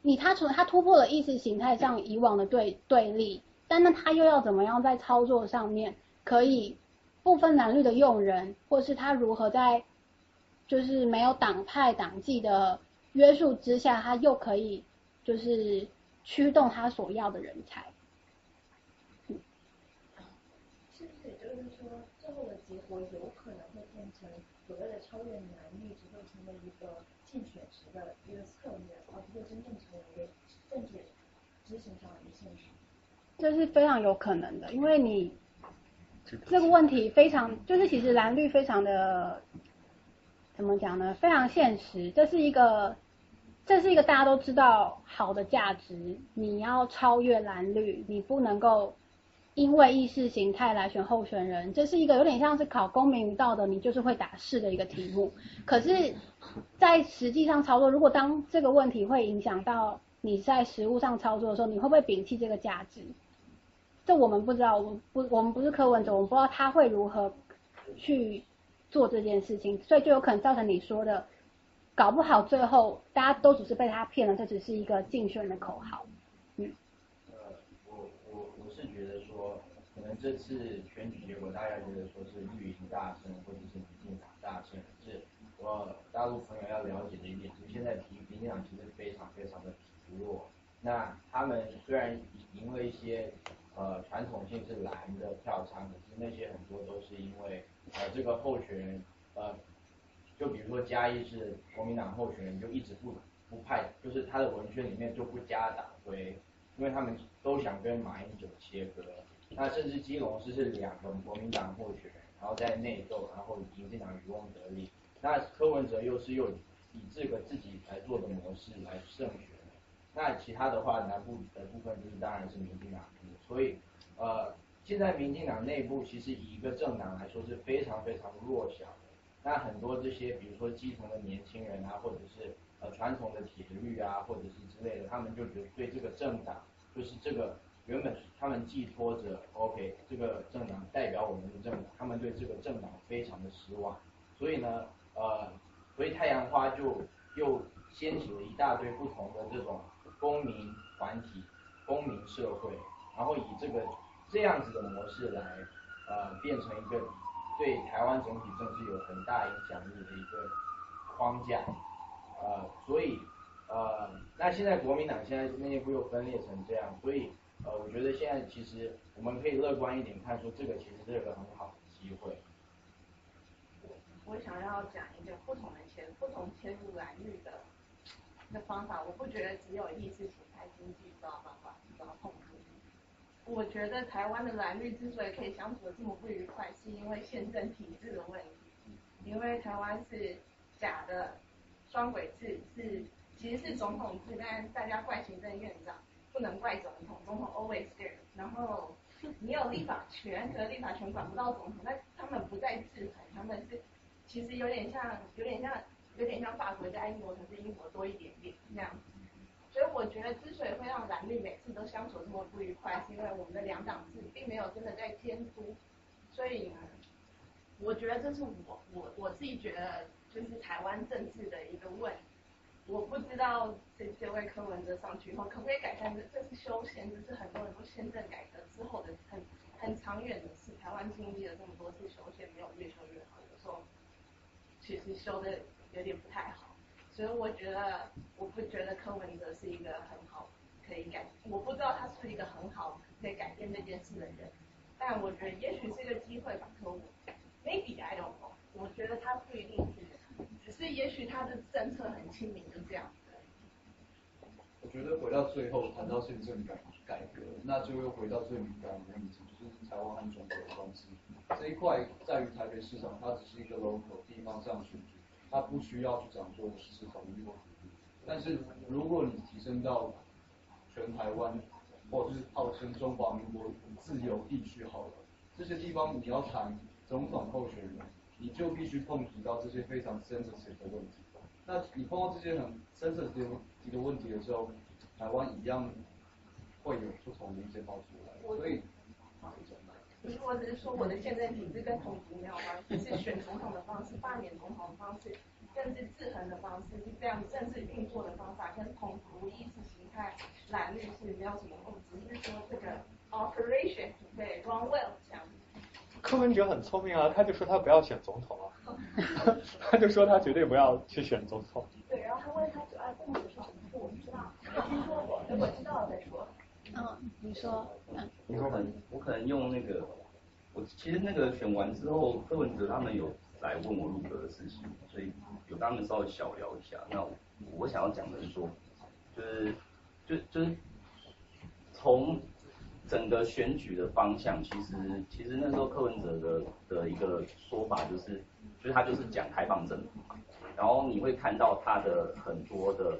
你他从他突破了意识形态上以往的对对立，但那他又要怎么样在操作上面可以不分蓝绿的用人，或是他如何在就是没有党派党纪的约束之下，他又可以就是驱动他所要的人才。是不是也就是说，最后的结果有可能会变成所谓的超越男女，只会成为一个竞选时的一个策略，而不会真正成为一个政治执行上的一个现实。这是非常有可能的，因为你这个问题非常，就是其实蓝绿非常的怎么讲呢？非常现实，这是一个这是一个大家都知道好的价值，你要超越蓝绿，你不能够。因为意识形态来选候选人，这是一个有点像是考公民与道德，你就是会打是的一个题目。可是，在实际上操作，如果当这个问题会影响到你在实物上操作的时候，你会不会摒弃这个价值？这我们不知道，我不，我们不是柯文哲，我们不知道他会如何去做这件事情，所以就有可能造成你说的，搞不好最后大家都只是被他骗了，这只是一个竞选的口号。嗯。呃，我我我是觉得说，可能这次选举结果，大家觉得说是绿营大胜，或者是民进党大胜。是我大陆朋友要了解的一点，就是现在民民进党其实非常非常的疲弱。那他们虽然赢了一些呃传统性是蓝的票仓，可是那些很多都是因为呃这个候选人呃就比如说嘉义是国民党候选人，就一直不不派，就是他的文宣里面就不加党徽，因为他们都想跟马英九切割。那甚至基隆市是两个国民党候选人，然后在内斗，然后民进党渔翁得利。那柯文哲又是又以这个自己来做的模式来胜选。那其他的话，南部的部分就是当然是民进党，所以呃，现在民进党内部其实以一个政党来说是非常非常弱小的。那很多这些，比如说基层的年轻人啊，或者是呃传统的铁律啊，或者是之类的，他们就觉得对这个政党，就是这个原本他们寄托着 OK 这个政党代表我们的政党，他们对这个政党非常的失望。所以呢，呃，所以太阳花就又掀起了一大堆不同的这种。公民团体、公民社会，然后以这个这样子的模式来，呃，变成一个对台湾整体政治有很大影响力的一个框架，呃，所以，呃，那现在国民党现在内部又分裂成这样，所以，呃，我觉得现在其实我们可以乐观一点看，说这个其实是个很好的机会。我想要讲一个不同的切不同切入蓝绿的。的方法，我不觉得只有意识形态经济抓办法抓痛苦。我觉得台湾的蓝绿之所以可以相处的这么不愉快，是因为宪政体制的问题。因为台湾是假的双轨制，是其实是总统制，但大家怪行政院长，不能怪总统，总统 always there。然后你有立法权，可是立法权管不到总统，但他们不在制衡，他们是其实有点像，有点像。有点像法国加英国，可是英国多一点点那样。所以我觉得，之所以会让蓝绿每次都相处这么不愉快，是因为我们的两党制并没有真的在监督。所以，我觉得这是我我我自己觉得，就是台湾政治的一个问。我不知道这这位柯文哲上去以后，可不可以改善？这这是修宪，这是很多人都宪政改革之后的很很长远的事。台湾经历了这么多次修宪，没有越修越好，有时候其实修的。有点不太好，所以我觉得我不觉得柯文哲是一个很好可以改，我不知道他是一个很好可以改变这件事的人，但我觉得也许是一个机会吧，柯文，maybe I don't know，我觉得他不一定是，只是也许他的政策很亲民，就这样。我觉得回到最后谈到宪政改改革，那就又回到最敏感的问题，就是台湾和中国的关系这一块，在于台北市场，它只是一个 local 地方上选举。他不需要去讲说实施统一或独立，但是如果你提升到全台湾，或者是号称中华民国自由地区好了，这些地方你要谈总统候选人，你就必须碰触到这些非常 sensitive 的问题。那你碰到这些很 sensitive 的问题的时候，台湾一样会有不同的一些爆出来，所以。我只是说我的现在体制跟统独没有关系，是选总统的方式、罢免总统的方式、政治制衡的方式，是这样政治运作的方法，跟统独意识形态蓝绿是没有什么共只是说这个 operation 对 run well 这样。柯文哲很聪明啊，他就说他不要选总统啊，他就说他绝对不要去选总统。对，然后他问他九二共识是什么，我不知道，没听说过，等我知道了再说。嗯，你说，嗯，我可能我可能用那个，我其实那个选完之后，柯文哲他们有来问我入阁的事情，所以有跟他们稍微小聊一下。那我想要讲的是说，就是就就是从整个选举的方向，其实其实那时候柯文哲的的一个说法就是，就是他就是讲开放政府，然后你会看到他的很多的。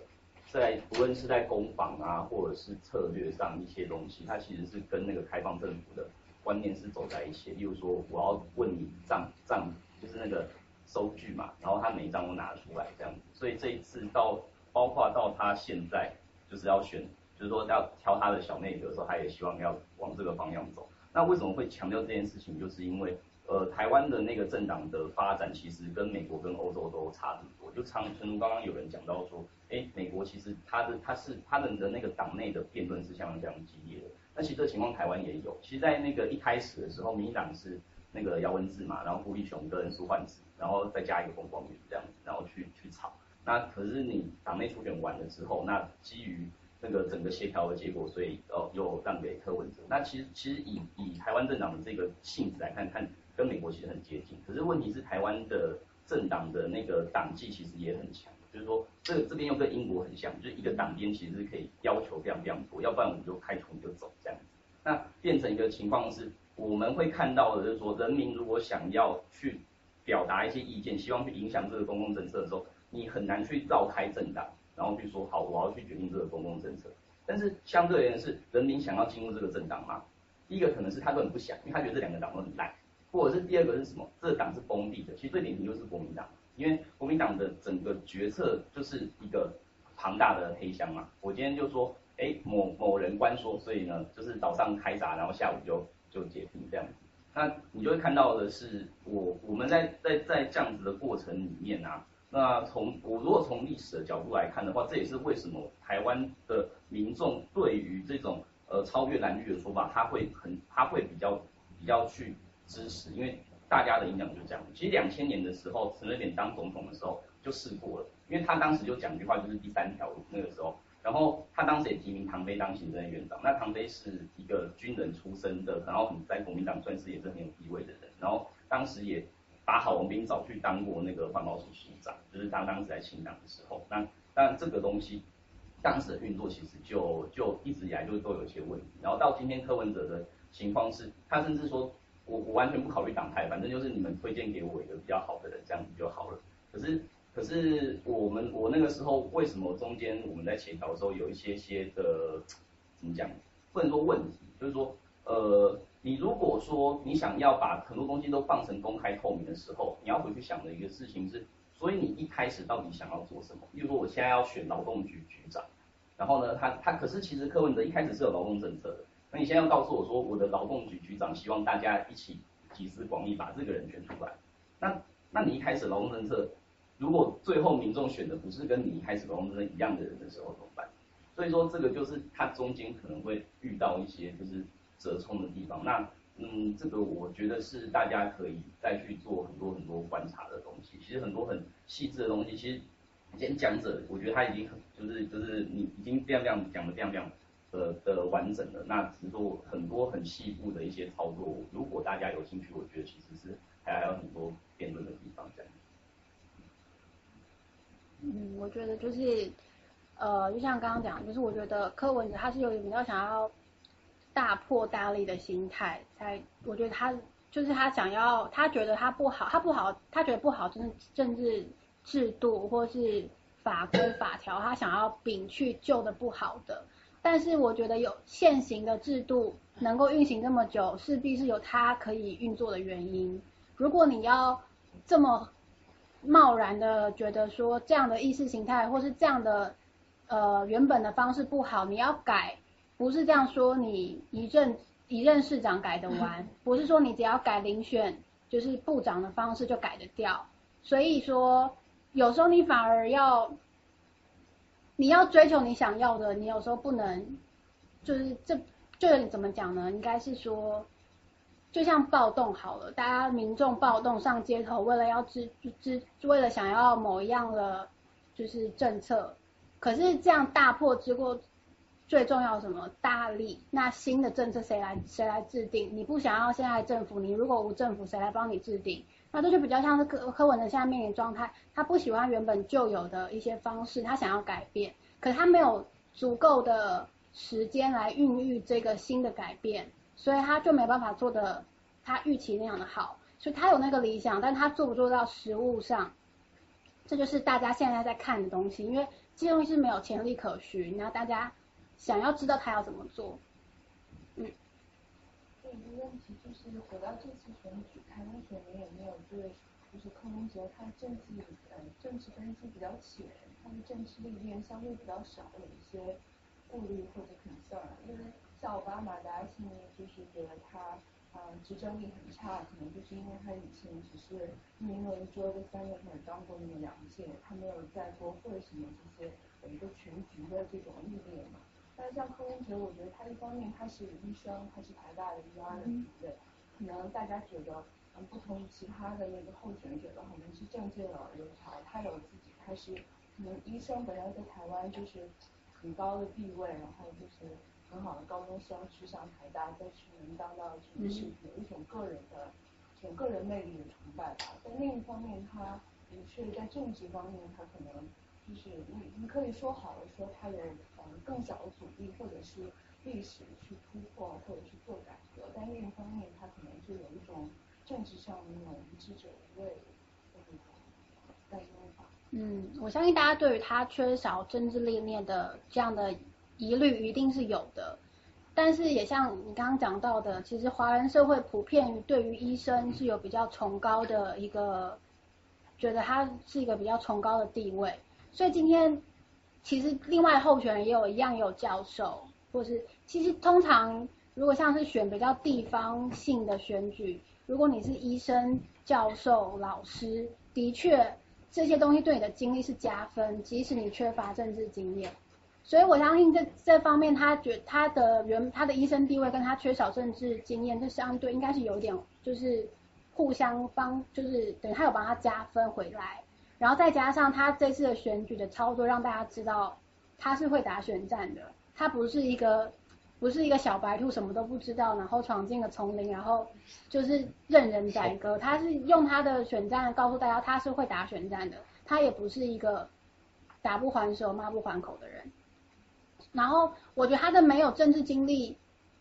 在不论是在攻防啊，或者是策略上一些东西，它其实是跟那个开放政府的观念是走在一起。例如说，我要问你账账，就是那个收据嘛，然后他每一张都拿出来这样子。所以这一次到，包括到他现在就是要选，就是说要挑他的小内阁的时候，他也希望要往这个方向走。那为什么会强调这件事情？就是因为。呃，台湾的那个政党的发展其实跟美国跟欧洲都差很多。就常陈如刚刚有人讲到说，哎，美国其实他的他是他们的那个党内的辩论是相当相当激烈的。那其实这情况台湾也有。其实，在那个一开始的时候，民进党是那个姚文智嘛，然后胡立雄跟苏焕智，然后再加一个凤凰女这样子，然后去去吵。那可是你党内初选完了之后，那基于那个整个协调的结果，所以哦又让给柯文哲。那其实其实以以台湾政党的这个性质来看看。跟美国其实很接近，可是问题是台湾的政党的那个党纪其实也很强，就是说这这边又跟英国很像，就是一个党鞭其实是可以要求非常非常多，要不然我们就开除你就走这样子。那变成一个情况是，我们会看到的就是说，人民如果想要去表达一些意见，希望去影响这个公共政策的时候，你很难去绕开政党，然后去说好我要去决定这个公共政策。但是相对而言是，人民想要进入这个政党吗？第一个可能是他根本不想，因为他觉得这两个党都很烂，或者是第二个是什么？这个党是封闭的。其实最典型就是国民党，因为国民党的整个决策就是一个庞大的黑箱嘛。我今天就说，哎，某某人官说，所以呢，就是早上开闸，然后下午就就解聘这样子。那你就会看到的是，我我们在在在这样子的过程里面啊，那从我如果从历史的角度来看的话，这也是为什么台湾的民众对于这种呃超越蓝绿的说法，他会很他会比较比较去支持，因为大家的影响就是这样。其实两千年的时候，陈水扁当总统的时候就试过了，因为他当时就讲一句话，就是第三条路那个时候。然后他当时也提名唐飞当行政院长，那唐飞是一个军人出身的，然后在国民党算是也是很有地位的人，然后当时也把郝龙斌找去当过那个环保署署长，就是他当时在清党的时候，那当然这个东西当时的运作其实就就一直以来就都有一些问题，然后到今天柯文哲的情况是，他甚至说我我完全不考虑党派，反正就是你们推荐给我一个比较好的人，这样子就好了，可是。可是我们我那个时候为什么中间我们在协调的时候有一些些的怎么讲，不能说问题，就是说呃你如果说你想要把很多东西都放成公开透明的时候，你要回去想的一个事情是，所以你一开始到底想要做什么？比如说我现在要选劳动局局长，然后呢他他可是其实柯文哲一开始是有劳动政策的，那你现在要告诉我说我的劳动局局长希望大家一起集思广益把这个人选出来，那那你一开始劳动政策。如果最后民众选的不是跟你一开始劳动政策一样的人的时候怎么办？所以说这个就是它中间可能会遇到一些就是折冲的地方。那嗯，这个我觉得是大家可以再去做很多很多观察的东西。其实很多很细致的东西，其实演讲者我觉得他已经很就是就是你已经这样这样讲的这样这样的的完整的。那只是说很多很细部的一些操作，如果大家有兴趣，我觉得其实是还还有很多辩论的地方这样。嗯，我觉得就是，呃，就像刚刚讲，就是我觉得柯文哲他是有比较想要大破大立的心态，才我觉得他就是他想要，他觉得他不好，他不好，他觉得不好，就是政治制度或是法规法条，他想要摒去旧的不好的。但是我觉得有现行的制度能够运行这么久，势必是有它可以运作的原因。如果你要这么。贸然的觉得说这样的意识形态或是这样的呃原本的方式不好，你要改，不是这样说，你一任一任市长改得完，不是说你只要改遴选就是部长的方式就改得掉。所以说有时候你反而要你要追求你想要的，你有时候不能就是这就怎么讲呢？应该是说。就像暴动好了，大家民众暴动上街头，为了要支支，为了想要某一样的就是政策，可是这样大破之后，最重要什么？大力。那新的政策谁来谁来制定？你不想要现在政府，你如果无政府，谁来帮你制定？那这就比较像是柯柯文的现在面临状态，他不喜欢原本就有的一些方式，他想要改变，可是他没有足够的时间来孕育这个新的改变。所以他就没办法做的他预期那样的好，所以他有那个理想，但他做不做到实物上，这就是大家现在在看的东西。因为这些东西是没有潜力可循，那大家想要知道他要怎么做，嗯。第一个问题就是回到这次选举，台湾选民有没有对就是柯文哲他政治呃政治根基比较浅，他的政治历练相对比较少，有一些顾虑或者 concern，因为。像奥巴马，大家心里就是觉得他，嗯，执政力很差，可能就是因为他以前只是一年一周的三月份当过那么两届，他没有在国会什么这些有一个全局的这种历练嘛。但是像柯文哲，我觉得他一方面他是医生，他是台大的 ER 的对，可能大家觉得，嗯，不同于其他的那个候选者的可能是政界老人才，他有自己他是，可能医生本来在台湾就是很高的地位，然后就是。很好的高中生去上台大，再去能当到就是有一种个人的，种个人魅力的崇拜吧。但另一方面，他的确在政治方面，他可能就是你你可以说好了说他有嗯更小的阻力或者是历史去突破或者去做改革，但另一方面他可能就有一种政治上的那种无知者无畏的那种担忧吧。嗯，我相信大家对于他缺少政治历练的这样的疑虑一定是有的，但是也像你刚刚讲到的，其实华人社会普遍对于医生是有比较崇高的一个，觉得他是一个比较崇高的地位，所以今天其实另外候选人也有一样有教授，或是其实通常如果像是选比较地方性的选举，如果你是医生、教授、老师，的确。这些东西对你的经历是加分，即使你缺乏政治经验。所以我相信这这方面，他觉他的原他的医生地位跟他缺少政治经验，这相对应该是有点就是互相帮，就是等于他有帮他加分回来。然后再加上他这次的选举的操作，让大家知道他是会打选战的，他不是一个。不是一个小白兔，什么都不知道，然后闯进了丛林，然后就是任人宰割。他是用他的选战告诉大家，他是会打选战的，他也不是一个打不还手、骂不还口的人。然后我觉得他的没有政治经历，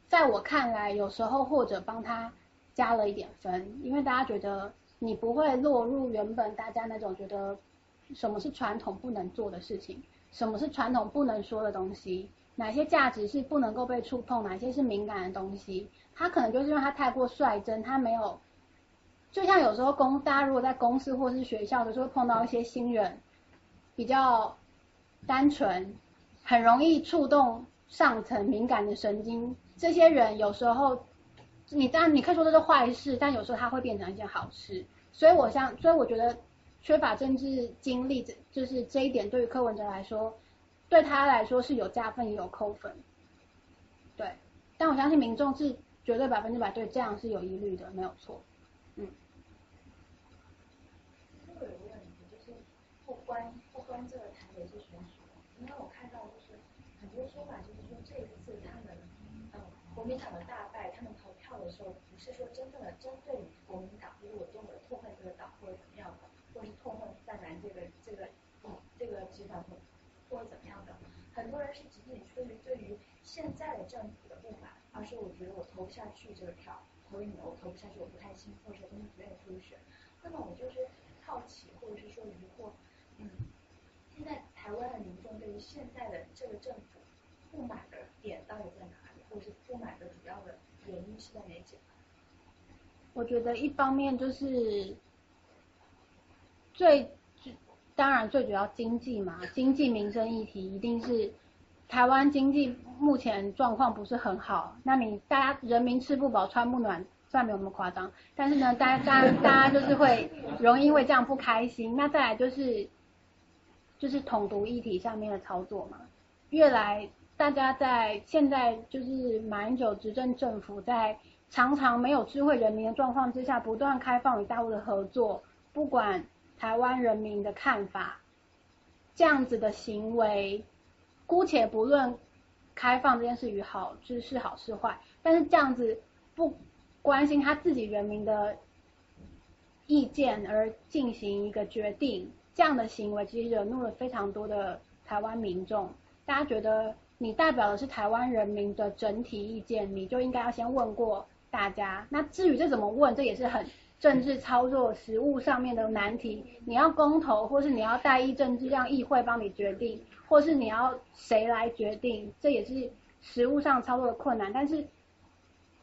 在我看来，有时候或者帮他加了一点分，因为大家觉得你不会落入原本大家那种觉得什么是传统不能做的事情，什么是传统不能说的东西。哪些价值是不能够被触碰，哪些是敏感的东西？他可能就是因为他太过率真，他没有，就像有时候公大家如果在公司或是学校的时候碰到一些新人，比较单纯，很容易触动上层敏感的神经。这些人有时候，你当然你可以说这是坏事，但有时候他会变成一件好事。所以我想，所以我觉得缺乏政治经历，这就是这一点对于柯文哲来说。对他来说是有加分也有扣分，对，但我相信民众是绝对百分之百对这样是有疑虑的，没有错，嗯。我有个问题，就是不关不关这个台北市选举，因为我看到就是很多说法，就是说这一次他们嗯国民党的大败，他们投票的时候不是说真正的针对国民党，我多么痛恨这个党或者怎么样的，或是痛恨泛蓝这个这个嗯这个集团或或者怎么样的。很多人是仅仅出于对于现在的政府的不满，而是我觉得我投不下去这个票，投你们我投不下去，我不太信，或者说根本不愿意出去选。那么我就是好奇，或者是说疑惑，嗯，现在台湾的民众对于现在的这个政府不满的点到底在哪里，或者是不满的主要的原因是在哪几？我觉得一方面就是最。当然，最主要经济嘛，经济民生议题一定是台湾经济目前状况不是很好。那你大家人民吃不饱穿不暖，虽然没有那么夸张，但是呢，大家大家就是会容易因为这样不开心。那再来就是就是统独议题上面的操作嘛，越来大家在现在就是马英九执政政府在常常没有智慧人民的状况之下，不断开放与大陆的合作，不管。台湾人民的看法，这样子的行为，姑且不论开放这件事与好是是好是坏，但是这样子不关心他自己人民的意见而进行一个决定，这样的行为其实惹怒了非常多的台湾民众。大家觉得你代表的是台湾人民的整体意见，你就应该要先问过大家。那至于这怎么问，这也是很。政治操作实务上面的难题，你要公投，或是你要代议政治让议会帮你决定，或是你要谁来决定，这也是实务上操作的困难。但是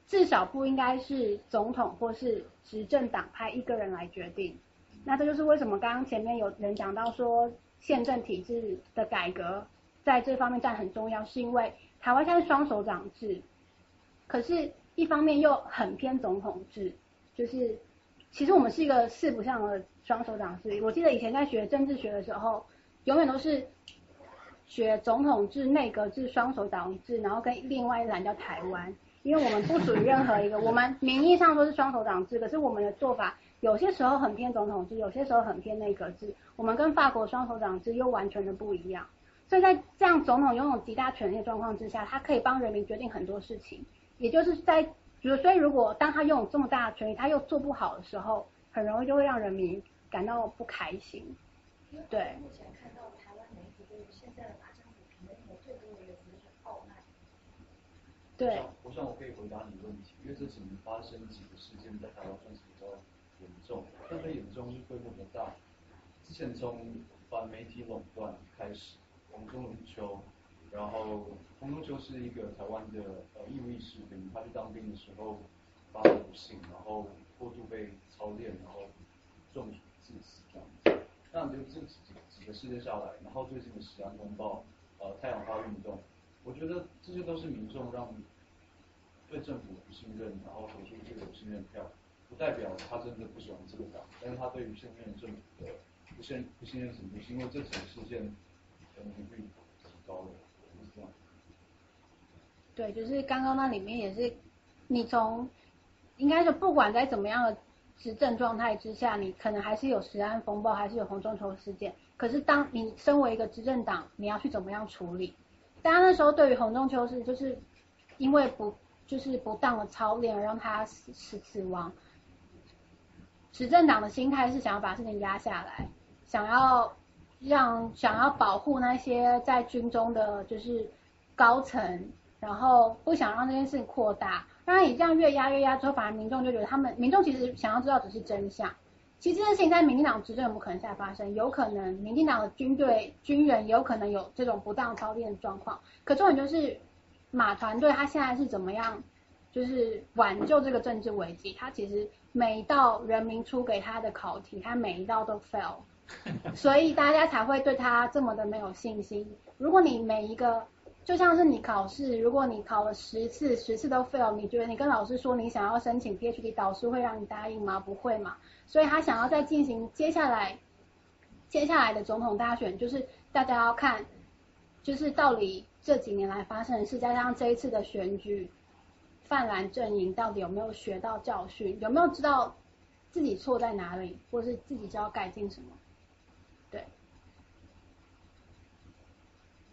至少不应该是总统或是执政党派一个人来决定。那这就是为什么刚刚前面有人讲到说宪政体制的改革在这方面占很重要，是因为台湾现在双手掌制，可是一方面又很偏总统制，就是。其实我们是一个四不像的双手掌制。我记得以前在学政治学的时候，永远都是学总统制、内阁制、双手掌制，然后跟另外一栏叫台湾，因为我们不属于任何一个。我们名义上说是双手掌制，可是我们的做法有些时候很偏总统制，有些时候很偏内阁制。我们跟法国双手掌制又完全的不一样。所以在这样总统拥有极大权力的状况之下，他可以帮人民决定很多事情，也就是在。所以，如果当他拥有这么大的权利，他又做不好的时候，很容易就会让人民感到不开心。对。目前看到台湾媒体对于现在的麻将股评论的最多的一个词是傲慢。对。我想我可以回答你的问题，因为这几年发生几个事件在台湾算是比较严重，特别严重是规模比较大。之前从反媒体垄断开始，我们中龙秋，然后红中秋是一个台湾的呃义务士兵，他去当兵的时候发生不幸，然后过度被操练，然后中暑致死这样子。那就这几几个事件下来，然后最近的食安风暴，呃太阳花运动，我觉得这些都是民众让对政府不信任，然后投出这个不信任票，不代表他真的不喜欢这个党，但是他对于现任政府的不信不信任程度，是因为这几个事件可能率提高了，对，就是刚刚那里面也是，你从应该是不管在怎么样的执政状态之下，你可能还是有食安风暴，还是有红中球事件。可是当你身为一个执政党，你要去怎么样处理？大家那时候对于红中秋是就是因为不就是不当的操练而让他死死死亡。执政党的心态是想要把事情压下来，想要让想要保护那些在军中的就是高层，然后不想让这件事情扩大。当然，你这样越压越压之后，反而民众就觉得他们民众其实想要知道只是真相。其实这件事情在民进党执政有没有可能在发生？有可能，民进党的军队军人也有可能有这种不当操练的状况。可重点就是马团队他现在是怎么样，就是挽救这个政治危机？他其实每一道人民出给他的考题，他每一道都 fail，所以大家才会对他这么的没有信心。如果你每一个就像是你考试，如果你考了十次，十次都 fail，你觉得你跟老师说你想要申请 PhD，导师会让你答应吗？不会嘛。所以他想要再进行接下来接下来的总统大选，就是大家要看，就是到底这几年来发生的事，加上这一次的选举，泛蓝阵营到底有没有学到教训，有没有知道自己错在哪里，或是自己知道改进什么？对。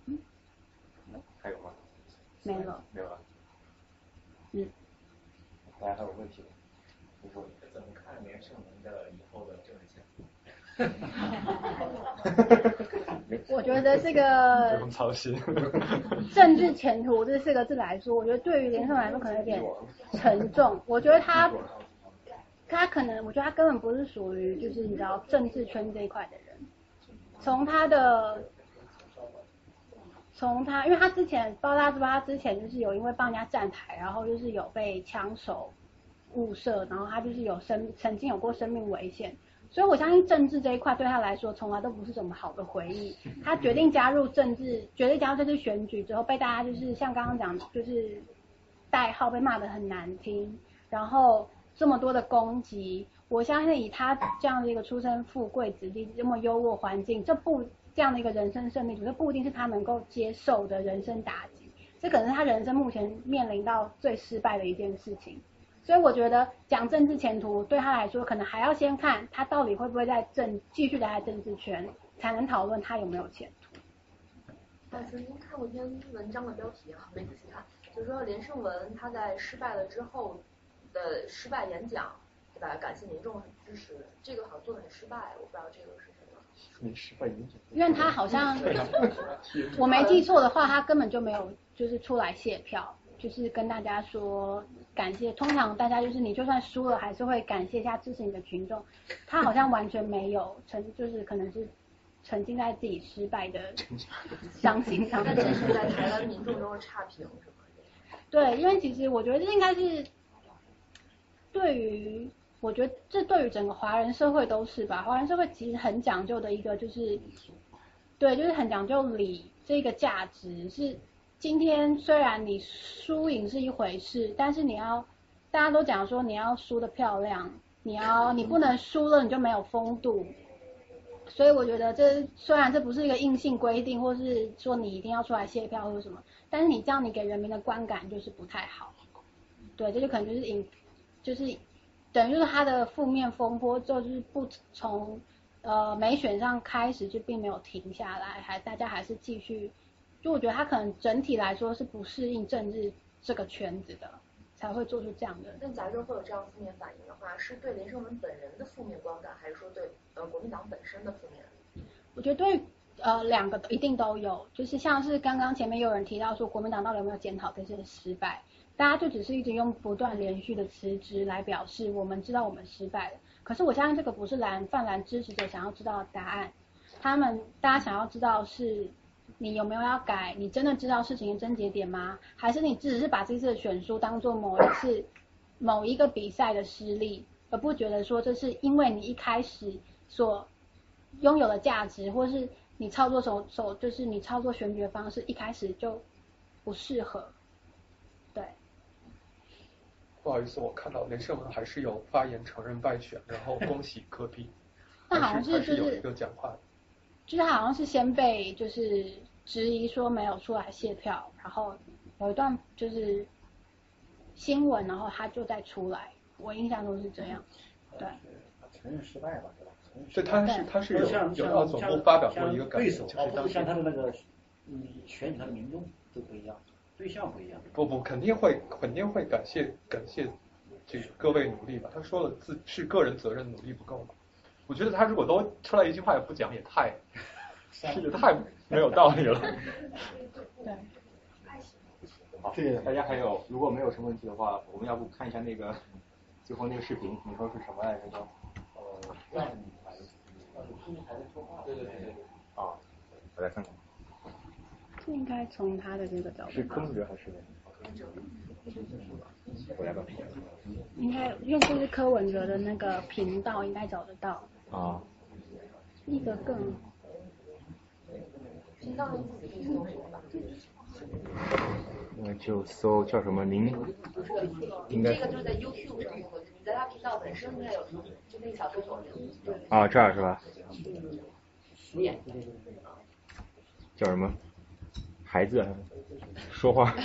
嗯？还有吗？没了。没有了。嗯。大家还有问题吗？不问。怎么看连胜文的以后的政治前途？我觉得这个不用操心。政治前途这四个字来说，我觉得对于连胜文来说可能有点沉重。我觉得他 他可能，我觉得他根本不是属于就是你知道政治圈这一块的人。从他的从他，因为他之前不知道大家知不知道，他之前就是有因为帮人家站台，然后就是有被枪手。误射，然后他就是有生曾经有过生命危险，所以我相信政治这一块对他来说从来都不是什么好的回忆。他决定加入政治，决定加入这次选举之后，被大家就是像刚刚讲，就是代号被骂的很难听，然后这么多的攻击，我相信以他这样的一个出身富贵子弟，这么优渥环境，这不这样的一个人生胜利组，这不一定是他能够接受的人生打击，这可能是他人生目前面临到最失败的一件事情。所以我觉得讲政治前途对他来说，可能还要先看他到底会不会在政继续待在政治圈，才能讨论他有没有前途。我曾经看过一篇文章的标题啊，没仔细看，就是说连胜文他在失败了之后的失败演讲，对吧？感谢民众支持，这个好像做的很失败，我不知道这个是。你失败？因为他好像我没记错的话，他根本就没有就是出来谢票。就是跟大家说感谢，通常大家就是你就算输了，还是会感谢一下支持你的群众。他好像完全没有沉，就是可能是沉浸在自己失败的 伤心上。那这是在台湾民众中的差评是吗？对，因为其实我觉得这应该是对于，我觉得这对于整个华人社会都是吧。华人社会其实很讲究的一个就是，对，就是很讲究礼这个价值是。今天虽然你输赢是一回事，但是你要，大家都讲说你要输的漂亮，你要你不能输了你就没有风度，所以我觉得这虽然这不是一个硬性规定，或是说你一定要出来谢票或者什么，但是你这样你给人民的观感就是不太好，对，这就可能就是引，就是等于就是他的负面风波就是不从呃没选上开始就并没有停下来，还大家还是继续。就我觉得他可能整体来说是不适应政治这个圈子的，才会做出这样的。那假设会有这样负面反应的话，是对连胜文本人的负面观感，还是说对呃国民党本身的负面？我觉得对呃两个一定都有，就是像是刚刚前面有人提到说国民党到底有没有检讨这些失败，大家就只是一直用不断连续的辞职来表示我们知道我们失败了。可是我相信这个不是蓝泛蓝支持者想要知道的答案，他们大家想要知道是你有没有要改，你真的知道事情的症结点吗？还是你只是把这次的选书当做某一次某一个比赛的失利，而不觉得说这是因为你一开始所拥有的价值，或是你操作手手就是你操作选举的方式一开始就不适合，不好意思，我看到连胜文还是有发言承认败选，然后恭喜科比。那好像是就是有一个讲话，就是他好像是先被就是质疑说没有出来谢票，然后有一段就是新闻，然后他就再出来，我印象中是这样，对。承认失败吧，对吧？对，他是他是有像有到总部发表过一个感对手，言，就是当他的那个嗯选举他的民众都不一样，对象不一样。不不，肯定会肯定会感谢感谢这个各位努力吧。他说了自是个人责任努力不够嘛。我觉得他如果都出来一句话也不讲，也太也太没有道理了。对。好，大家还有如果没有什么问题的话，我们要不看一下那个最后那个视频，你说是什么来着？叫呃让你来，呃听孩子说话。对对对对。啊，我来看看。这应该从他的这个角度。是柯文哲还是？我来吧。应该用就是柯文哲的那个频道，应该找得到。啊。一个更。频道。那就搜叫什么？您应该这个就是在 YouTube 上面，你在他频道本身应该有，就那个小搜索。啊，这儿是吧？叫什么？孩子说话。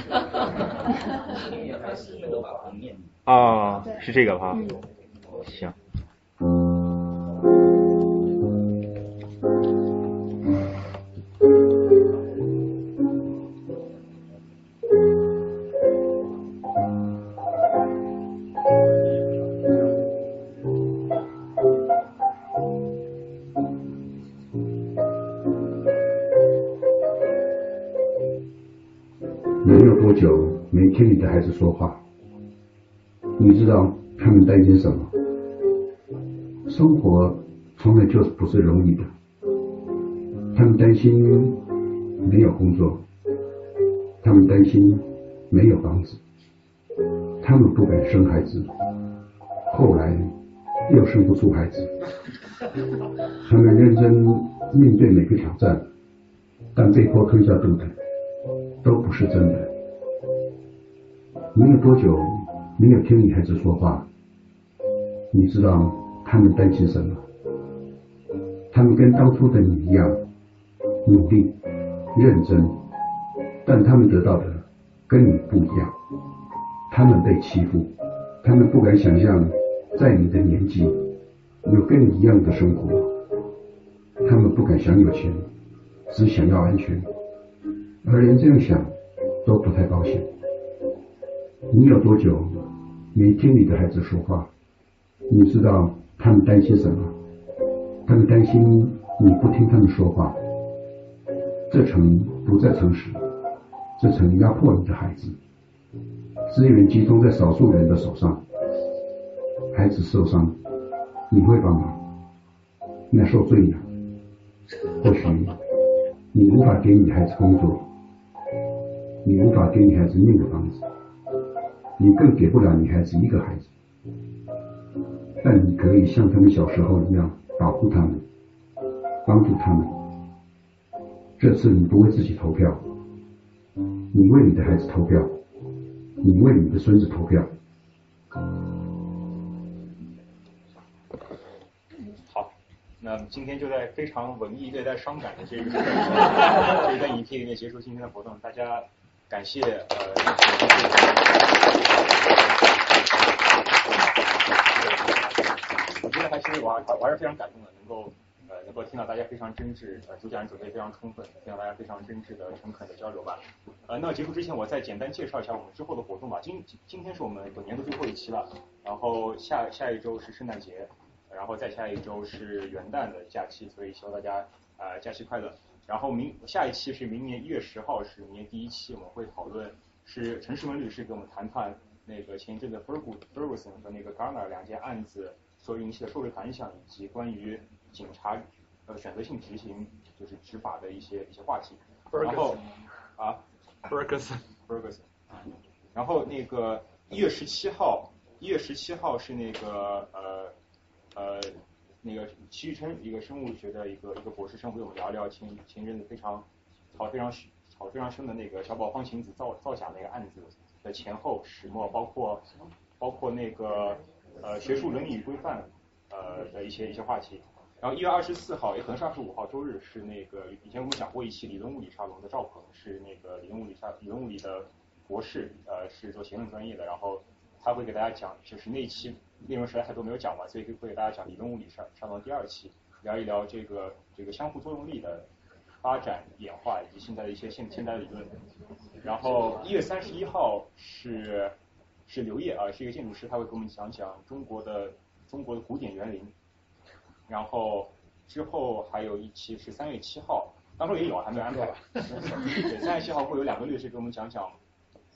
啊，是这个哈。行。没有多久没听你的孩子说话，你知道他们担心什么？生活从来就不是容易的，他们担心没有工作，他们担心没有房子，他们不敢生孩子，后来又生不出孩子，他们认真面对每个挑战，但被迫吞下肚的。都不是真的。没有多久，没有听女孩子说话，你知道他们担心什么？他们跟当初的你一样，努力、认真，但他们得到的跟你不一样。他们被欺负，他们不敢想象在你的年纪有跟你一样的生活。他们不敢想有钱，只想要安全。而连这样想都不太高兴。你有多久没听你的孩子说话？你知道他们担心什么？他们担心你不听他们说话，这层不再诚实，这层压迫你的孩子，资源集中在少数人的手上，孩子受伤，你会帮忙？那受罪呢？或许你无法给你孩子工作。你无法给女孩子一个房子，你更给不了女孩子一个孩子，但你可以像他们小时候一样保护他们，帮助他们。这次你不为自己投票，你为你的孩子投票，你为你的孙子投票。好，那今天就在非常文艺略带伤感的这个这一段影片里面结束今天的活动，大家。感谢呃，我觉得还是我我还是非常感动的，能够呃能够听到大家非常真挚，呃，主讲人准备非常充分，听到大家非常真挚的、诚恳的交流吧。呃，那结束之前，我再简单介绍一下我们之后的活动吧。今今天是我们本年度最后一期了，然后下下一周是圣诞节，然后再下一周是元旦的假期，所以希望大家呃假期快乐。然后明下一期是明年一月十号，是明年第一期，我们会讨论是陈世文律师给我们谈谈那个前一阵的 Ferguson 和那个 Garner 两件案子所引起的社会反响，以及关于警察呃选择性执行就是执法的一些一些话题。然后啊 Ferguson Ferguson，然后那个一月十七号，一月十七号是那个呃呃那个齐玉琛，一个生物学的一个一个博士生，为我们聊聊前前阵子非常吵非常吵非常凶的那个小宝方晴子造造假那个案子的前后始末，包括包括那个呃学术伦理与规范呃的一些一些话题。然后一月二十四号，也可能是二十五号周日，是那个以前我们讲过一期理论物理沙龙的赵鹏，是那个理论物理沙理论物理的博士，呃是做行政专业的，然后他会给大家讲，就是那一期内容实在太多没有讲完，所以会给大家讲理论物理上上到第二期，聊一聊这个这个相互作用力的发展演化以及现在的一些现现代理论。然后一月三十一号是是刘烨啊，是一个建筑师，他会给我们讲讲中国的中国的古典园林。然后之后还有一期是三月七号，当时也有还没有安排 吧。对，三月七号会有两个律师给我们讲讲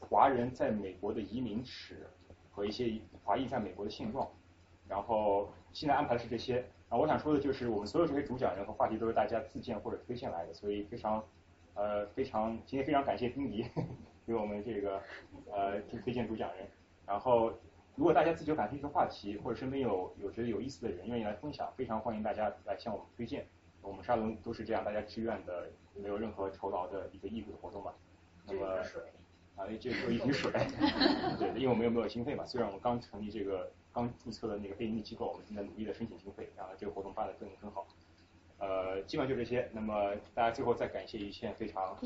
华人在美国的移民史和一些华裔在美国的现状。然后现在安排的是这些。啊，我想说的就是我们所有这些主讲人和话题都是大家自荐或者推荐来的，所以非常呃非常今天非常感谢丁迪 给我们这个呃推荐主讲人。然后。如果大家自己有感兴趣的话题，或者身边有有觉得有意思的人愿意来分享，非常欢迎大家来向我们推荐。我们沙龙都是这样，大家自愿的，没有任何酬劳的一个义务的活动吧。那么啊，这就一瓶水，对，因为我们又没有经费嘛。虽然我们刚成立这个，刚注册的那个非盈利机构，我们正在努力的申请经费，然后这个活动办得更更好。呃，基本上就这些。那么大家最后再感谢一切非常。